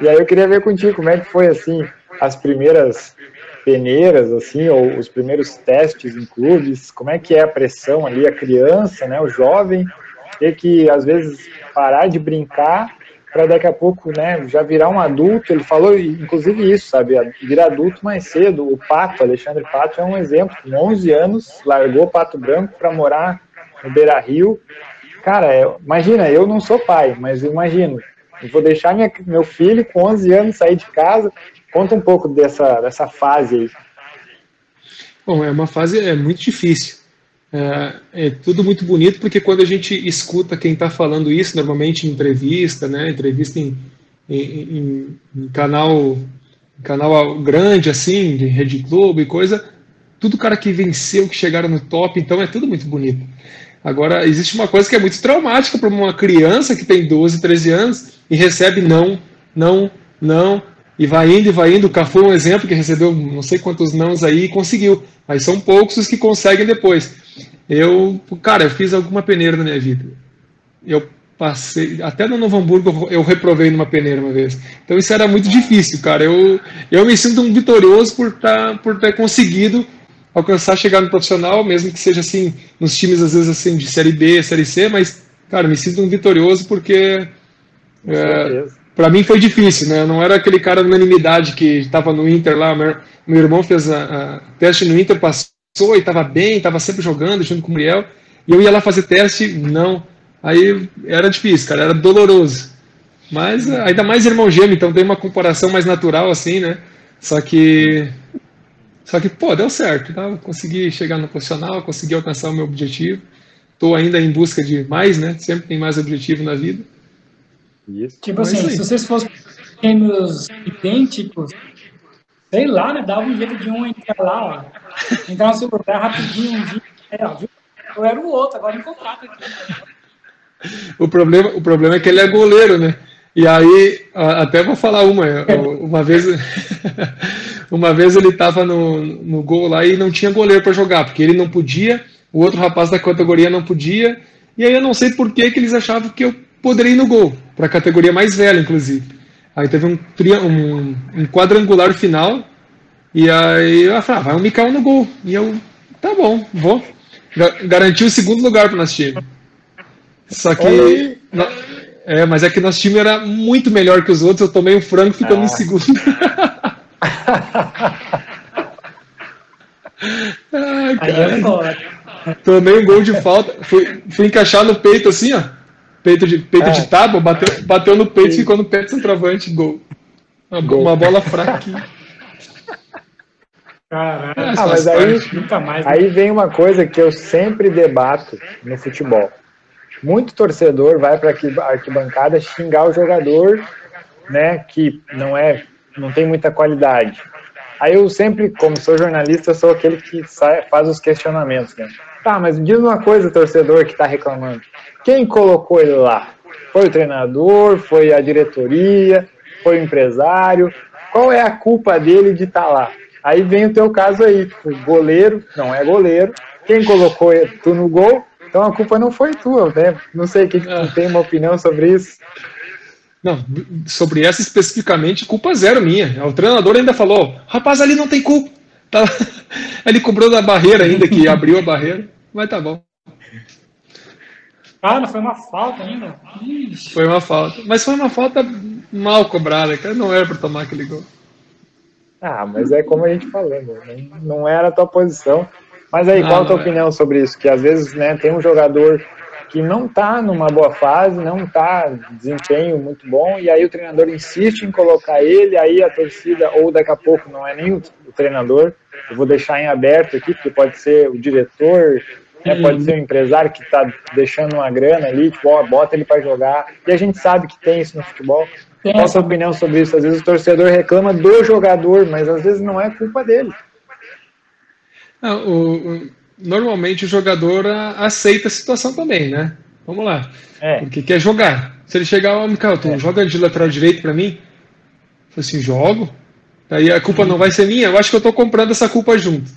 E aí eu queria ver contigo como é que foi assim as primeiras peneiras, assim, ou os primeiros testes em clubes, como é que é a pressão ali, a criança, né, o jovem, ter que às vezes parar de brincar para daqui a pouco, né, já virar um adulto. Ele falou, inclusive, isso, sabe, virar adulto mais cedo. O Pato, Alexandre Pato, é um exemplo. Com 11 anos, largou o Pato Branco para morar no Beira Rio. Cara, é, imagina, eu não sou pai, mas imagino, vou deixar minha, meu filho com 11 anos sair de casa. Conta um pouco dessa, dessa fase aí. Bom, é uma fase é muito difícil. É, é, tudo muito bonito, porque quando a gente escuta quem está falando isso, normalmente em entrevista, né, entrevista em, em, em, em canal, canal grande, assim, de Rede Globo e coisa, tudo cara que venceu, que chegaram no top, então é tudo muito bonito. Agora, existe uma coisa que é muito traumática para uma criança que tem 12, 13 anos e recebe não, não, não, e vai indo e vai indo. O Cafu é um exemplo que recebeu não sei quantos nãos aí e conseguiu, mas são poucos os que conseguem depois. Eu, cara, eu fiz alguma peneira na minha vida. Eu passei, até no Novo Hamburgo eu reprovei numa peneira uma vez. Então isso era muito difícil, cara. Eu, eu me sinto um vitorioso por, tá, por ter conseguido alcançar chegar no profissional, mesmo que seja assim, nos times às vezes assim de série B, série C, mas cara, me sinto um vitorioso porque é, para mim foi difícil, né? Eu não era aquele cara de unanimidade que estava no Inter lá, meu, meu irmão fez a, a teste no Inter, passou e estava bem, estava sempre jogando junto com o Muriel, e eu ia lá fazer teste, não. Aí era difícil, cara, era doloroso. Mas eh, ainda mais irmão gêmeo, então tem uma comparação mais natural assim, né? Só que só que, pô, deu certo, tá? Consegui chegar no profissional, consegui alcançar o meu objetivo. Estou ainda em busca de mais, né? Sempre tem mais objetivo na vida. Isso. Tipo assim, se vocês fossem gêmeos idênticos, sei lá, né? Dava um jeito de um entrar lá, ó. Entrar no seu lugar rapidinho um dia. É, ó, eu era o outro, agora em contrato aqui. O problema, o problema é que ele é goleiro, né? E aí, até vou falar uma, uma vez, uma vez ele estava no, no gol lá e não tinha goleiro para jogar, porque ele não podia, o outro rapaz da categoria não podia, e aí eu não sei por que, que eles achavam que eu poderia ir no gol, para a categoria mais velha, inclusive. Aí teve um, um, um quadrangular final. E aí eu falei, ah, vai um Mikael no gol. E eu tá bom, vou. Garantiu o segundo lugar para o nosso time. Só que. É, mas é que nosso time era muito melhor que os outros, eu tomei um frango ficando ah. em segundo. Ai, cara. Tomei um gol de falta, fui, fui encaixar no peito assim, ó. Peito de, peito ah. de tábua, bateu, bateu no peito e ficou no pé do centroavante, gol. Uma, gol. uma bola fraquinha. Caralho, ah, mas aí, nunca mais, né? aí vem uma coisa que eu sempre debato no futebol. Muito torcedor vai para a arquibancada xingar o jogador, né, que não é, não tem muita qualidade. Aí eu sempre, como sou jornalista, sou aquele que sai, faz os questionamentos, né? Tá, mas diz uma coisa, torcedor que está reclamando. Quem colocou ele lá? Foi o treinador? Foi a diretoria? Foi o empresário? Qual é a culpa dele de estar tá lá? Aí vem o teu caso aí, o goleiro não é goleiro. Quem colocou tu no gol? Então a culpa não foi tua, né? Não sei que tu tem uma opinião sobre isso. Não, sobre essa especificamente, culpa zero minha. O treinador ainda falou: rapaz, ali não tem culpa. Tá... Ele cobrou da barreira ainda, que abriu a barreira, mas tá bom. Ah, não foi uma falta ainda? Ixi. Foi uma falta. Mas foi uma falta mal cobrada, cara. Não era para tomar aquele gol. Ah, mas é como a gente falou, né? não era a tua posição. Mas aí, qual a tua é. opinião sobre isso? Que às vezes né, tem um jogador que não está numa boa fase, não está desempenho muito bom, e aí o treinador insiste em colocar ele, aí a torcida, ou daqui a pouco não é nem o, treinador, eu vou deixar em aberto aqui, porque pode ser o diretor, né, pode uhum. ser o empresário que está deixando uma grana ali, tipo, ó, bota ele para jogar, e a gente sabe que tem isso no futebol. Qual a sua opinião sobre isso? Às vezes o torcedor reclama do jogador, mas às vezes não é culpa dele. Não, o, normalmente o jogador aceita a situação também, né? Vamos lá. É. Porque quer jogar. Se ele chegar, ó, oh, Mikael, tu é. joga de lateral direito para mim? Eu assim, jogo. Aí a culpa não vai ser minha. Eu acho que eu tô comprando essa culpa junto.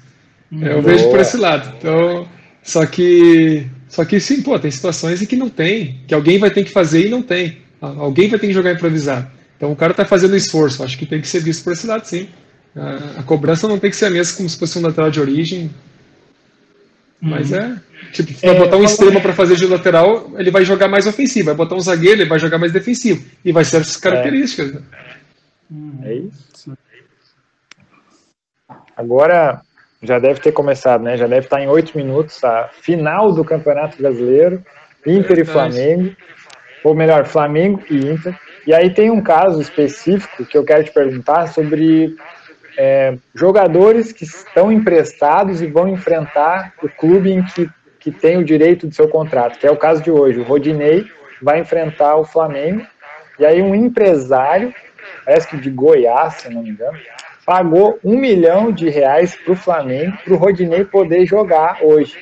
Hum, eu vejo por esse lado. Então, só que, só que sim, pô, tem situações em que não tem, que alguém vai ter que fazer e não tem. Alguém vai ter que jogar improvisado. Então o cara tá fazendo esforço. Acho que tem que ser visto por esse lado, sim. A, a cobrança não tem que ser a mesma como se fosse um lateral de origem. Mas uhum. é. Tipo, se vai é, botar um extremo para fazer de lateral, ele vai jogar mais ofensivo. Vai botar um zagueiro, ele vai jogar mais defensivo. E vai ser essas características. É, é isso. Agora já deve ter começado, né? Já deve estar em oito minutos a final do Campeonato Brasileiro, Inter é e Flamengo. Ou melhor, Flamengo e Inter. E aí tem um caso específico que eu quero te perguntar sobre é, jogadores que estão emprestados e vão enfrentar o clube em que, que tem o direito do seu contrato, que é o caso de hoje. O Rodinei vai enfrentar o Flamengo, e aí um empresário, parece que de Goiás, se não me engano, pagou um milhão de reais para o Flamengo, para o Rodinei poder jogar hoje.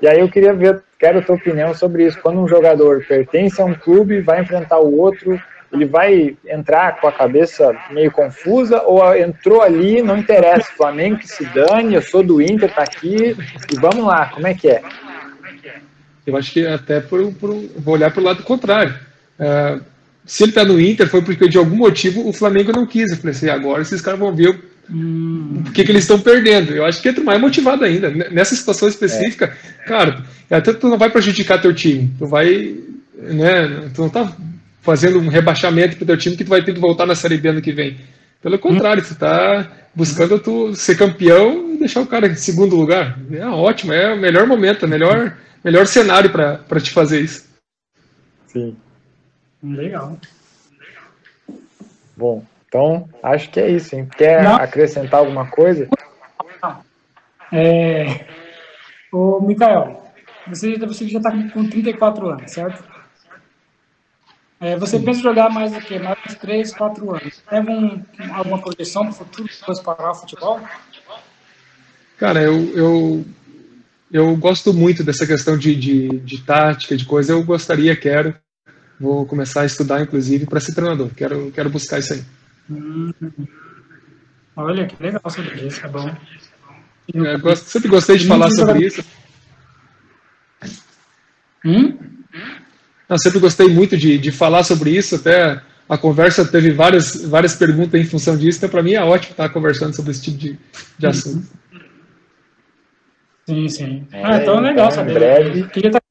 E aí eu queria ver, quero a tua opinião sobre isso. Quando um jogador pertence a um clube, vai enfrentar o outro, ele vai entrar com a cabeça meio confusa ou entrou ali, não interessa, Flamengo que se dane, eu sou do Inter, tá aqui e vamos lá, como é que é? Eu acho que até por, por vou olhar para o lado contrário. Uh, se ele está no Inter foi porque de algum motivo o Flamengo não quis. Eu falei assim, agora esses caras vão ver hum. o que, que eles estão perdendo. Eu acho que entra mais motivado ainda. Nessa situação específica, é. cara, até tu não vai prejudicar teu time. Tu vai, né? Tu não tá fazendo um rebaixamento para o teu time que tu vai ter que voltar na Série B ano que vem. Pelo contrário, tu está buscando tu ser campeão e deixar o cara em segundo lugar. É ótimo, é o melhor momento, o melhor, melhor cenário para te fazer isso. Sim. Legal. Bom, então acho que é isso. Hein? Quer Não. acrescentar alguma coisa? É... Ô, Mikael, você, você já está com 34 anos, certo? É, você pensa em jogar mais do que? Mais de 3, 4 anos. Teve um, alguma projeção para o futuro depois parar o futebol? Cara, eu, eu, eu gosto muito dessa questão de, de, de tática, de coisa. Eu gostaria, quero. Vou começar a estudar, inclusive, para ser treinador. Quero, quero buscar isso aí. Hum, olha, que legal sobre isso, é bom. Eu gosto, sempre gostei de falar sobre isso. Hum? Eu sempre gostei muito de, de falar sobre isso, até a conversa teve várias, várias perguntas em função disso, então para mim é ótimo estar conversando sobre esse tipo de, de assunto. Sim, sim. É, ah, então é legal saber. Em breve. Queria estar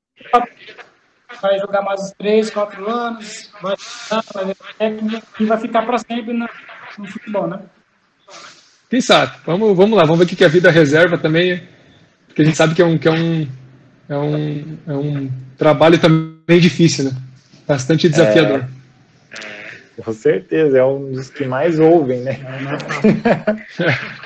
vai jogar mais uns 3, 4 anos, vai vai técnica e vai ficar para sempre no, no, futebol, né? Quem sabe? Vamos, vamos lá, vamos ver o que a vida reserva também, porque a gente sabe que é um, que é um, é um, é um trabalho também difícil, né? Bastante desafiador. É, com certeza, é um dos que mais ouvem, né? É,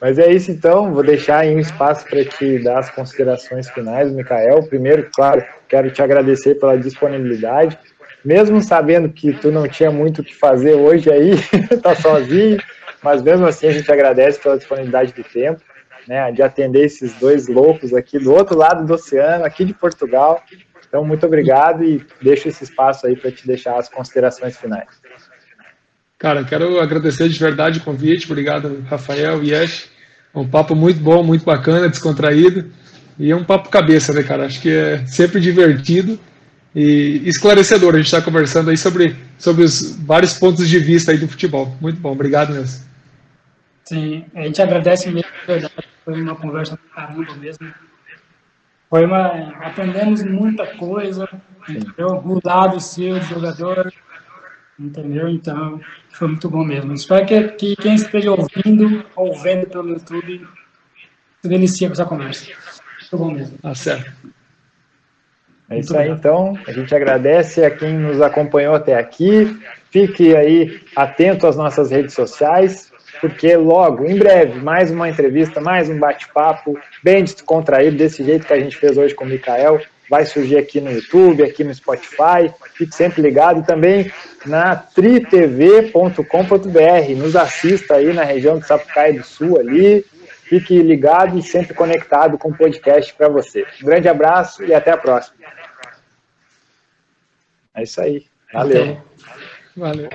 Mas é isso então, vou deixar aí um espaço para te dar as considerações finais, Mikael. Primeiro, claro, quero te agradecer pela disponibilidade, mesmo sabendo que tu não tinha muito o que fazer hoje aí, tá sozinho, mas mesmo assim a gente agradece pela disponibilidade do tempo, né, de atender esses dois loucos aqui do outro lado do oceano, aqui de Portugal. Então, muito obrigado e deixo esse espaço aí para te deixar as considerações finais. Cara, quero agradecer de verdade o convite. Obrigado, Rafael e Yesh. É um papo muito bom, muito bacana, descontraído. E é um papo cabeça, né, cara? Acho que é sempre divertido e esclarecedor. A gente está conversando aí sobre, sobre os vários pontos de vista aí do futebol. Muito bom, obrigado mesmo. Sim, a gente agradece mesmo, verdade. Foi uma conversa do caramba mesmo. Foi uma. Aprendemos muita coisa, entendeu? O lado seu de jogador, entendeu? Então, foi muito bom mesmo. Espero que, que quem esteja ouvindo ou vendo pelo YouTube se delicia com essa conversa. Muito bom mesmo. Tá certo. É isso aí, então. A gente agradece a quem nos acompanhou até aqui. Fique aí atento às nossas redes sociais, porque logo, em breve, mais uma entrevista, mais um bate-papo bem descontraído, desse jeito que a gente fez hoje com o Mikael vai surgir aqui no YouTube, aqui no Spotify. Fique sempre ligado e também na tritv.com.br. Nos assista aí na região de Sapucaia do Sul ali. Fique ligado e sempre conectado com o podcast para você. Um grande abraço e até a próxima. É isso aí. Valeu. Valeu.